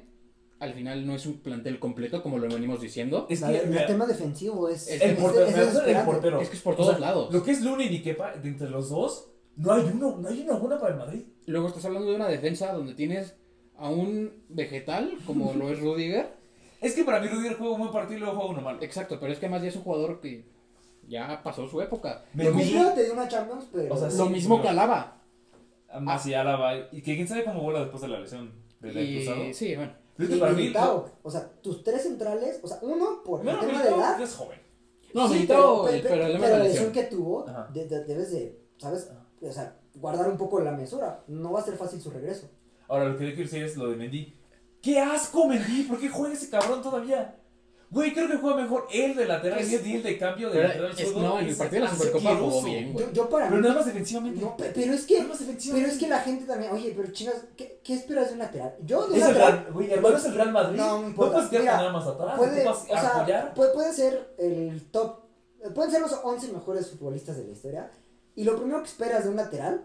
[SPEAKER 4] al final no es un plantel completo como lo venimos diciendo.
[SPEAKER 3] Es que,
[SPEAKER 5] el tema defensivo es.
[SPEAKER 4] Es
[SPEAKER 3] el
[SPEAKER 5] es-
[SPEAKER 3] portero,
[SPEAKER 5] es
[SPEAKER 3] el portero.
[SPEAKER 4] Que es por
[SPEAKER 3] O
[SPEAKER 4] todos
[SPEAKER 3] sea,
[SPEAKER 4] lados.
[SPEAKER 3] Lo que es Lunin y Kepa, de entre los dos, no hay uno, no hay una buena para el Madrid.
[SPEAKER 4] Luego estás hablando de una defensa donde tienes a un vegetal como lo es Rudiger.
[SPEAKER 3] Es que para mí Rudiger juega un buen partido y luego juega uno malo.
[SPEAKER 4] Exacto, pero es que además ya es un jugador que ya pasó su época.
[SPEAKER 3] Me
[SPEAKER 4] Lo mismo,
[SPEAKER 5] te dio una Champions, pero.
[SPEAKER 3] O sea,
[SPEAKER 4] lo
[SPEAKER 3] sí,
[SPEAKER 4] mismo
[SPEAKER 3] pero-
[SPEAKER 4] que Alaba.
[SPEAKER 3] Más y Álava, y que quién sabe cómo vuela después de la lesión del
[SPEAKER 4] Y,
[SPEAKER 3] cruzado.
[SPEAKER 4] sí, bueno.
[SPEAKER 5] Y
[SPEAKER 3] para mí,
[SPEAKER 5] Militao. O sea, tus tres centrales. O sea, uno por
[SPEAKER 3] Bueno,
[SPEAKER 5] el tema de edad.
[SPEAKER 3] es joven.
[SPEAKER 4] No,
[SPEAKER 5] sí,
[SPEAKER 4] Militao,
[SPEAKER 5] pero, pero, la lesión que tuvo, de- de- debes de, ¿sabes? O sea, guardar un poco la mesura. No va a ser fácil su regreso.
[SPEAKER 3] Ahora, lo que yo quiero decir es lo de Mendy. ¡Qué asco, Mendy! ¿Por qué juega ese cabrón todavía? Güey, creo que juega mejor él de lateral
[SPEAKER 4] Es-
[SPEAKER 3] y Mendy el de cambio de lateral
[SPEAKER 4] es- no, en el partido de la Supercopa jugó bien, güey.
[SPEAKER 5] Yo, yo para
[SPEAKER 3] Pero
[SPEAKER 5] mí.
[SPEAKER 3] nada más defensivamente.
[SPEAKER 5] No, pe- pero es que.
[SPEAKER 3] Nada más defensivamente.
[SPEAKER 5] Pero es que la gente también. Oye, pero chingas, ¿qué, qué esperas de un lateral? Yo de un
[SPEAKER 3] Es el
[SPEAKER 5] lateral.
[SPEAKER 3] Güey, hermano, es el Real Madrid.
[SPEAKER 5] No, me importa.
[SPEAKER 3] puedes nada más atrás.
[SPEAKER 5] puede, o sea, puede, puede ser el top. Pueden ser los 11 mejores futbolistas de la historia. Y lo primero que esperas de un lateral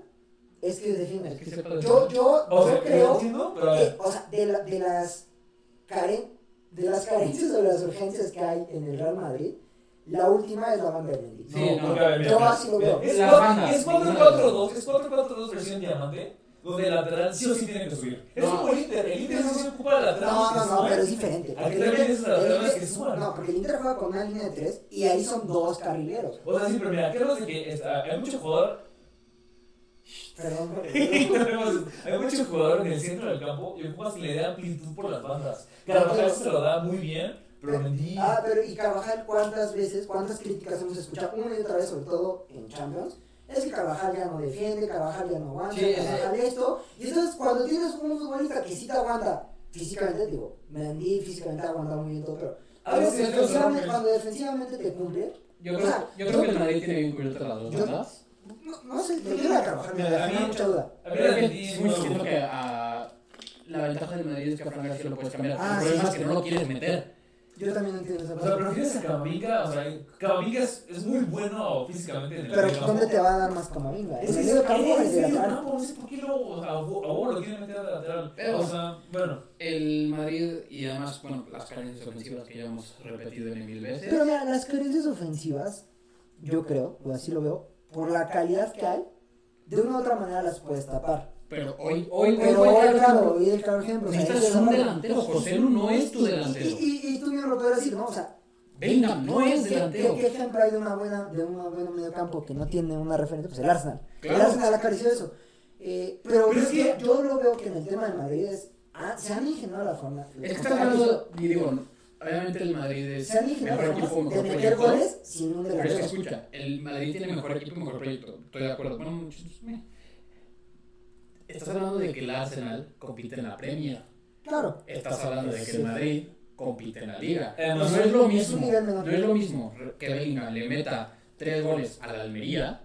[SPEAKER 5] es que defienda.
[SPEAKER 4] Es que
[SPEAKER 5] Yo, yo,
[SPEAKER 3] O
[SPEAKER 5] yo
[SPEAKER 3] sea,
[SPEAKER 5] creo.
[SPEAKER 3] entiendo, pero a
[SPEAKER 5] que, o sea, de, la- de las caren- de las carencias o de las urgencias que hay en el Real Madrid, la última es la banda de Mendy.
[SPEAKER 4] Sí,
[SPEAKER 3] no,
[SPEAKER 4] no.
[SPEAKER 5] Yo así lo veo.
[SPEAKER 3] Es
[SPEAKER 4] La
[SPEAKER 3] cuatro-
[SPEAKER 4] banda,
[SPEAKER 3] es
[SPEAKER 4] ninguna
[SPEAKER 3] 4-4-2, es 4-4-2 versión diamante, donde el lateral sí o sí tiene que subir. Es
[SPEAKER 4] No.
[SPEAKER 3] como el Inter, el Inter sí se ocupa del lateral.
[SPEAKER 5] No, no, no, pero es diferente.
[SPEAKER 3] Aquí también es
[SPEAKER 5] Inter-
[SPEAKER 3] que suban.
[SPEAKER 5] no, porque el Inter juega con una línea de tres y ahí son dos carrileros.
[SPEAKER 3] O sea, sí, pero mira, creo de que está- hay mucho jugador
[SPEAKER 5] Perdón.
[SPEAKER 3] Hay mucho jugador en el centro del campo y ocupas que le dé amplitud por las bandas. Carvajal se lo da muy bien, pero Mendy.
[SPEAKER 5] Ah, pero y Carvajal, ¿cuántas veces, cuántas críticas hemos escuchado una y otra vez, sobre todo en Champions? Es que Carvajal ya no defiende, Carvajal ya no aguanta,
[SPEAKER 4] Sí,
[SPEAKER 5] Carvajal esto. Y entonces, cuando tienes un futbolista que sí te aguanta físicamente, digo, Mendy físicamente aguanta muy bien todo, pero
[SPEAKER 3] A
[SPEAKER 5] cuando
[SPEAKER 3] veces
[SPEAKER 5] defensivamente,
[SPEAKER 3] no,
[SPEAKER 5] cuando defensivamente te cumple,
[SPEAKER 4] Yo
[SPEAKER 5] O
[SPEAKER 4] creo,
[SPEAKER 5] sea,
[SPEAKER 4] yo creo que el Madrid tiene bien cubiertas las dos bandas.
[SPEAKER 5] no, no sé, yo creo que Carvajal me da
[SPEAKER 3] mí-
[SPEAKER 5] mucha duda.
[SPEAKER 3] A
[SPEAKER 4] sí,
[SPEAKER 3] muy
[SPEAKER 4] siento que a, la ventaja del Madrid es que a Fran García lo puedes cambiar.
[SPEAKER 5] Ah,
[SPEAKER 4] el problema
[SPEAKER 5] sí,
[SPEAKER 4] es que no lo quieres meter.
[SPEAKER 5] Yo también entiendo esa
[SPEAKER 3] O sea, fíjense a Camavinga, o sea, Camavinga es, es muy bueno físicamente en el
[SPEAKER 5] Pero
[SPEAKER 3] medio
[SPEAKER 5] ¿dónde
[SPEAKER 3] campo.
[SPEAKER 5] te va a dar más Camavinga?
[SPEAKER 3] Es
[SPEAKER 5] ¿En el medio campo
[SPEAKER 3] medio
[SPEAKER 5] lateral?
[SPEAKER 3] campo, no sé por qué luego, o sea, a Bo lo quieren meter de lateral.
[SPEAKER 4] Pero-
[SPEAKER 3] o sea, bueno.
[SPEAKER 4] El Madrid y además, bueno, las carencias ofensivas que ya hemos repetido en mil veces.
[SPEAKER 5] Pero mira, las carencias ofensivas, yo creo, o así lo veo, por la calidad que hay, de una u otra manera las puedes tapar.
[SPEAKER 4] Pero hoy, hoy,
[SPEAKER 5] Pero
[SPEAKER 4] hoy,
[SPEAKER 5] claro, hoy el claro ejemplo. o sea,
[SPEAKER 4] un delantero. José Lu no es tu delantero.
[SPEAKER 5] y, y tú mismo lo decir, ¿no? O sea,
[SPEAKER 4] Bellingham no es
[SPEAKER 5] ¿qué,
[SPEAKER 4] delantero.
[SPEAKER 5] qué, ejemplo hay de una buena, de una buena mediocampo que no tiene una referencia? Pues el Arsenal.
[SPEAKER 4] Claro.
[SPEAKER 5] El Arsenal acarició eso. Eh, pero
[SPEAKER 3] Pero
[SPEAKER 5] es que yo lo veo que en el tema de Madrid es, ah, se han ingeniado la forma.
[SPEAKER 4] Es que está hablando, y digo, obviamente el Madrid es
[SPEAKER 5] Se han
[SPEAKER 4] mejor equipo,
[SPEAKER 5] de
[SPEAKER 4] mejor
[SPEAKER 5] meter
[SPEAKER 4] proyecto.
[SPEAKER 5] goles sin un
[SPEAKER 4] Pero es que
[SPEAKER 5] delantero.
[SPEAKER 4] escucha, el Madrid tiene mejor equipo, mejor proyecto. Estoy de acuerdo. Bueno, muchos- mira. Estás hablando de que el Arsenal compite en la Premier.
[SPEAKER 5] Claro.
[SPEAKER 4] Estás hablando de que el Madrid compite en la Liga.
[SPEAKER 3] Eh,
[SPEAKER 4] No es lo mismo. No es lo mismo que Bellingham le meta tres goles a la Almería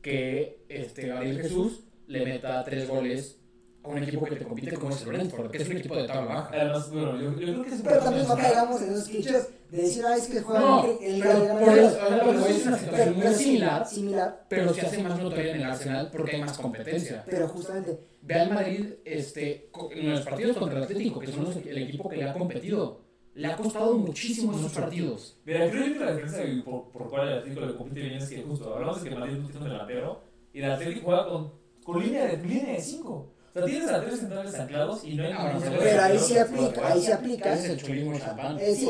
[SPEAKER 4] que este Gabriel Jesús le meta tres goles a un equipo que te compite como es el Brentford, que es un equipo de tabla baja.
[SPEAKER 3] Además, bueno, yo, yo creo que
[SPEAKER 5] Pero también no caigamos en esos clichés de decir, ah, es que juegan
[SPEAKER 4] No,
[SPEAKER 5] el-
[SPEAKER 4] eso, ahora
[SPEAKER 5] pero
[SPEAKER 4] es una situación muy similar.
[SPEAKER 5] Similar,
[SPEAKER 4] Pero se hace más notoria en el Arsenal porque hay más competencia.
[SPEAKER 5] pero justamente
[SPEAKER 4] Ve al Madrid este, en los partidos contra el Atlético, que son los- el equipo que le ha competido. Le ha costado muchísimo esos partidos.
[SPEAKER 3] Mira, creo que la diferencia de- por, por cuál el Atlético le compite bien es que justo hablamos de que Madrid no tiene un delantero y el Atlético juega con, con línea de línea de 5. O sea, tienes a tres centrales anclados y no hay ningún
[SPEAKER 4] pero
[SPEAKER 5] ahí
[SPEAKER 3] que
[SPEAKER 5] aplica, ahí sí
[SPEAKER 3] jugar.
[SPEAKER 5] aplica.
[SPEAKER 4] Es el chulismo champán.
[SPEAKER 5] Sí,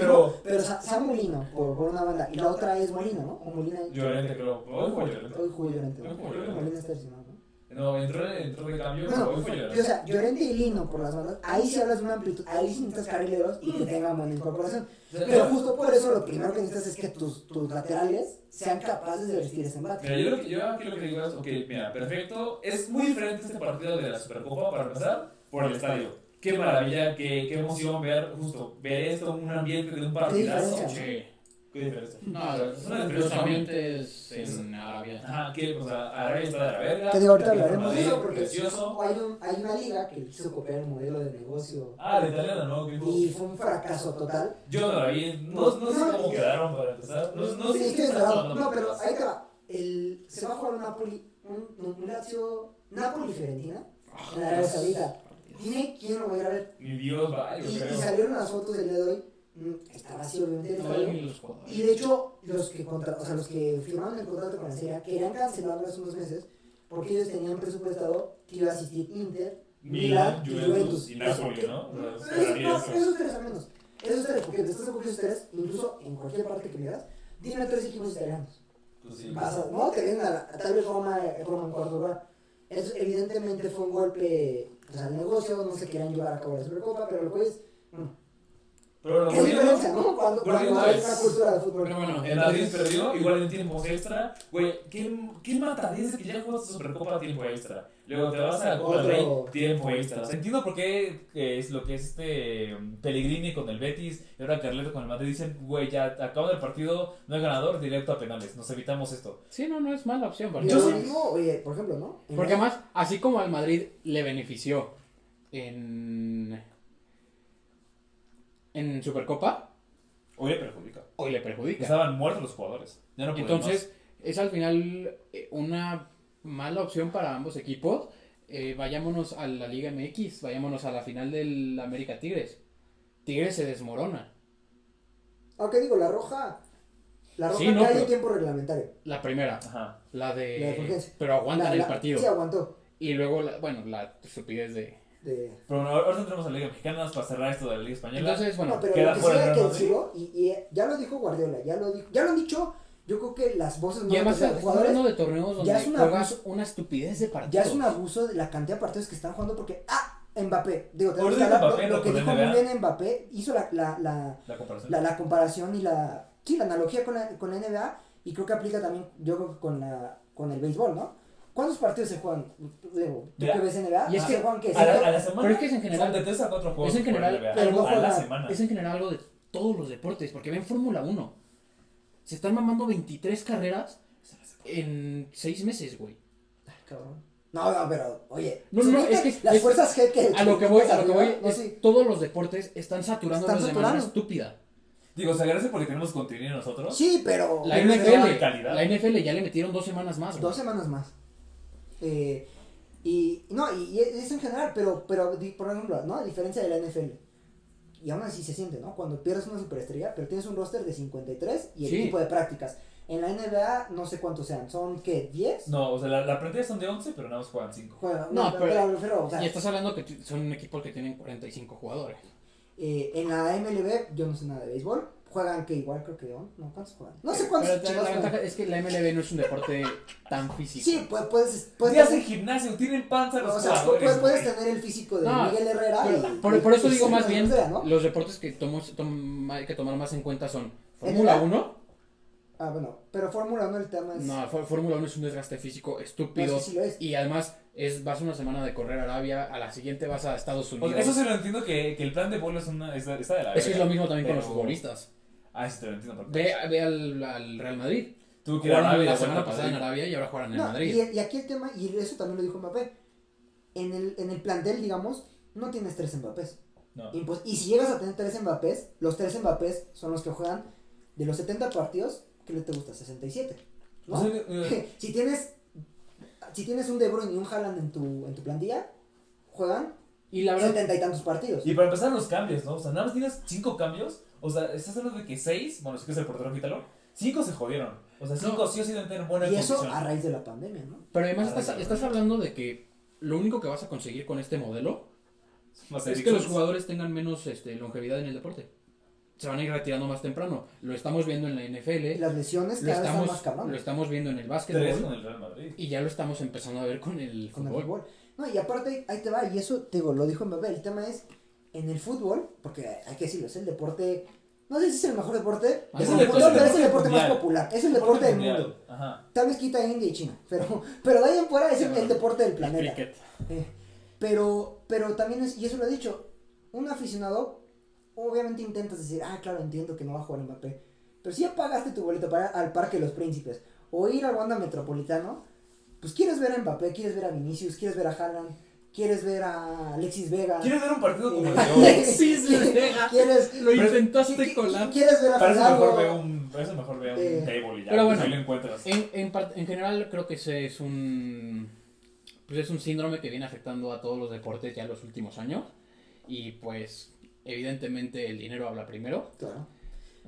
[SPEAKER 3] pero-
[SPEAKER 5] pero Sa- Sam Molino por, por una banda y la otra es Molina, ¿no? O Molina.
[SPEAKER 3] Llorente, creo. Hoy
[SPEAKER 5] jugó Llorente.
[SPEAKER 3] Hoy
[SPEAKER 5] ¿no?
[SPEAKER 3] jugó Llorente.
[SPEAKER 5] Molina está ¿no?
[SPEAKER 3] No, entró, entró de cambio, pero hoy fue
[SPEAKER 5] o sea, Llorente y Lino por las bandas, ahí sí hablas de una amplitud, ahí sí necesitas carrileros y que tengan buena incorporación. Pero justo por eso lo primero que necesitas es que tus, tus laterales sean capaces de vestir ese embate.
[SPEAKER 3] Mira, yo, lo que, yo aquí lo que digo es, ok, mira, perfecto. Es muy diferente este partido de la Supercopa para empezar por el estadio. Qué maravilla, qué, qué emoción ver justo, ver esto, un ambiente de un partidazo.
[SPEAKER 4] Sí.
[SPEAKER 3] Qué diferencia.
[SPEAKER 4] No,
[SPEAKER 3] Es una
[SPEAKER 4] los ambientes en Arabia.
[SPEAKER 3] Ajá, que, o sea, Arabia está de la verga.
[SPEAKER 5] Que digo, ahorita hablaremos de eso porque
[SPEAKER 3] Precioso.
[SPEAKER 5] hay, un, hay una liga que quiso copiar el modelo de negocio
[SPEAKER 3] Ah, la italiana, ¿no?
[SPEAKER 5] Y fue un fracaso total.
[SPEAKER 3] Yo no la vi, no, no sé cómo quedaron para empezar. No, sé qué.
[SPEAKER 5] No, pero ahí te va. El, se va a jugar un Napoli, un, un Lazio, Napoli-Fiorentina en Arabia Saudita. Dime quién lo va a ir a ver.
[SPEAKER 3] Ni Dios va, yo
[SPEAKER 5] Y, salieron las fotos del día de hoy. Mm, Está vacío, obviamente. el estadio. Y de hecho, los que, contra, o sea, los que firmaron el contrato con la Serie querían cancelarlo hace unos meses porque ellos tenían presupuestado que iba a asistir Inter,
[SPEAKER 3] Milan, Juventus
[SPEAKER 5] Juventus.
[SPEAKER 3] y Napoli,
[SPEAKER 5] Eso,
[SPEAKER 3] ¿no? O sea,
[SPEAKER 5] Esos, no,
[SPEAKER 3] eso.
[SPEAKER 5] esos tres al menos. Esos tres, porque seguro que esos tres, incluso en cualquier parte que miras, dime tres equipos italianos.
[SPEAKER 3] Pues sí.
[SPEAKER 5] No, te vienen a, la- a tal vez Roma, Roma en cuarto lugar. Eso evidentemente fue un golpe pues, al negocio, no se querían llevar a cabo la Supercopa, pero lo que es,
[SPEAKER 3] Pero
[SPEAKER 5] ¿qué diferencia, no? Cuando,
[SPEAKER 3] no
[SPEAKER 5] hay
[SPEAKER 3] es-
[SPEAKER 5] una cultura de fútbol.
[SPEAKER 4] Pero bueno,
[SPEAKER 3] El Madrid perdió, igual en tiempos extra. Güey, ¿qué, qué matadez que ya jugaste Supercopa a tiempo extra? Luego te vas a la Copa del Rey, tiempo extra. O sea, entiendo por qué eh, es lo que es este um, Pellegrini con el Betis y ahora Carleto con el Madrid. Dicen, güey, ya acaba el partido, no hay ganador, directo a penales. Nos evitamos esto.
[SPEAKER 4] Sí, no, no es mala opción. para
[SPEAKER 5] Y
[SPEAKER 4] mí.
[SPEAKER 5] lo mismo, oye, por ejemplo, ¿no?
[SPEAKER 4] Porque además, así como al Madrid le benefició en, en Supercopa,
[SPEAKER 3] Hoy le perjudica.
[SPEAKER 4] hoy le perjudica.
[SPEAKER 3] Estaban muertos los jugadores. Ya no podían
[SPEAKER 4] Entonces, es al final eh, una mala opción para ambos equipos. Eh, vayámonos a la Liga MX, vayámonos a la final del América Tigres. Tigres se desmorona.
[SPEAKER 5] Aunque digo, la roja. La roja
[SPEAKER 4] Sí, no,
[SPEAKER 5] cae
[SPEAKER 4] pero-
[SPEAKER 5] en tiempo reglamentario.
[SPEAKER 4] La primera.
[SPEAKER 3] Ajá.
[SPEAKER 4] la de...
[SPEAKER 5] La de
[SPEAKER 4] pero aguantan
[SPEAKER 5] La-
[SPEAKER 4] el
[SPEAKER 5] la-
[SPEAKER 4] partido.
[SPEAKER 5] Sí, aguantó.
[SPEAKER 4] Y luego, la- bueno, la estupidez de...
[SPEAKER 5] De...
[SPEAKER 3] Pero bueno, ahora entramos a la Liga Mexicana para cerrar esto de la Liga Española.
[SPEAKER 4] Entonces, bueno,
[SPEAKER 5] no, pero
[SPEAKER 3] queda
[SPEAKER 5] lo que
[SPEAKER 3] fuera
[SPEAKER 5] hay que decirlo, y, y ya lo dijo Guardiola, ya lo, dijo, ya lo han dicho, yo creo que las voces
[SPEAKER 4] y además
[SPEAKER 5] de los
[SPEAKER 4] estamos
[SPEAKER 5] jugadores
[SPEAKER 4] hablando de torneos donde
[SPEAKER 5] ya es una
[SPEAKER 4] juegas
[SPEAKER 5] abuso-
[SPEAKER 4] una estupidez de partidos.
[SPEAKER 5] Ya es un abuso de la cantidad de partidos que están jugando porque, ah, Mbappé, digo, tenemos
[SPEAKER 3] Ahorita
[SPEAKER 5] que hablar-
[SPEAKER 3] Mbappé,
[SPEAKER 5] lo, lo
[SPEAKER 3] no,
[SPEAKER 5] que dijo muy bien Mbappé, hizo la, la, la,
[SPEAKER 3] La comparación.
[SPEAKER 5] la, la comparación y la, sí, la analogía con la, con la NBA y creo que aplica también, yo creo que con, la, con el béisbol, ¿no? ¿Cuántos partidos se juegan? Digo, ¿tú que ves NBA?
[SPEAKER 4] y es que
[SPEAKER 5] se juegan que
[SPEAKER 3] a, la, a la semana.
[SPEAKER 4] Pero es que es en general-
[SPEAKER 3] Son de 3 a 4 juegos.
[SPEAKER 4] es en
[SPEAKER 3] por
[SPEAKER 4] general,
[SPEAKER 3] NBA.
[SPEAKER 5] pero no
[SPEAKER 3] a la semana.
[SPEAKER 4] Es en general algo de todos los deportes, porque ven Fórmula 1. Se están mamando 23 carreras en 6 meses, güey.
[SPEAKER 5] Ay, cabrón. No, no, pero, oye.
[SPEAKER 4] No, no, no,
[SPEAKER 5] ¿supiste
[SPEAKER 4] es que-
[SPEAKER 5] Las
[SPEAKER 4] es-
[SPEAKER 5] fuerzas G que.
[SPEAKER 4] A lo que voy, a lo que voy,
[SPEAKER 5] no,
[SPEAKER 4] es
[SPEAKER 5] sí.
[SPEAKER 4] todos los deportes están saturándonos
[SPEAKER 5] Están
[SPEAKER 4] de manera
[SPEAKER 5] saturando.
[SPEAKER 4] estúpida.
[SPEAKER 3] Digo, se agradece porque tenemos contenido nosotros.
[SPEAKER 5] Sí, pero.
[SPEAKER 4] La NFL, la NFL ya le metieron dos semanas más, güey.
[SPEAKER 5] Dos semanas más. Eh, y no, y, y es en general, pero, pero por ejemplo, ¿no? A diferencia de la NFL. y aún así se siente, ¿no? Cuando pierdes una superestrella, pero tienes un roster de 53 y el
[SPEAKER 4] Sí.
[SPEAKER 5] equipo de prácticas. En la NBA no sé cuántos sean, ¿son qué? ¿10?
[SPEAKER 3] No, o sea, la, la plantilla son de 11, pero nada más juegan 5.
[SPEAKER 5] Bueno,
[SPEAKER 4] No,
[SPEAKER 5] no,
[SPEAKER 4] pero-
[SPEAKER 5] pero, pero, o sea,
[SPEAKER 4] Y estás hablando que son equipos que tienen 45 jugadores.
[SPEAKER 5] eh, en la MLB, yo no sé nada de béisbol, juegan que igual creo que on- no, ¿cuántos juegan? No sé cuántos
[SPEAKER 4] Pero la
[SPEAKER 5] juegan.
[SPEAKER 4] es que la MLB no es un deporte tan físico.
[SPEAKER 5] Sí, pues, puedes, puedes,
[SPEAKER 3] Días
[SPEAKER 5] tener,
[SPEAKER 3] en gimnasio, tienen panza los
[SPEAKER 5] o sea,
[SPEAKER 3] jugadores.
[SPEAKER 5] puedes, puedes tener el físico de
[SPEAKER 4] No,
[SPEAKER 5] Miguel Herrera
[SPEAKER 4] Pero-
[SPEAKER 5] y-
[SPEAKER 4] por,
[SPEAKER 5] y-
[SPEAKER 4] por eso
[SPEAKER 5] y
[SPEAKER 4] digo más bien, los deportes que tomo, tom- hay que tomar más en cuenta son Fórmula
[SPEAKER 5] NBA.
[SPEAKER 4] 1.
[SPEAKER 5] Ah, bueno, pero Fórmula 1 el tema es...
[SPEAKER 4] No, Fór- Fórmula 1 es un desgaste físico estúpido.
[SPEAKER 5] No, sí, sí lo es.
[SPEAKER 4] Y además es vas una semana de correr a Arabia, a la siguiente vas a Estados Unidos.
[SPEAKER 3] eso se lo entiendo que, que el plan de vuelo es una, es- está de la
[SPEAKER 4] Es que es
[SPEAKER 3] verga,
[SPEAKER 4] lo mismo también con los
[SPEAKER 3] pero-
[SPEAKER 4] futbolistas.
[SPEAKER 3] Ah, sí, te lo entiendo. porque
[SPEAKER 4] Ve, ve al, al Real Madrid.
[SPEAKER 3] Tú que ir a
[SPEAKER 4] Jugaron
[SPEAKER 3] Arabia,
[SPEAKER 4] la semana pasada en. Arabia y ahora juegan en
[SPEAKER 5] No,
[SPEAKER 4] Madrid.
[SPEAKER 5] y, y aquí el tema, y eso también lo dijo Mbappé, en el, en el plantel, digamos, no tienes tres Mbappés.
[SPEAKER 3] No.
[SPEAKER 5] Y si llegas a tener tres Mbappés, los tres Mbappés son los que juegan de los 70 partidos, ¿qué le te gusta? 67. ¿no?
[SPEAKER 3] O sea, eh,
[SPEAKER 5] si tienes si tienes un De Bruyne y un Haaland en tu, en tu plantilla, juegan
[SPEAKER 4] Y la verdad,
[SPEAKER 5] setenta y tantos partidos.
[SPEAKER 3] Y para empezar los cambios, ¿no? O sea, nada más tienes 5 cambios. O sea, estás hablando de que 6, bueno, sí que es el portero quítalo. 5 se jodieron. O sea, 5
[SPEAKER 4] No.
[SPEAKER 3] sí o sí deben tener buena
[SPEAKER 5] Y eso
[SPEAKER 3] condición.
[SPEAKER 5] a raíz de la pandemia, ¿no?
[SPEAKER 4] pero además estás, estás hablando de que lo único que vas a conseguir con este modelo
[SPEAKER 3] Más
[SPEAKER 4] es que los jugadores tengan menos este, longevidad en el deporte. Se van a ir retirando más temprano. Lo estamos viendo en la NFL,
[SPEAKER 5] las lesiones
[SPEAKER 4] lo
[SPEAKER 5] cada vez están más
[SPEAKER 4] estamos,
[SPEAKER 5] cabrón.
[SPEAKER 4] lo estamos viendo en el básquetbol
[SPEAKER 3] con el Real Madrid.
[SPEAKER 4] y ya lo estamos empezando a ver con el
[SPEAKER 5] con el
[SPEAKER 4] fútbol.
[SPEAKER 5] No, y aparte, ahí te va, y eso, te digo, lo dijo Mbappé, el tema es, en el fútbol, porque hay que decirlo, es el deporte, no sé si es el mejor deporte,
[SPEAKER 4] Ah, es el deporte-
[SPEAKER 5] pero es el deporte más popular, es el deporte del mundo. Tal vez quita India y China, pero, pero de ahí en fuera es el, deporte del planeta. Eh, pero, pero también es, y eso lo he dicho, un aficionado, obviamente intentas decir, ah, claro, entiendo que no va a jugar Mbappé, pero si ya pagaste tu boleto para ir al Parque de los Príncipes o ir al Wanda Metropolitano, pues quieres ver a Mbappé, quieres ver a Vinicius, quieres ver a Haaland, quieres ver a Alexis Vega.
[SPEAKER 3] ¿Quieres ver un partido como el de hoy?
[SPEAKER 4] Alexis Vega.
[SPEAKER 5] ¿Quieres,
[SPEAKER 4] Lo intentaste colar.
[SPEAKER 5] ¿Quieres ver a
[SPEAKER 3] Para eso mejor
[SPEAKER 5] Fidalgo?
[SPEAKER 3] ve un, para eso mejor un
[SPEAKER 5] Eh,
[SPEAKER 3] table y ya.
[SPEAKER 4] pero
[SPEAKER 3] pues
[SPEAKER 4] bueno.
[SPEAKER 3] ahí lo encuentras.
[SPEAKER 4] En, en, part- en general creo que ese es un pues es un síndrome que viene afectando a todos los deportes ya en los últimos años y pues evidentemente el dinero habla primero
[SPEAKER 5] Claro.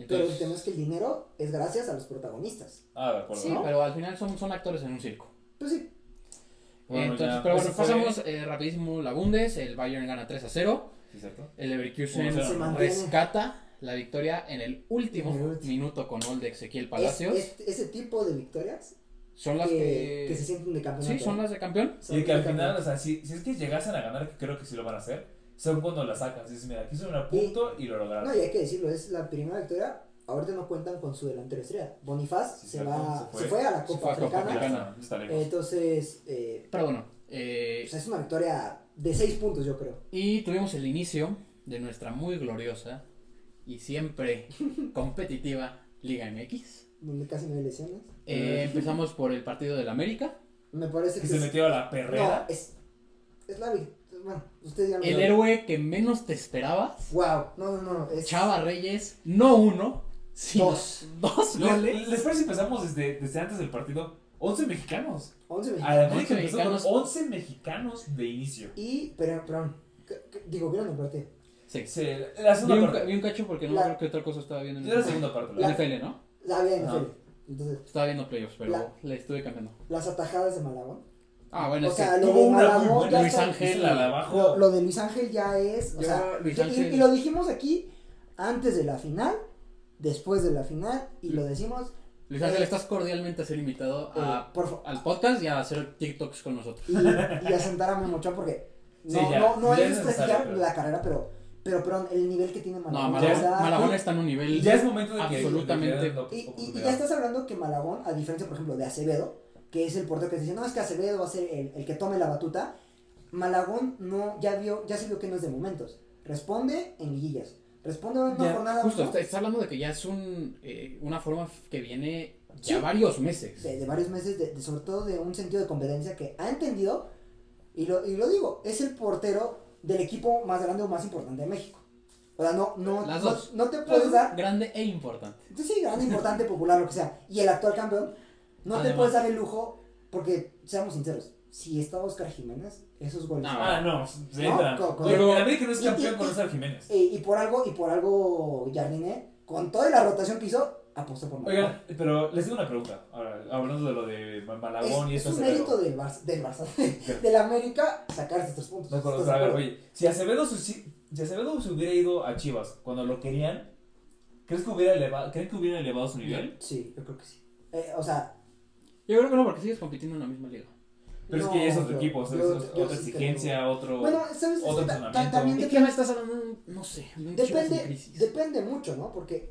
[SPEAKER 5] Pero el tema es que el dinero es gracias a los protagonistas.
[SPEAKER 3] Ah, de acuerdo.
[SPEAKER 4] sí
[SPEAKER 3] ¿no?
[SPEAKER 4] pero al final son, son actores en un circo
[SPEAKER 5] Pues sí,
[SPEAKER 3] Bueno,
[SPEAKER 4] entonces
[SPEAKER 3] ya,
[SPEAKER 4] pero bueno pasamos eh, rapidísimo la Bundes el Bayern gana 3 a 0
[SPEAKER 3] Sí, cierto.
[SPEAKER 4] el Leverkusen rescata la victoria en el último minuto con gol de Ezequiel Palacios
[SPEAKER 5] es- ese tipo de victorias
[SPEAKER 4] son las
[SPEAKER 5] que,
[SPEAKER 4] que,
[SPEAKER 5] que se sienten de campeonato.
[SPEAKER 4] sí son las de campeón
[SPEAKER 3] Y que al final, o sea, si, si es que llegasen a ganar, que creo que sí lo van a hacer, son cuando la sacas. Dices, mira, aquí son a punto y, lo lograron.
[SPEAKER 5] No, y hay que decirlo, es la primera victoria. Ahorita no cuentan con su delantero estrella. Bonifaz
[SPEAKER 3] Sí,
[SPEAKER 5] se, va,
[SPEAKER 3] se
[SPEAKER 5] se,
[SPEAKER 3] fue.
[SPEAKER 5] a la Copa
[SPEAKER 4] fue a Copa
[SPEAKER 5] Africana. Entonces, eh,
[SPEAKER 4] pero bueno eh,
[SPEAKER 5] o sea, es una victoria de 6 puntos, yo creo.
[SPEAKER 4] Y tuvimos el inicio de nuestra muy gloriosa y siempre competitiva Liga MX.
[SPEAKER 5] Donde casi no hay lesiones.
[SPEAKER 4] Eh, empezamos por el partido del América.
[SPEAKER 5] Me parece
[SPEAKER 3] que
[SPEAKER 5] que.
[SPEAKER 3] se
[SPEAKER 5] es-
[SPEAKER 3] metió a la
[SPEAKER 5] no,
[SPEAKER 3] perrera.
[SPEAKER 5] es. Es la victoria. Bueno, ustedes ya lo
[SPEAKER 4] El héroe que menos te esperabas.
[SPEAKER 5] Wow, no, no, no. Es,
[SPEAKER 4] Chava Reyes, no uno, sino
[SPEAKER 5] Dos.
[SPEAKER 4] dos
[SPEAKER 3] ¿Les,
[SPEAKER 4] goles.
[SPEAKER 3] les parece si empezamos desde, desde antes del partido? 11 mexicanos.
[SPEAKER 5] 11 mexicanos.
[SPEAKER 3] Además,
[SPEAKER 4] 11
[SPEAKER 3] empezó
[SPEAKER 4] mexicanos.
[SPEAKER 3] con 11 mexicanos de inicio.
[SPEAKER 5] Y, pero, perdón. Digo, ¿vieron el partido?
[SPEAKER 4] Sí.
[SPEAKER 3] Sí, la
[SPEAKER 4] Vi
[SPEAKER 3] segunda
[SPEAKER 4] un, ca-
[SPEAKER 3] parte.
[SPEAKER 4] vi un cacho porque no
[SPEAKER 5] La-
[SPEAKER 4] creo que otra cosa estaba viendo en
[SPEAKER 3] la
[SPEAKER 4] el
[SPEAKER 3] segunda parte.
[SPEAKER 5] La-
[SPEAKER 3] La,
[SPEAKER 4] NFL, ¿no?
[SPEAKER 5] La había. NFL. Entonces,
[SPEAKER 4] Estaba viendo playoffs, pero
[SPEAKER 5] La-
[SPEAKER 4] le estuve cambiando.
[SPEAKER 5] las atajadas de Malagón.
[SPEAKER 4] Ah, bueno,
[SPEAKER 5] o
[SPEAKER 4] es
[SPEAKER 5] sea, lo
[SPEAKER 3] tuvo
[SPEAKER 5] de
[SPEAKER 3] una
[SPEAKER 5] Malagón
[SPEAKER 4] Luis Ángel.
[SPEAKER 3] la de abajo.
[SPEAKER 5] Lo, lo de Luis Ángel ya es. O
[SPEAKER 4] Yo,
[SPEAKER 5] sea,
[SPEAKER 4] Luis Ángel-
[SPEAKER 5] y, y lo dijimos aquí antes de la final, después de la final, y lo decimos.
[SPEAKER 4] Luis Ángel,
[SPEAKER 5] eh,
[SPEAKER 4] estás cordialmente ser invitado
[SPEAKER 5] eh,
[SPEAKER 4] a,
[SPEAKER 5] por
[SPEAKER 4] al podcast y a hacer TikToks con nosotros.
[SPEAKER 5] y, y a sentar a Memo Ochoa porque no,
[SPEAKER 3] Sí, ya,
[SPEAKER 5] no, no
[SPEAKER 3] ya
[SPEAKER 5] es
[SPEAKER 3] es
[SPEAKER 5] desprestigiar
[SPEAKER 3] pero-
[SPEAKER 5] la carrera, pero, pero perdón, el nivel que tiene
[SPEAKER 4] No,
[SPEAKER 5] Malagón.
[SPEAKER 4] Malagón,
[SPEAKER 5] o sea,
[SPEAKER 4] Malagón está en un nivel.
[SPEAKER 3] ya es momento de que
[SPEAKER 4] Absolutamente.
[SPEAKER 5] y, y- y ya estás hablando que Malagón, a diferencia, por ejemplo, de Acevedo, que es el portero que dice, no, es que Acevedo va a ser el, el que tome la batuta. Malagón no, ya vio, ya se vio que no es de momentos. Responde en liguillas. Responde en una
[SPEAKER 3] Ya,
[SPEAKER 5] jornada
[SPEAKER 4] Justo,
[SPEAKER 5] uno
[SPEAKER 4] está, está hablando de que ya es un, eh, una forma que viene ya
[SPEAKER 5] Sí.
[SPEAKER 4] varios meses.
[SPEAKER 5] de, de varios meses, de, de- sobre todo de un sentido de competencia que ha entendido, y lo, y lo digo, es el portero del equipo más grande o más importante de México. O sea, no, no,
[SPEAKER 4] Las
[SPEAKER 5] no,
[SPEAKER 4] dos.
[SPEAKER 5] no te puedes dar,
[SPEAKER 4] Grande e importante.
[SPEAKER 5] entonces sí, grande, importante, popular, lo que sea, y el actual campeón, no te puedes dar el lujo, porque seamos sinceros, si está Oscar Jiménez, esos goles.
[SPEAKER 3] Ah, no,
[SPEAKER 5] No,
[SPEAKER 3] entra.
[SPEAKER 5] con- con-
[SPEAKER 3] Oye, el América no es
[SPEAKER 5] y-
[SPEAKER 3] campeón
[SPEAKER 5] y-
[SPEAKER 3] con
[SPEAKER 5] y-
[SPEAKER 3] Oscar Jiménez.
[SPEAKER 5] Eh, y por algo, y por algo Jardiné, con toda la rotación que hizo, apostó por Malagón.
[SPEAKER 3] Oigan, pero les tengo una pregunta. Ahora, hablando de lo de Malagón y
[SPEAKER 5] es,
[SPEAKER 3] eso.
[SPEAKER 5] es un mérito del Barça, del Barça, del América sacar estos tres puntos.
[SPEAKER 3] No, pero, oye, si Acevedo, si Acevedo se hubiera ido a Chivas cuando lo querían, ¿crees que hubiera elevado, ¿creen que hubiera elevado su nivel?
[SPEAKER 5] Sí, yo creo que sí. Eh, o sea,
[SPEAKER 4] Yo creo que no, porque sigues compitiendo en la misma liga.
[SPEAKER 3] Pero
[SPEAKER 5] no,
[SPEAKER 3] es que ya es otro
[SPEAKER 5] yo-
[SPEAKER 3] equipo, o sea,
[SPEAKER 5] yo-
[SPEAKER 3] es
[SPEAKER 5] yo
[SPEAKER 3] otra
[SPEAKER 5] sí
[SPEAKER 3] exigencia, otro.
[SPEAKER 5] Bueno, ¿sabes?
[SPEAKER 3] otro
[SPEAKER 5] ta- también
[SPEAKER 4] ¿Y
[SPEAKER 5] depende-
[SPEAKER 4] qué me estás hablando? No sé. de
[SPEAKER 5] Depende,
[SPEAKER 4] crisis.
[SPEAKER 5] depende mucho, ¿no? Porque,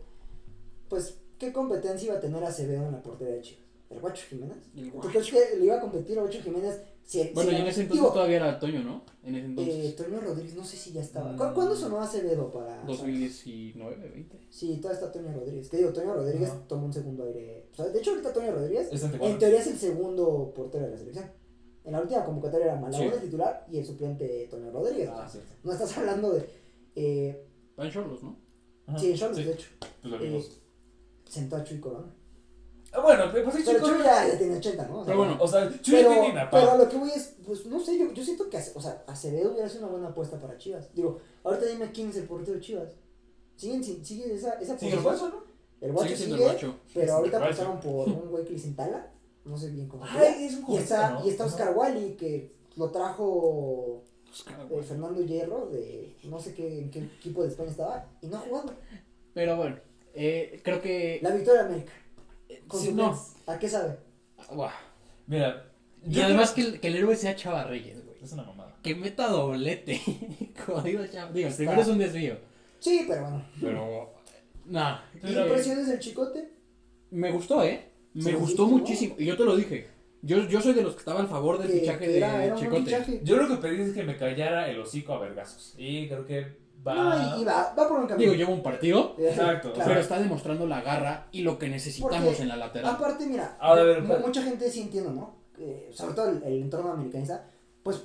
[SPEAKER 5] pues, ¿qué competencia iba a tener Acevedo en la portería de Chivas? ¿El Guacho Jiménez?
[SPEAKER 4] El
[SPEAKER 5] ¿Tú
[SPEAKER 4] Guacho.
[SPEAKER 5] crees que le iba a competir a Guacho Jiménez? Si,
[SPEAKER 4] Bueno,
[SPEAKER 5] si
[SPEAKER 4] y en ese entonces
[SPEAKER 5] digo,
[SPEAKER 4] todavía era Toño, ¿no? En ese entonces.
[SPEAKER 5] eh, Toño Rodríguez, no sé si ya estaba.
[SPEAKER 3] Mm.
[SPEAKER 5] ¿Cu- ¿Cuándo sonó Acevedo para...?
[SPEAKER 4] 2019, 20.
[SPEAKER 5] Sí, todavía está Toño Rodríguez. Que digo, Toño Rodríguez tomó un segundo aire. O sea, de hecho, ahorita Toño Rodríguez, en teoría, es el segundo portero de la selección. En la última convocatoria era Malagón
[SPEAKER 4] Sí.
[SPEAKER 5] el titular y el suplente Toño Rodríguez. o
[SPEAKER 3] Ah,
[SPEAKER 5] no estás hablando de... Eh,
[SPEAKER 4] en Cholos, ¿no?
[SPEAKER 3] Ajá.
[SPEAKER 5] sí, en Cholos,
[SPEAKER 3] Sí,
[SPEAKER 5] de hecho.
[SPEAKER 3] pues
[SPEAKER 5] Eh, sentó a Chuy Corona.
[SPEAKER 3] Ah, bueno, pues sí,
[SPEAKER 5] Pero. Chuy ya, ya tiene 80, ¿no? O sea,
[SPEAKER 4] Pero bueno,
[SPEAKER 3] O sea, Chuy
[SPEAKER 5] pero,
[SPEAKER 3] tiene una
[SPEAKER 5] pero lo que voy es, pues no sé, yo, yo siento que, o sea, Acevedo hubiera sido una buena apuesta para Chivas. Digo, ahorita dime quién es el portero de Chivas. Siguen, sin- sigue esa, esa
[SPEAKER 3] Sigue el guacho, ¿no?
[SPEAKER 5] El guacho
[SPEAKER 4] Sigue
[SPEAKER 5] sigue,
[SPEAKER 4] siendo el guacho.
[SPEAKER 5] pero ahorita pasaron por un güey que le. No sé bien cómo se llama.
[SPEAKER 3] Ay, es un
[SPEAKER 5] Y está, y está Oscar Wally, que lo trajo
[SPEAKER 4] Oscar,
[SPEAKER 5] eh. Fernando Hierro, de no sé qué, en qué equipo de España estaba, y no ha jugado.
[SPEAKER 4] Pero bueno, eh, creo que.
[SPEAKER 5] La victoria de América. Con
[SPEAKER 4] Sí,
[SPEAKER 5] su
[SPEAKER 4] no.
[SPEAKER 5] ¿A qué sabe?
[SPEAKER 4] Buah.
[SPEAKER 3] Mira.
[SPEAKER 4] Y además
[SPEAKER 3] creo-
[SPEAKER 4] que el, que el héroe sea Chava Reyes, güey.
[SPEAKER 3] Es una mamada.
[SPEAKER 4] Que meta doblete. Como digo, Chava. Digo,
[SPEAKER 5] Está-
[SPEAKER 4] primero es un desvío.
[SPEAKER 5] Sí, pero bueno.
[SPEAKER 4] Pero. Nah.
[SPEAKER 5] ¿Y
[SPEAKER 4] eh,
[SPEAKER 5] impresiones del chicote?
[SPEAKER 4] me gustó, ¿eh? Me
[SPEAKER 5] Sí,
[SPEAKER 4] gustó
[SPEAKER 5] sí,
[SPEAKER 4] muchísimo. Y yo te lo dije. Yo, yo soy de los que estaba a favor del fichaje
[SPEAKER 5] era,
[SPEAKER 4] de
[SPEAKER 5] era
[SPEAKER 4] Chicote.
[SPEAKER 5] fichaje.
[SPEAKER 3] Yo lo que pedí es que me callara el hocico a vergazos. Y creo que va.
[SPEAKER 5] No, y, y va, va por un camino.
[SPEAKER 4] Digo, lleva un partido,
[SPEAKER 3] Exacto,
[SPEAKER 5] claro.
[SPEAKER 4] pero está demostrando la garra y lo que necesitamos
[SPEAKER 5] Porque,
[SPEAKER 4] en la lateral.
[SPEAKER 5] Aparte, mira,
[SPEAKER 3] Ahora, ver,
[SPEAKER 5] mucha gente sí entiende, ¿no? Eh, sobre todo el, el entorno americanista. Pues,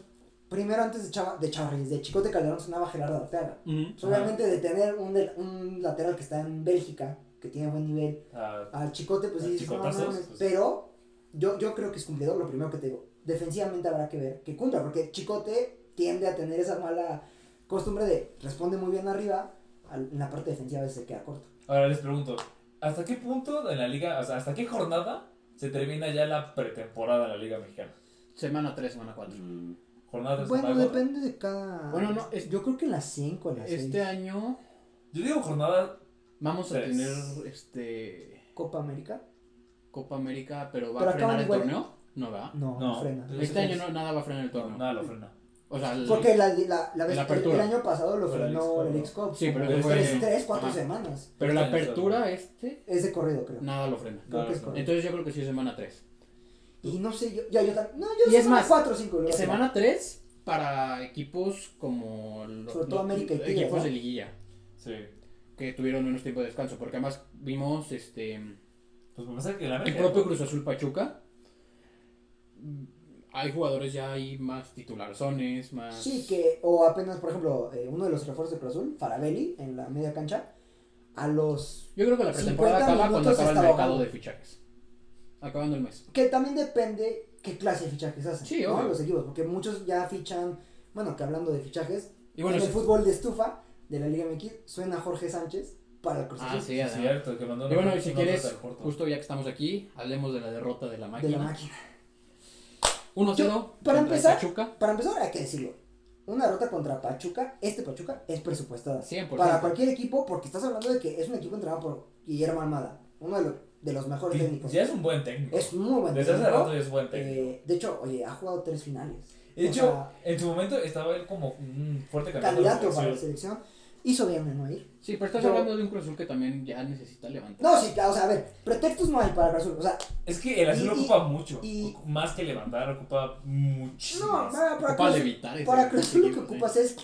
[SPEAKER 5] primero antes de Chava, de Chava Reyes, de Chicote Calderón sonaba Gerardo Arteaga.
[SPEAKER 4] Ujú.
[SPEAKER 5] Pues, obviamente de tener un, un lateral que está en Bélgica, que tiene buen nivel,
[SPEAKER 3] Ah,
[SPEAKER 5] al Chicote, pues sí, dices, no,
[SPEAKER 3] chicotazos,
[SPEAKER 5] mames.
[SPEAKER 3] pues.
[SPEAKER 5] pero yo, yo creo que es cumplidor, lo primero que te digo. Defensivamente habrá que ver que cumpla, porque Chicote tiende a tener esa mala costumbre de responde muy bien arriba, al- en la parte defensiva a veces se queda corto.
[SPEAKER 3] Ahora les pregunto, ¿hasta qué punto de la liga, o sea, hasta qué jornada se termina ya la pretemporada en la liga mexicana?
[SPEAKER 4] Semana 3, semana 4.
[SPEAKER 3] Jornada tres,
[SPEAKER 5] Bueno, depende de cada.
[SPEAKER 4] Bueno, no, es-
[SPEAKER 5] yo creo que en las 5, en las
[SPEAKER 4] Este
[SPEAKER 5] 6.
[SPEAKER 4] año
[SPEAKER 3] Yo digo jornada,
[SPEAKER 4] vamos a
[SPEAKER 3] Tres.
[SPEAKER 4] tener este
[SPEAKER 5] Copa América.
[SPEAKER 4] Copa América, pero va
[SPEAKER 5] Pero
[SPEAKER 4] a frenar el
[SPEAKER 5] igual,
[SPEAKER 4] torneo. No va.
[SPEAKER 5] No, no,
[SPEAKER 3] No.
[SPEAKER 5] frena.
[SPEAKER 4] Este año no, nada va a frenar el torneo.
[SPEAKER 3] nada lo frena.
[SPEAKER 4] O sea, el-
[SPEAKER 5] Porque la, la, la vez,
[SPEAKER 4] La
[SPEAKER 5] el,
[SPEAKER 4] apertura.
[SPEAKER 5] el año pasado lo frenó el
[SPEAKER 3] ¿no?
[SPEAKER 5] Leagues Cup.
[SPEAKER 4] Sí, pero fue-
[SPEAKER 5] tres, tres, cuatro
[SPEAKER 4] Ajá.
[SPEAKER 5] semanas.
[SPEAKER 4] pero la apertura este
[SPEAKER 5] Es de corrido, creo.
[SPEAKER 4] nada lo frena.
[SPEAKER 5] Creo que es corrido.
[SPEAKER 4] Entonces yo creo que sí es semana 3.
[SPEAKER 5] Y no sé, yo, ya yo. No, yo
[SPEAKER 4] Y es
[SPEAKER 5] semana
[SPEAKER 4] más,
[SPEAKER 5] 4 o 5.
[SPEAKER 4] Semana 3 para equipos como los,
[SPEAKER 5] Sobre todo América y Tigres,
[SPEAKER 4] equipos
[SPEAKER 5] ¿no?
[SPEAKER 4] de liguilla
[SPEAKER 3] Sí.
[SPEAKER 4] Que tuvieron menos tiempo de descanso, porque además vimos este
[SPEAKER 3] Pues me pasa que la
[SPEAKER 4] el propio Cruz Azul Pachuca. Hay jugadores ya hay más titulares, más
[SPEAKER 5] Sí, que, o apenas, por ejemplo, eh, uno de los refuerzos de Cruz Azul, Farabelli, en la media cancha, a los.
[SPEAKER 4] Yo creo que la
[SPEAKER 5] 50
[SPEAKER 4] pretemporada acaba cuando acaba el mercado de fichajes. Acabando el mes.
[SPEAKER 5] Que también depende qué clase de fichajes hacen.
[SPEAKER 4] Sí,
[SPEAKER 5] ¿no? Los equipos, porque muchos ya fichan. Bueno, que hablando de fichajes,
[SPEAKER 4] Y bueno,
[SPEAKER 5] en el
[SPEAKER 4] sí-
[SPEAKER 5] fútbol de estufa de la Liga MX suena Jorge Sánchez para el Cruz
[SPEAKER 4] Ah,
[SPEAKER 5] Azul.
[SPEAKER 4] sí,
[SPEAKER 3] Es cierto, que mandó
[SPEAKER 4] Y bueno, y si quieres, justo ya que estamos aquí, hablemos de la derrota de la
[SPEAKER 5] de
[SPEAKER 4] máquina.
[SPEAKER 5] la máquina.
[SPEAKER 4] 1-0
[SPEAKER 5] Yo, para empezar-
[SPEAKER 4] Pachuca.
[SPEAKER 5] Para empezar, hay que decirlo. Una derrota contra Pachuca, este Pachuca es presupuestada.
[SPEAKER 4] 100%.
[SPEAKER 5] Para cualquier equipo, porque estás hablando de que es un equipo entrenado por Guillermo Almada, uno de los, de los mejores
[SPEAKER 3] Sí,
[SPEAKER 5] técnicos.
[SPEAKER 3] Ya es un buen técnico.
[SPEAKER 5] Es muy buen
[SPEAKER 3] Desde hace
[SPEAKER 5] técnico.
[SPEAKER 3] rato ya es buen técnico.
[SPEAKER 5] Eh, de hecho, oye, ha jugado tres finales.
[SPEAKER 3] de
[SPEAKER 5] o
[SPEAKER 3] hecho,
[SPEAKER 5] sea,
[SPEAKER 3] en su momento estaba él como un fuerte candidato,
[SPEAKER 5] candidato para la
[SPEAKER 3] selección.
[SPEAKER 5] Hizo bien en no ir.
[SPEAKER 4] Sí, pero estás hablando de un Cruz Azul que también ya necesita levantar.
[SPEAKER 5] No, sí, claro, o sea, a ver, pretextos no hay para Cruz Azul. O sea,
[SPEAKER 3] Es que el azul
[SPEAKER 5] Y-
[SPEAKER 3] ocupa mucho.
[SPEAKER 5] y-
[SPEAKER 3] más que levantar, ocupa muchísimo.
[SPEAKER 5] no,
[SPEAKER 3] más.
[SPEAKER 5] para, Cruz, para Cruz Azul lo que ocupas es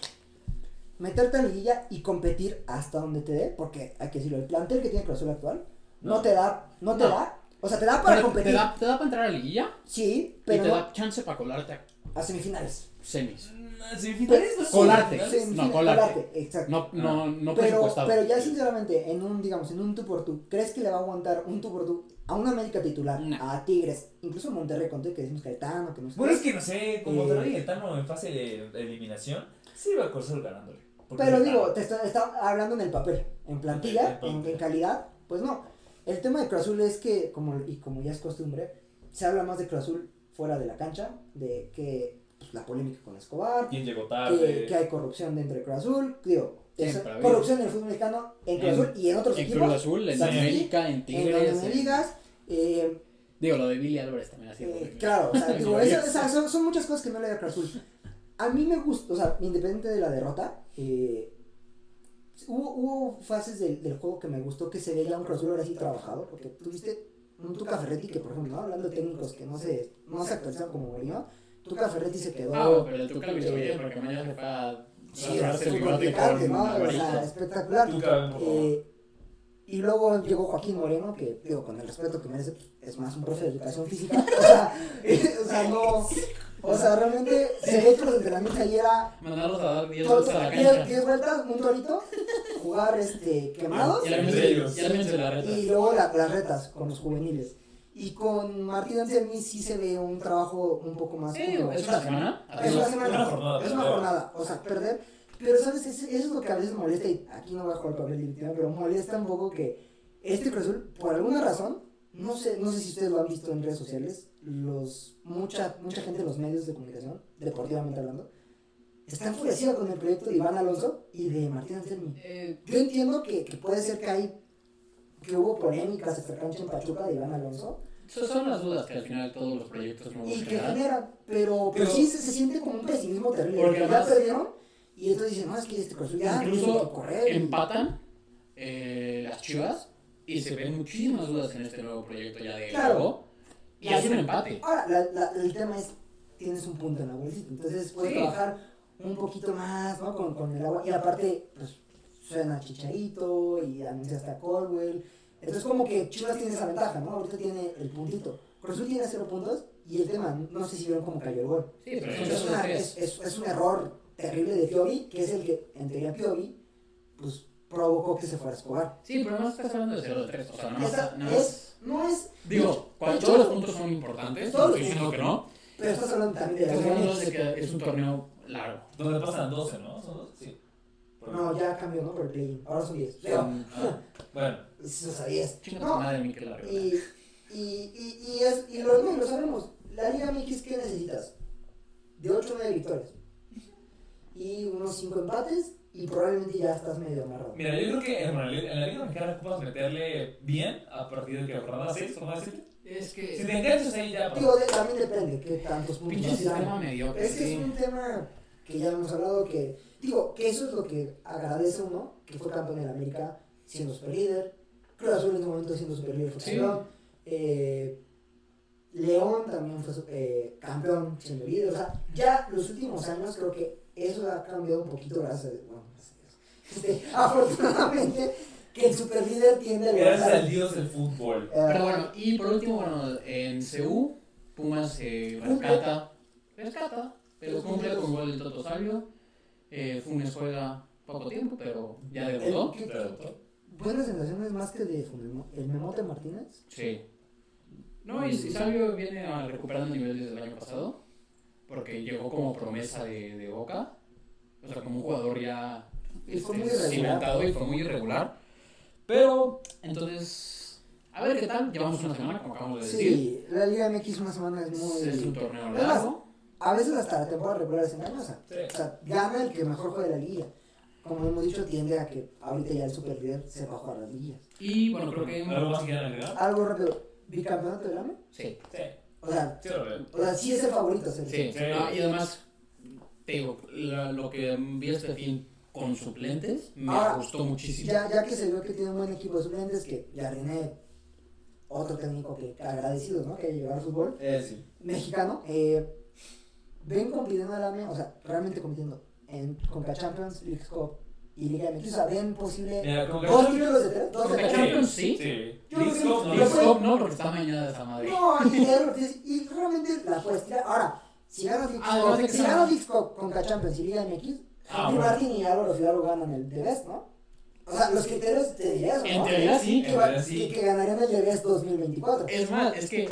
[SPEAKER 5] meterte en liguilla y competir hasta donde te dé, porque hay que decirlo, el plantel que tiene Cruz Azul actual no,
[SPEAKER 3] No.
[SPEAKER 5] te da, no te
[SPEAKER 4] No.
[SPEAKER 5] da, o sea, te da para
[SPEAKER 4] Pero
[SPEAKER 5] competir.
[SPEAKER 4] ¿Te da, te da para entrar a liguilla
[SPEAKER 5] Sí,
[SPEAKER 4] y
[SPEAKER 5] pero
[SPEAKER 4] te
[SPEAKER 5] no,
[SPEAKER 4] da chance para colarte a
[SPEAKER 5] a semifinales.
[SPEAKER 4] Semis.
[SPEAKER 3] Semifinales no
[SPEAKER 4] Colarte. No, colarte.
[SPEAKER 5] exacto.
[SPEAKER 4] No, no, no
[SPEAKER 5] pero, pero ya sinceramente, en un, digamos, en un tú por tú, ¿crees que le va a aguantar un tú por tú a una América titular,
[SPEAKER 4] No.
[SPEAKER 5] a Tigres, incluso a Monterrey con todo y que decimos Caetano, que no sé
[SPEAKER 3] Bueno, es que no sé, como
[SPEAKER 5] Eh,
[SPEAKER 3] Monterrey y el Tano en fase de, de eliminación, sí va a Cruz Azul ganándole.
[SPEAKER 5] Pero digo,
[SPEAKER 3] Tano.
[SPEAKER 5] te está, está hablando en el papel, en plantilla,
[SPEAKER 3] En
[SPEAKER 5] en calidad, pues no. El tema de Cruz Azul es que, como, y como ya es costumbre, se habla más de Cruz Azul fuera de la cancha, de que pues, la polémica con Escobar,
[SPEAKER 3] ¿Quién llegó
[SPEAKER 5] que,
[SPEAKER 3] tarde?
[SPEAKER 5] que hay corrupción dentro de Cruz Azul, digo, es- corrupción en el fútbol mexicano, en Cruz
[SPEAKER 4] En-
[SPEAKER 5] Azul y en otros
[SPEAKER 4] En
[SPEAKER 5] equipos,
[SPEAKER 4] Cruz Azul, en. América, en
[SPEAKER 5] en
[SPEAKER 4] Tigres.
[SPEAKER 5] donde me
[SPEAKER 4] en-
[SPEAKER 5] digas, eh,
[SPEAKER 4] Digo, lo de Billy Álvarez también ha sido.
[SPEAKER 5] Eh, claro, o sea, digo, eso- son, son muchas cosas que no le da Cruz Azul. A mí me gusta, o sea, independiente de la derrota, eh, hubo, hubo fases del, del juego que me gustó que se veía un Cruz Azul ahora sí trabajado, porque tuviste un Tuca Ferretti que, por ejemplo, ¿no? hablando de técnicos que no se, no se actualizan como Mourinho, Tuca Ferretti se quedó...
[SPEAKER 4] Ah, pero el Tuca lo hizo bien porque mañana se fue a.
[SPEAKER 5] Sí,
[SPEAKER 4] a
[SPEAKER 5] es
[SPEAKER 4] hacerse el
[SPEAKER 5] fútbol
[SPEAKER 4] bigote
[SPEAKER 5] picante,
[SPEAKER 4] con
[SPEAKER 5] ¿no? O sea, espectacular. Eh, y luego llegó Joaquín Moreno, que digo, con el respeto que merece, es más un profe de educación física. O sea, eh, o sea no. O sea, realmente se ve que los entrenamientos ahí era
[SPEAKER 4] Mandarlos a dar 10
[SPEAKER 5] todo-
[SPEAKER 4] vueltas a la
[SPEAKER 5] 10
[SPEAKER 4] cancha.
[SPEAKER 5] 10 vueltas, un torito, jugar este, quemados
[SPEAKER 4] Y y reta.
[SPEAKER 5] y luego la- las retas con los juveniles. Y con Martín Anselmi sí se ve un trabajo un poco más.
[SPEAKER 4] Es una semana.
[SPEAKER 5] es una
[SPEAKER 3] Una
[SPEAKER 5] semana.
[SPEAKER 3] jornada,
[SPEAKER 5] Es una jornada. O sea, perder. Pero, ¿sabes? Es- Eso es lo que a veces molesta. Y aquí no voy a jugar el papel de víctima, pero molesta un poco que este Cruz Azul, por alguna razón, no sé, no sé si ustedes lo han visto en redes sociales, los mucha, mucha gente de los medios de comunicación, deportivamente hablando, está enfurecida con el proyecto de Iván Alonso y de Martín Anselmi.
[SPEAKER 4] Eh,
[SPEAKER 5] Yo entiendo que, que puede ser que hay que hubo polémicas extra cancha en Pachuca de Iván Alonso
[SPEAKER 4] esas son las dudas que al final todos los proyectos nuevos
[SPEAKER 5] y que
[SPEAKER 4] generan.
[SPEAKER 5] pero, pero
[SPEAKER 3] Pero-
[SPEAKER 5] sí se, se siente como un pesimismo terrible.
[SPEAKER 4] Porque
[SPEAKER 5] ya perdieron y entonces dicen, no, es que este Cruz ya
[SPEAKER 4] Incluso
[SPEAKER 5] correr.
[SPEAKER 4] empatan eh, las chivas y se ven muchísimas dudas en este nuevo proyecto ya de
[SPEAKER 5] Claro.
[SPEAKER 4] Y hace un empate.
[SPEAKER 5] Ahora, la- la- el tema es, tienes un punto en la bolsita, entonces puedes
[SPEAKER 4] Sí.
[SPEAKER 5] trabajar un poquito más, ¿no? Con, con el agua. Y aparte, pues, suena Chicharito y anunciaste a Colwell. Entonces, como que Chivas tiene esa ventaja, ¿no? Ahorita tiene el puntito. Cruz Azul tiene cero puntos y el tema, no sé si vieron cómo cayó el gol.
[SPEAKER 4] Sí, pero
[SPEAKER 5] Es, una-
[SPEAKER 4] tres.
[SPEAKER 5] es, es- es un error terrible de Piovi, que es el que, en teoría, Piovi, pues, provocó que se fuera a Escobar.
[SPEAKER 4] Sí, pero no estás hablando de 0 de 3. O sea, no,
[SPEAKER 5] es, no es,
[SPEAKER 4] Digo, cuando todos los puntos son importantes,
[SPEAKER 5] Todos
[SPEAKER 4] no estoy diciendo que no.
[SPEAKER 5] pero estás hablando también de la
[SPEAKER 4] Estás
[SPEAKER 5] Liga
[SPEAKER 4] hablando
[SPEAKER 5] MX.
[SPEAKER 4] de que es un torneo largo.
[SPEAKER 3] Donde pasan 12, ¿no? ¿Son 12? Sí.
[SPEAKER 5] No, ya cambió, ¿no? Por el play Ahora son 10. Digo,
[SPEAKER 4] Son- ah,
[SPEAKER 3] Bueno,
[SPEAKER 5] eso es a 10.
[SPEAKER 4] Chinga tu
[SPEAKER 5] No, y, y, y, y, es, y lo, no, lo sabemos. La Liga MX, ¿qué necesitas? De 8 o 9 victorias. Y unos 5 empates y probablemente ya estás medio amarrado.
[SPEAKER 3] mira, yo creo que en la, en la Liga Mexicana ocupas meterle bien a partir de que jornada 6, jornada 7.
[SPEAKER 4] Es
[SPEAKER 3] Si
[SPEAKER 4] que.
[SPEAKER 3] te enganchas ahí ya.
[SPEAKER 5] Digo, de- también depende qué tantos puntos
[SPEAKER 4] Pinche sistema mediocre.
[SPEAKER 5] Es que
[SPEAKER 4] sí.
[SPEAKER 5] es un tema que ya hemos hablado que, digo, que eso es lo que agradece uno, que fue campeón en América siendo super líder, Cruz Azul en su momento siendo super líder fue
[SPEAKER 4] Sí.
[SPEAKER 5] campeón, eh, León también fue eh, campeón siendo líder, o sea, ya los últimos años creo que eso ha cambiado un poquito gracias a, bueno. Este, afortunadamente que el super líder tiende a
[SPEAKER 3] Gracias al dios del fútbol.
[SPEAKER 5] eh,
[SPEAKER 4] Pero bueno, y por último, bueno, en CU, Pumas eh, rescata. Rescata. Pero cumple con gol del Toto Salvio. Eh, Funes juega poco tiempo, pero ya debutó.
[SPEAKER 5] buenas sensaciones más que de Funemo- el Memote Martínez.
[SPEAKER 4] Sí. No, y, Salvio viene a recuperando el nivel desde el año pasado. Porque llegó como promesa de, de Boca. O sea, como un jugador ya
[SPEAKER 5] Y fue
[SPEAKER 4] este,
[SPEAKER 5] muy
[SPEAKER 4] cimentado y fue muy irregular. Pero, entonces, a ver qué tal. Llevamos una semana, como acabamos de decir.
[SPEAKER 5] Sí, la Liga MX una semana es muy...
[SPEAKER 4] Es un torneo largo.
[SPEAKER 5] A veces hasta la temporada regular es engañosa.
[SPEAKER 3] Sí.
[SPEAKER 5] O sea, gana el que mejor juega la liga. Como hemos dicho, tiende a que ahorita ya el super líder sepa jugar las liguillas.
[SPEAKER 4] Y bueno, creo que.
[SPEAKER 3] ¿Algo más que agregar?
[SPEAKER 5] Algo rápido, bicampeonato del AME.
[SPEAKER 4] Sí,
[SPEAKER 3] Sí,
[SPEAKER 5] O sea,
[SPEAKER 3] sí
[SPEAKER 5] o sea, sí es el favorito.
[SPEAKER 4] sí.
[SPEAKER 3] Sí.
[SPEAKER 4] Ah, y además, te digo, la- lo que vi este fin con suplentes me
[SPEAKER 5] Ahora,
[SPEAKER 4] gustó muchísimo.
[SPEAKER 5] Ya, ya que se vio que tiene un buen equipo de suplentes, que Jardiné, otro técnico que agradecido, ¿no? Que llegado al fútbol
[SPEAKER 3] Eh, sí.
[SPEAKER 5] mexicano, eh, ven compitiendo al AME, o sea, realmente compitiendo en Conca Champions, League Cup y Liga MX. O sea, ven posible
[SPEAKER 3] Mira, con
[SPEAKER 5] dos títulos de tres, dos de
[SPEAKER 4] Conca. Champions, sí.
[SPEAKER 3] Sí.
[SPEAKER 5] Yo
[SPEAKER 3] Leagues
[SPEAKER 5] creo
[SPEAKER 3] Cup,
[SPEAKER 5] que-
[SPEAKER 3] no.
[SPEAKER 4] No, porque está mañana esa madre.
[SPEAKER 5] No, y, y realmente la puedes tirar. Ahora, Si ganas League
[SPEAKER 4] Ah,
[SPEAKER 5] Cup-
[SPEAKER 4] no, de
[SPEAKER 5] si
[SPEAKER 4] no.
[SPEAKER 5] ganas League Cup con Champions y Liga MX,
[SPEAKER 3] Ah, bueno.
[SPEAKER 5] Martin y Álvaro Fidalgo ganan el The Best, ¿no? O sea, los criterios te diría eso,
[SPEAKER 4] En
[SPEAKER 5] ¿no?
[SPEAKER 4] teoría sí.
[SPEAKER 5] Que,
[SPEAKER 3] En
[SPEAKER 5] va-
[SPEAKER 3] teoría sí.
[SPEAKER 5] que, que ganarían el The Best 2024.
[SPEAKER 4] Es más, es que.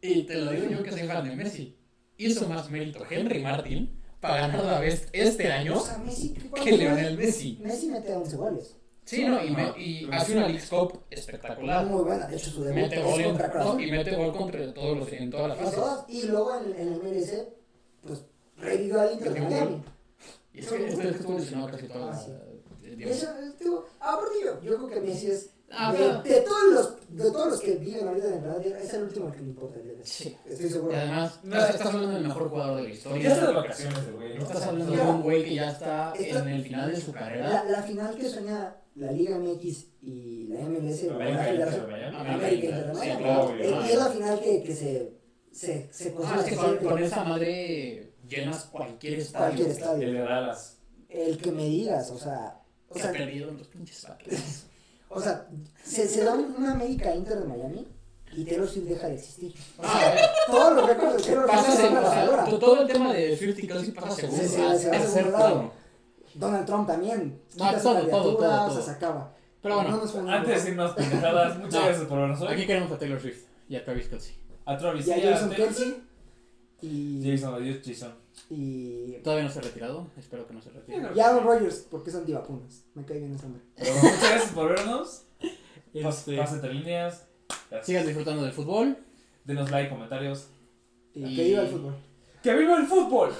[SPEAKER 4] Y te lo digo yo que soy fan de Messi. Hizo más mérito Henry Martin para ganar la vez este año
[SPEAKER 5] O sea, Messi,
[SPEAKER 4] que Lionel Messi.
[SPEAKER 5] Messi mete 11 goles.
[SPEAKER 4] Sí, no, y, me- y hace una League Cup espectacular.
[SPEAKER 5] Muy buena, de hecho su debut
[SPEAKER 4] Mete gol,
[SPEAKER 5] contra Cruz
[SPEAKER 4] no, y mete gol contra todos los, en todas las fases.
[SPEAKER 5] todas, Y luego en, en el MLS, pues revivió al Inter Miami.
[SPEAKER 4] Y es que este es que estuvo lesionado casi toda la.
[SPEAKER 5] Ah, eso, aparte yo, yo creo que Messi es,
[SPEAKER 4] Ah,
[SPEAKER 5] de, todos los, de todos los que viven ahorita en el planeta, es el último al que le importa el.
[SPEAKER 4] Sí.
[SPEAKER 5] Estoy
[SPEAKER 4] Y
[SPEAKER 5] seguro.
[SPEAKER 4] además,
[SPEAKER 3] No,
[SPEAKER 4] estás, hablando del mejor jugador de la
[SPEAKER 3] Ya
[SPEAKER 4] historia.
[SPEAKER 3] está de vacaciones el güey, ¿no?
[SPEAKER 4] Estás hablando de un güey que ya está en el final de su
[SPEAKER 5] La,
[SPEAKER 4] carrera.
[SPEAKER 5] la final que sueña la Liga MX y la MLS, la
[SPEAKER 3] América,
[SPEAKER 5] Federación
[SPEAKER 3] Inter, Miami.
[SPEAKER 5] América Inter, ¿no?
[SPEAKER 4] Sí,
[SPEAKER 3] claro, obvio.
[SPEAKER 5] Y es la final que, que se, se, se
[SPEAKER 4] Ah, es que con, con esa madre llenas cualquier estadio.
[SPEAKER 5] Cualquier
[SPEAKER 3] El
[SPEAKER 5] estadio.
[SPEAKER 3] de Dallas.
[SPEAKER 5] El que me digas, o sea, o
[SPEAKER 4] Se
[SPEAKER 5] sea,
[SPEAKER 4] ha perdido en los pinches paquetes.
[SPEAKER 5] o sea se, se da un- una América Inter de Miami y Taylor Swift deja de existir.
[SPEAKER 4] Ah,
[SPEAKER 5] Todos los récords de Taylor Swift se
[SPEAKER 4] o sea, todo el tema de Swift y Kelsey pasa
[SPEAKER 5] Se-
[SPEAKER 4] segundo.
[SPEAKER 5] se- se va
[SPEAKER 4] a
[SPEAKER 5] segundo lado. Donald Trump también.
[SPEAKER 4] No,
[SPEAKER 5] quita su
[SPEAKER 4] todo, todo, todo,
[SPEAKER 5] o sea,
[SPEAKER 4] todo.
[SPEAKER 5] se acaba.
[SPEAKER 4] Pero bueno,
[SPEAKER 5] No
[SPEAKER 3] Antes de decirnos pendejadas, muchas
[SPEAKER 4] No.
[SPEAKER 3] gracias por vernos
[SPEAKER 4] aquí
[SPEAKER 3] hoy.
[SPEAKER 4] queremos a Taylor Swift y a Travis Kelsey.
[SPEAKER 3] A Travis.
[SPEAKER 5] Y a Jason. Kelsey y,
[SPEAKER 3] Jason, adiós Jason.
[SPEAKER 5] y,
[SPEAKER 4] Todavía no se ha retirado, espero que no se retire.
[SPEAKER 5] y Aaron Rodgers, porque es antivacunas. Me cae bien ese hombre.
[SPEAKER 3] Pero muchas gracias por vernos.
[SPEAKER 4] Este,
[SPEAKER 3] entre líneas.
[SPEAKER 4] sigan
[SPEAKER 3] Gracias.
[SPEAKER 4] disfrutando del fútbol.
[SPEAKER 3] Denos like, comentarios.
[SPEAKER 4] Y-
[SPEAKER 5] que viva el fútbol.
[SPEAKER 3] ¡Que viva el fútbol!